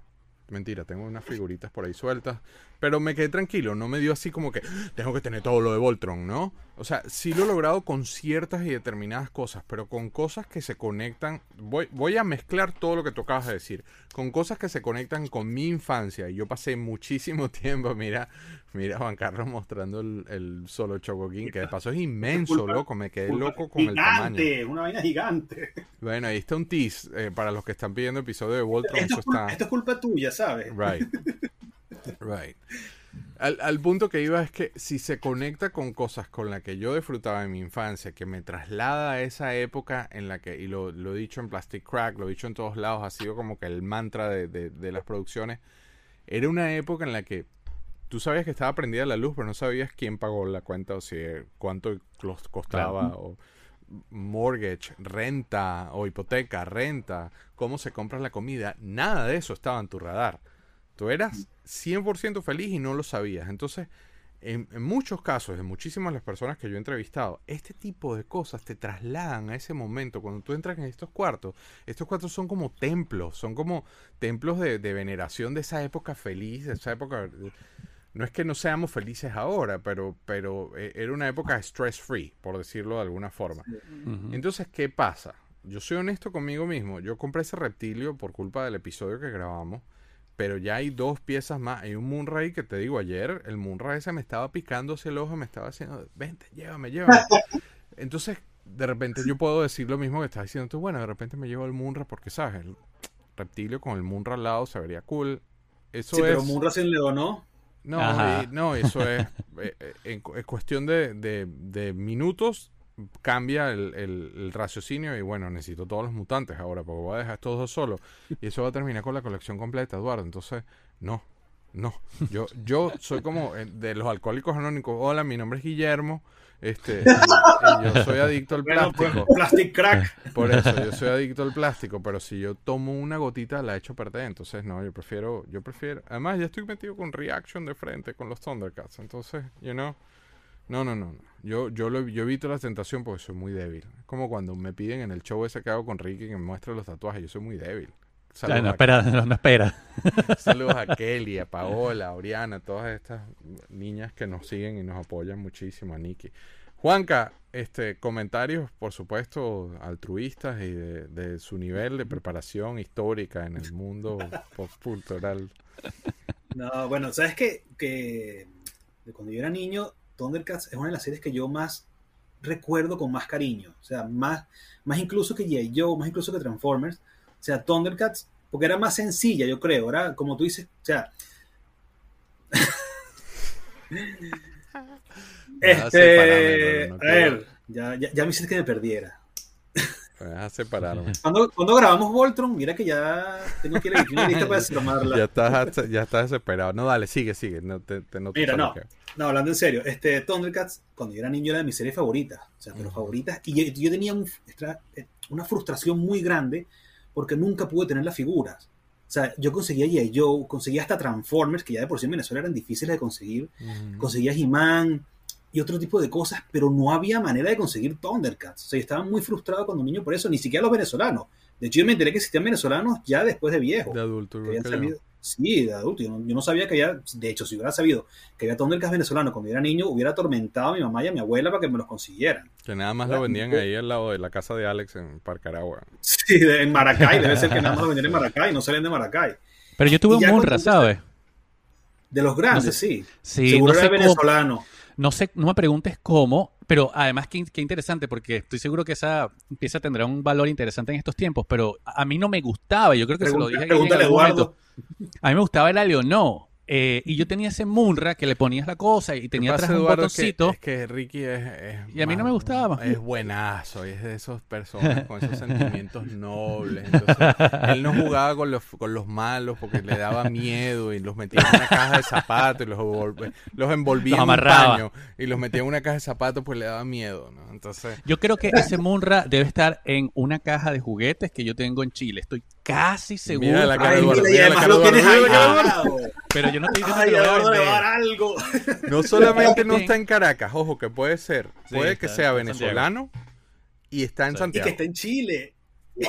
Mentira, tengo unas figuritas por ahí sueltas. Pero me quedé tranquilo, no me dio así como que "Ah, tengo que tener todo lo de Voltron, ¿no? O sea, sí lo he logrado con ciertas y determinadas cosas, pero con cosas que se conectan. Voy, voy a mezclar todo lo que tú acabas de decir. Con cosas que se conectan con mi infancia. Y yo pasé muchísimo tiempo, mira, mira Juan Carlos mostrando el, el solo Chocoquín, que de paso es inmenso, Culpa- loco. Me quedé loco con el tamaño. Gigante, una vaina gigante. Bueno, ahí está un tease eh, para los que están pidiendo episodio de Voltron. Esto Eso es, culpa, está. esto es culpa tuya, ¿sabes? Right. Right. Al, al punto que iba es que si se conecta con cosas con las que yo disfrutaba en mi infancia, que me traslada a esa época en la que, y lo, lo he dicho en Plastic Crack, lo he dicho en todos lados, ha sido como que el mantra de, de- de las producciones, era una época en la que tú sabías que estaba prendida la luz, pero no sabías quién pagó la cuenta o si cuánto los costaba Claro. o mortgage, renta o hipoteca, renta, cómo se compra la comida, nada de eso estaba en tu radar. Tú eras 100% feliz y no lo sabías. Entonces, en, en muchos casos, de muchísimas las personas que yo he entrevistado, este tipo de cosas te trasladan a ese momento. Cuando tú entras en estos cuartos, estos cuartos son como templos, son como templos de, de veneración de esa época feliz, de esa época... No es que no seamos felices ahora, pero, pero eh, era una época stress free, por decirlo de alguna forma. Entonces, ¿qué pasa? Yo soy honesto conmigo mismo. Yo compré ese reptilio por culpa del episodio que grabamos. Pero ya hay dos piezas más. Hay un Moonray que te digo ayer. El Moonray ese me estaba picando hacia el ojo. Me estaba haciendo, vente, llévame, llévame. Entonces, de repente yo puedo decir lo mismo que estás diciendo tú. Bueno, de repente me llevo el Moonra porque, ¿sabes? El reptilio con el Moonra al lado se vería cool. Eso Sí, es... pero Munra se enleonó. No, y- no, eso es eh, eh, en, cu- en cuestión de, de- de minutos cambia el, el- el raciocinio y bueno, necesito todos los mutantes ahora porque voy a dejar estos dos solos y eso va a terminar con la colección completa, Eduardo. Entonces, no, no. Yo, yo soy como eh, de los alcohólicos anónimos. Hola, mi nombre es Guillermo. Este, y- y yo soy adicto al Bueno, pues, plástico. Plastic Crack. Por eso, yo soy adicto al plástico, pero si yo tomo una gotita la echo perder, entonces no, yo prefiero, yo prefiero, además ya estoy metido con Reaction de frente con los Thundercats, entonces, you know, no, no, no, no. Yo, yo, lo, yo evito la tentación porque soy muy débil. Es como cuando me piden en el show ese que hago con Ricky que me muestre los tatuajes, yo soy muy débil. Saludos, no a, espera, no, no espera. saludos a Kelly, a Paola, a Oriana, todas estas niñas que nos siguen y nos apoyan muchísimo, a Nikki. Juanca, este, comentarios, por supuesto, altruistas y de, de su nivel de preparación histórica en el mundo cultural. No, bueno, ¿sabes qué? Que de cuando yo era niño, Thundercats es una de las series que yo más recuerdo con más cariño. O sea, más, más incluso que G.I. Joe, más incluso que Transformers. O sea, Thundercats, porque era más sencilla, yo creo. Era, como tú dices, o sea... Este, no a ver, ya, ya, ya me hiciste que me perdiera. A separarme. Cuando, cuando grabamos Voltron, mira que ya tengo que ir a una lista para desarmarla. Ya estás, ya estás desesperado. No, dale, sigue, sigue. No te, te noto Mira, no. No, hablando en serio, este Thundercats, cuando yo era niño, era de mis series favoritas, o sea, pero favoritas, y yo, yo tenía un- eh, una frustración muy grande porque nunca pude tener las figuras. O sea, yo conseguía G.I. Joe, conseguía hasta Transformers, que ya de por sí en Venezuela eran difíciles de conseguir, conseguía He-Man y otro tipo de cosas, pero no había manera de conseguir Thundercats. O sea, yo estaba muy frustrado cuando niño por eso, ni siquiera los venezolanos. De hecho, yo me enteré que existían venezolanos ya después de viejo. De adulto, que habían salido- Sí, de adulto. Yo no, yo no sabía que había, de hecho, si hubiera sabido que había Thundercats venezolanos cuando yo era niño, hubiera atormentado a mi mamá y a mi abuela para que me los consiguieran. Que nada más lo vendían ahí al lado de la casa de Alex en Parcaragua. Sí, de- en Maracay, debe ser que nada más lo vendían en Maracay, no salen de Maracay. Pero yo tuve Y un Munra, ¿sabes? De los grandes, No sé- sí. Sí, Seguro no era cómo- venezolano. No sé, no me preguntes cómo, pero además qué, qué interesante, porque estoy seguro que esa pieza tendrá un valor interesante en estos tiempos, pero a mí no me gustaba, yo creo que se lo dije pregúntale a Eduardo. A mí me gustaba el Leonó, eh, y yo tenía ese Munra que le ponías la cosa y tenía atrás un Eduardo, es que- botoncito. Es que, Ricky es, es Y a mí no me gustaba. Es buenazo, y es de esas personas con esos sentimientos nobles. Entonces, él no jugaba con los, con los malos porque le daba miedo y los metía en una caja de zapatos y los, los envolvía Los en un paño y los metía en una caja de zapatos pues le daba miedo, ¿no? Entonces, Yo creo que ese Munra debe estar en una caja de juguetes que yo tengo en Chile. Estoy casi seguro. Mira la cara de Eduardo, mira, y mira la cara lo de tienes de. Pero yo no estoy diciendo Ay, que lo voy a vender. algo. no solamente no está en Caracas, ojo, que puede ser, Sí, puede que está sea en venezolano Y está en Y Santiago. que está en Chile. Sí.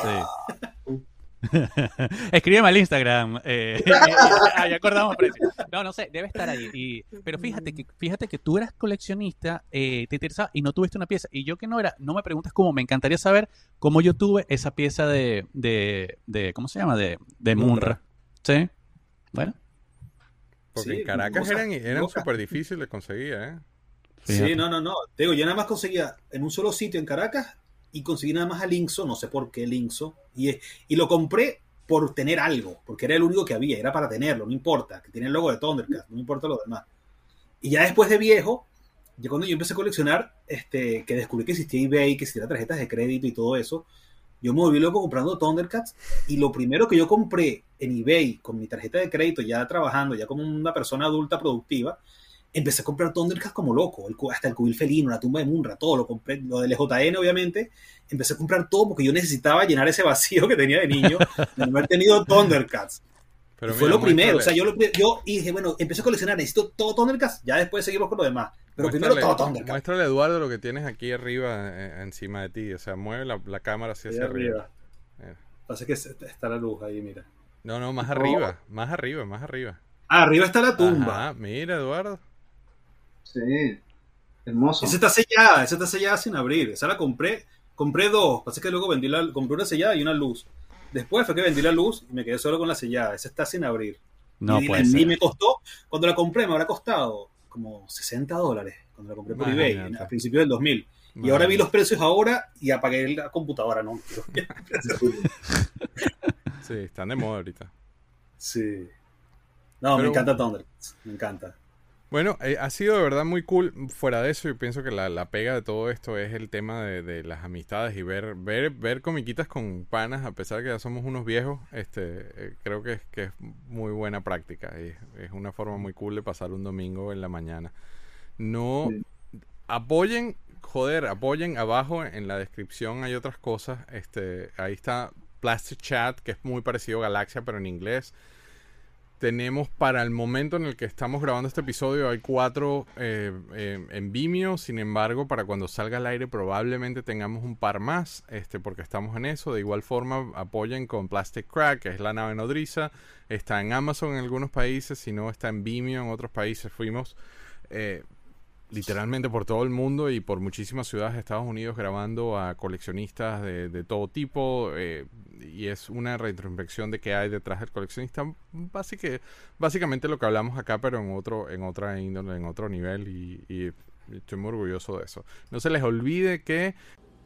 Escríbeme al Instagram. Eh, ahí acordamos precio. No, no sé, debe estar ahí. Y, pero fíjate que, fíjate que tú eras coleccionista, eh, te interesaba y no tuviste una pieza. Y yo que no era, no me preguntas cómo, me encantaría saber cómo yo tuve esa pieza de, de, de ¿cómo se llama? De, de Munra. ¿Sí? Bueno. Porque Sí, en Caracas eran, súper difíciles de conseguir, ¿eh? Fíjate. Sí, no, no, no. Te digo, yo nada más conseguía en un solo sitio en Caracas y conseguí nada más al Linkso, no sé por qué Linkso, y, lo compré por tener algo, porque era el único que había, era para tenerlo, no importa, que tiene el logo de Thundercat, no importa lo demás. Y ya después de viejo, ya cuando yo empecé a coleccionar, este, que descubrí que existía eBay, que existían tarjetas de crédito y todo eso, yo me volví loco comprando Thundercats y lo primero que yo compré en eBay con mi tarjeta de crédito, ya trabajando, ya como una persona adulta productiva, empecé a comprar Thundercats como loco, el hasta el cubil felino, la tumba de Munra, todo lo compré, lo del JN obviamente, empecé a comprar todo porque yo necesitaba llenar ese vacío que tenía de niño de no haber tenido Thundercats. Pero fue mira, lo primero, o sea, yo, lo- yo dije, bueno, empecé a coleccionar, necesito todo Thundercats, ya después seguimos con lo demás, pero primero muéstrale- todo Thundercats. Muéstrale, Eduardo, lo que tienes aquí arriba, eh, encima de ti. O sea, mueve la, la cámara hacia, hacia arriba. arriba. Mira. Pasa que está la luz ahí, mira. No, no, más Oh. arriba, más arriba, más arriba. Ah, arriba está la tumba. Ajá, mira, Eduardo. Sí. Hermoso. Esa está sellada, esa está sellada sin abrir. Esa la compré, compré dos. Pasa que luego vendí la, compré una sellada y una luz. Después fue que vendí la luz y me quedé solo con la sellada. Esa está sin abrir. No y, puede y ser. me costó, cuando la compré me habrá costado como 60 dólares cuando la compré por eBay Imagínate. a principios del 2000. Y ahora vi los precios ahora y apagué la computadora, ¿no? Sí, están de moda ahorita. sí. No, me encanta Thundercats. Me encanta. Bueno, eh, ha sido de verdad muy cool. Fuera de eso, yo pienso que la, la pega de todo esto es el tema de, de las amistades y ver, ver, ver comiquitas con panas, a pesar de que ya somos unos viejos, este, eh, creo que, es- que es muy buena práctica. y es una forma muy cool de pasar un domingo en la mañana. No apoyen, joder, apoyen abajo en la descripción hay otras cosas. Este, ahí está Plastic Chat, que es muy parecido a Galaxia, pero en inglés. Tenemos para el momento en el que estamos grabando este episodio, hay cuatro eh, eh, en Vimeo. Sin embargo, para cuando salga al aire, probablemente tengamos un par más, este, porque estamos en eso. De igual forma, apoyen con Plastic Crack, que es la nave nodriza. Está en Amazon en algunos países, si no, está en Vimeo en otros países. Fuimos eh, literalmente por todo el mundo y por muchísimas ciudades de Estados Unidos grabando a coleccionistas de, de todo tipo eh, y es una retrospección de qué hay detrás del coleccionista básica- básicamente lo que hablamos acá pero en otro en otra índole en otro nivel y, y estoy muy orgulloso de eso no se les olvide que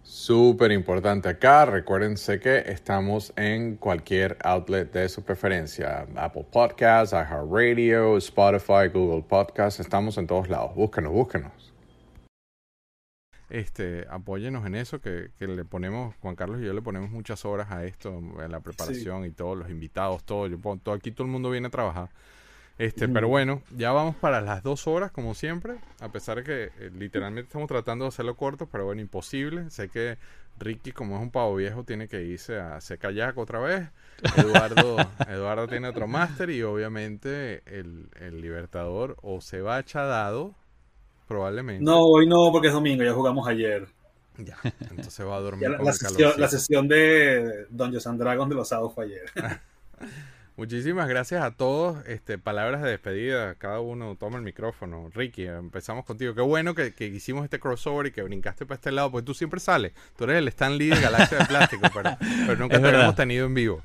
Súper importante acá, recuérdense que estamos en cualquier outlet de su preferencia. Apple Podcasts, iHeartRadio, Spotify, Google Podcasts, estamos en todos lados. Búsquenos, búsquenos. Este, apóyenos en eso, que, que le ponemos, Juan Carlos y yo le ponemos muchas horas a esto, a la preparación y todos los invitados, todo. Yo pongo- todo aquí todo el mundo viene a trabajar. Este, pero bueno, ya vamos para las dos horas, como siempre. A pesar de que eh, literalmente estamos tratando de hacerlo corto, pero bueno, imposible. Sé que Ricky, como es un pavo viejo, tiene que irse a hacer kayak otra vez. Eduardo, Eduardo tiene otro máster y obviamente el, el Libertador o se va a Chadado, probablemente. No, hoy no, porque es domingo, ya jugamos ayer. Ya, entonces va a dormir la, con la el sesión, la sesión de Dungeons and Dragons de los sábados fue ayer. Muchísimas gracias a todos. Este, palabras de despedida. Cada uno toma el micrófono. Ricky, empezamos contigo. Qué bueno que, que hicimos este crossover y que brincaste para este lado, porque tú siempre sales. Tú eres el Stan Lee de Galaxia de Plástico, pero, pero nunca Es te verdad. habíamos tenido en vivo.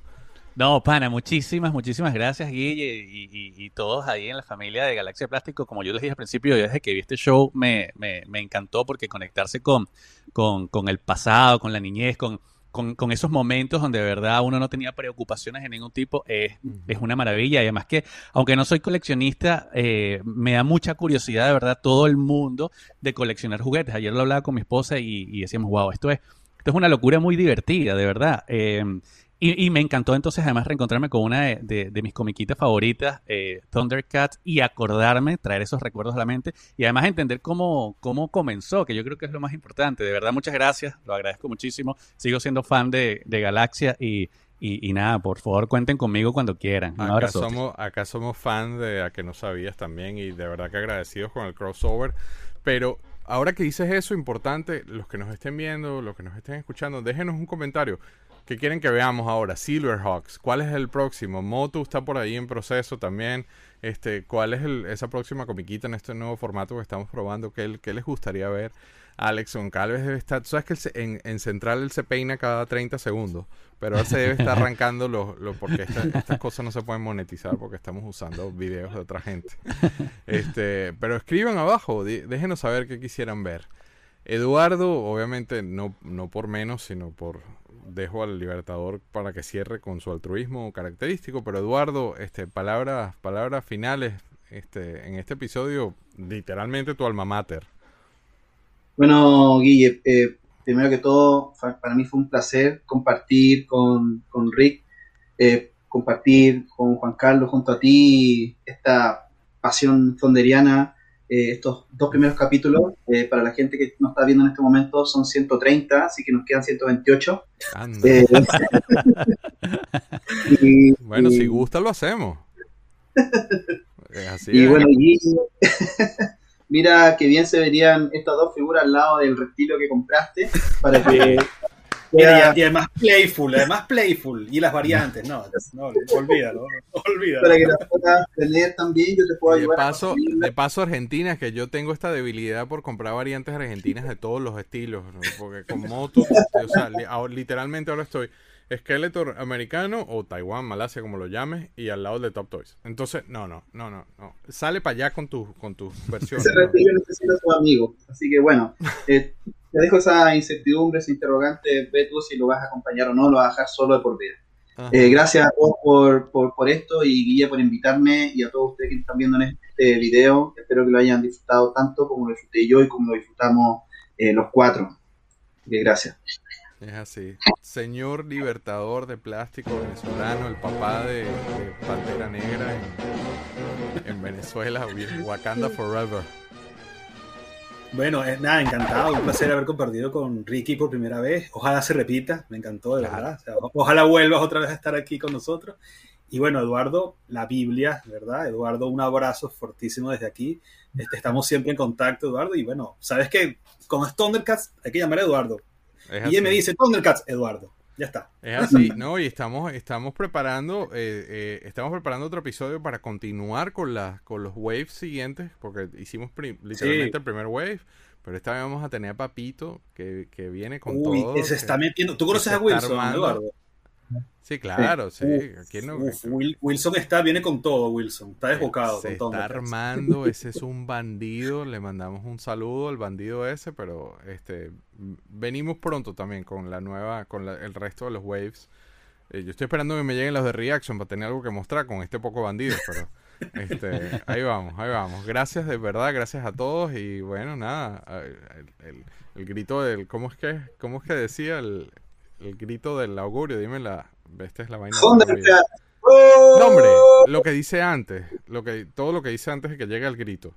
No, pana, muchísimas, muchísimas gracias, Guille, y, y- y todos ahí en la familia de Galaxia Plástico. Como yo les dije al principio, yo desde que vi este show me, me, me encantó porque conectarse con, con, con el pasado, con la niñez, con, con, con esos momentos donde de verdad uno no tenía preocupaciones de ningún tipo, es, es una maravilla. Y además que, aunque no soy coleccionista, eh, me da mucha curiosidad, de verdad, todo el mundo de coleccionar juguetes. Ayer lo hablaba con mi esposa y, y decíamos, wow, esto es, esto es una locura muy divertida, de verdad. Eh, y, y me encantó entonces además reencontrarme con una de, de- de mis comiquitas favoritas, eh, Thundercats, y acordarme, traer esos recuerdos a la mente y además entender cómo, cómo comenzó, que yo creo que es lo más importante. De verdad, muchas gracias, lo agradezco muchísimo. Sigo siendo fan de, de Galaxia y, y, y nada, por favor cuenten conmigo cuando quieran. Un Acá abrazo. somos, acá somos fans de A que no sabías también y de verdad que agradecidos con el crossover. Pero ahora que dices eso, importante, los que nos estén viendo, los que nos estén escuchando, déjenos un comentario. ¿Qué quieren que veamos ahora? Silverhawks. ¿Cuál es el próximo? Motu está por ahí en proceso también. Este, ¿Cuál es el- esa próxima comiquita en este nuevo formato que estamos probando? ¿Qué, qué les gustaría ver? Alex Goncalves debe estar... ¿Sabes que se- en, en Central él se peina cada 30 segundos? Pero él se debe estar arrancando los... los- porque esta- estas cosas no se pueden monetizar porque estamos usando videos de otra gente. Este, pero escriban abajo, di- déjenos saber qué quisieran ver. Eduardo, obviamente no, no por menos, sino por dejo al Libertador para que cierre con su altruismo característico, pero Eduardo, este, palabras, palabras finales, este, en este episodio, literalmente tu alma mater. Bueno, Guille, eh, primero que todo, para mí fue un placer compartir con, con Rick, eh, compartir con Juan Carlos junto a ti esta pasión fonderiana, eh, estos dos primeros capítulos. Eh, para la gente que nos está viendo en este momento son 130, así que nos quedan 128. Anda. Eh, y- Bueno, y- si gusta lo hacemos. Así. Y es. bueno, Guille, mira que bien se verían estas dos figuras al lado del reptilio que compraste para que Mira, y, además playful, además playful. Y las variantes, no, no, olvídalo, olvídalo. para que las puedas tener también, yo te puedo de ayudar. a paso, de paso Argentina, que yo tengo esta debilidad por comprar variantes argentinas de todos los estilos, ¿no? porque con moto, o sea, literalmente ahora estoy Skeletor americano o Taiwán, Malasia, como lo llames, y al lado de Top Toys. Entonces, no, no, no, no, no. Sale para allá con tus con tus versiones. Ese ¿no? reptilio necesita su amigo. Así que bueno, eh, te dejo esa incertidumbre, esa interrogante, ve tú si lo vas a acompañar o no, lo vas a dejar solo de por vida. Eh, gracias a todos por, por, por esto y Guille por invitarme y a todos ustedes que están viendo en este video. Espero que lo hayan disfrutado tanto como lo disfruté yo y como lo disfrutamos eh, los cuatro. Que gracias. Es así. Señor libertador de plástico venezolano, el papá de, de Pantera Negra en, en Venezuela, Wakanda Forever. Bueno, nada, encantado, un placer haber compartido con Ricky por primera vez. Ojalá se repita, me encantó, de verdad. O sea, o- ojalá vuelvas otra vez a estar aquí con nosotros. Y bueno, Eduardo, la Biblia, ¿verdad? Eduardo, un abrazo fortísimo desde aquí. Este, estamos siempre en contacto, Eduardo. Y bueno, sabes que con Thundercats hay que llamar a Eduardo. Y él me dice, Thundercats, Eduardo. Ya está. Es así, ¿no? Y estamos, estamos preparando, eh, eh, estamos preparando otro episodio para continuar con las, con los waves siguientes, porque hicimos literalmente Sí. el primer wave, pero esta vez vamos a tener a Papito que, que viene con Uy, todo. que se está metiendo. ¿Tú conoces a Wilson. Eduardo? Sí, claro, sí. ¿Quién no- uf, Wilson está, viene con todo, Wilson. Está desbocado Se con está armando, ese es un bandido, le mandamos un saludo al bandido ese, pero este venimos pronto también con la nueva, con la- el resto de los waves. Eh, yo estoy esperando que me lleguen los de Reaction para tener algo que mostrar con este poco bandido, pero este, ahí vamos, ahí vamos. Gracias de verdad, gracias a todos y bueno, nada, el, el- el grito del, ¿cómo es que, cómo es que decía el, el grito del augurio? Dime la, esta es la vaina. No, hombre, lo que dice antes, lo que, todo lo que dice antes de que llegue el grito.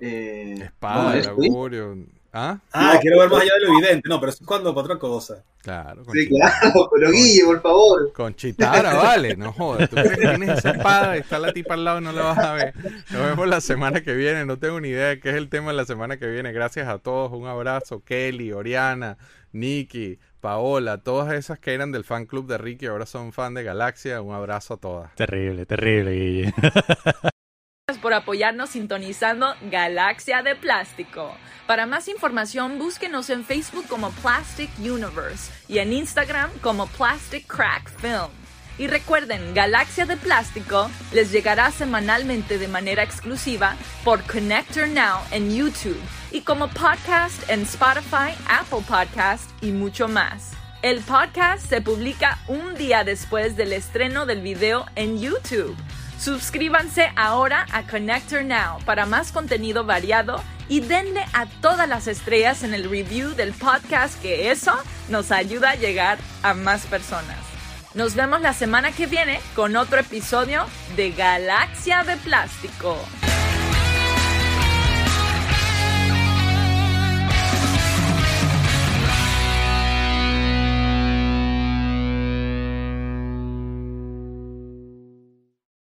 Eh, Espada, no, el ¿es augurio. ¿Ah? Ah, quiero ver más allá de lo evidente. No, pero eso es cuando para otra cosa. Claro, con Sí, Chitara. claro, pero Guille, por favor. Con Chitara, vale, no jodas. ¿Tú crees que tienes esa espada y está la tipa al lado y no la vas a ver? Nos vemos la semana que viene. No tengo ni idea de qué es el tema de la semana que viene. Gracias a todos. Un abrazo. Kelly, Oriana, Nikki, Paola, todas esas que eran del fan club de Ricky ahora son fan de Galaxia. Un abrazo a todas. Terrible, terrible, Guille. Gracias por apoyarnos sintonizando Galaxia de Plástico. Para más información, búsquenos en Facebook como Plastic Universe y en Instagram como Plastic Crack Film. Y recuerden, Galaxia de Plástico les llegará semanalmente de manera exclusiva por Connector Now en YouTube y como podcast en Spotify, Apple Podcast y mucho más. El podcast se publica un día después del estreno del video en YouTube. Suscríbanse ahora a Connector Now para más contenido variado y denle a todas las estrellas en el review del podcast que eso nos ayuda a llegar a más personas. Nos vemos la semana que viene con otro episodio de Galaxia de Plástico.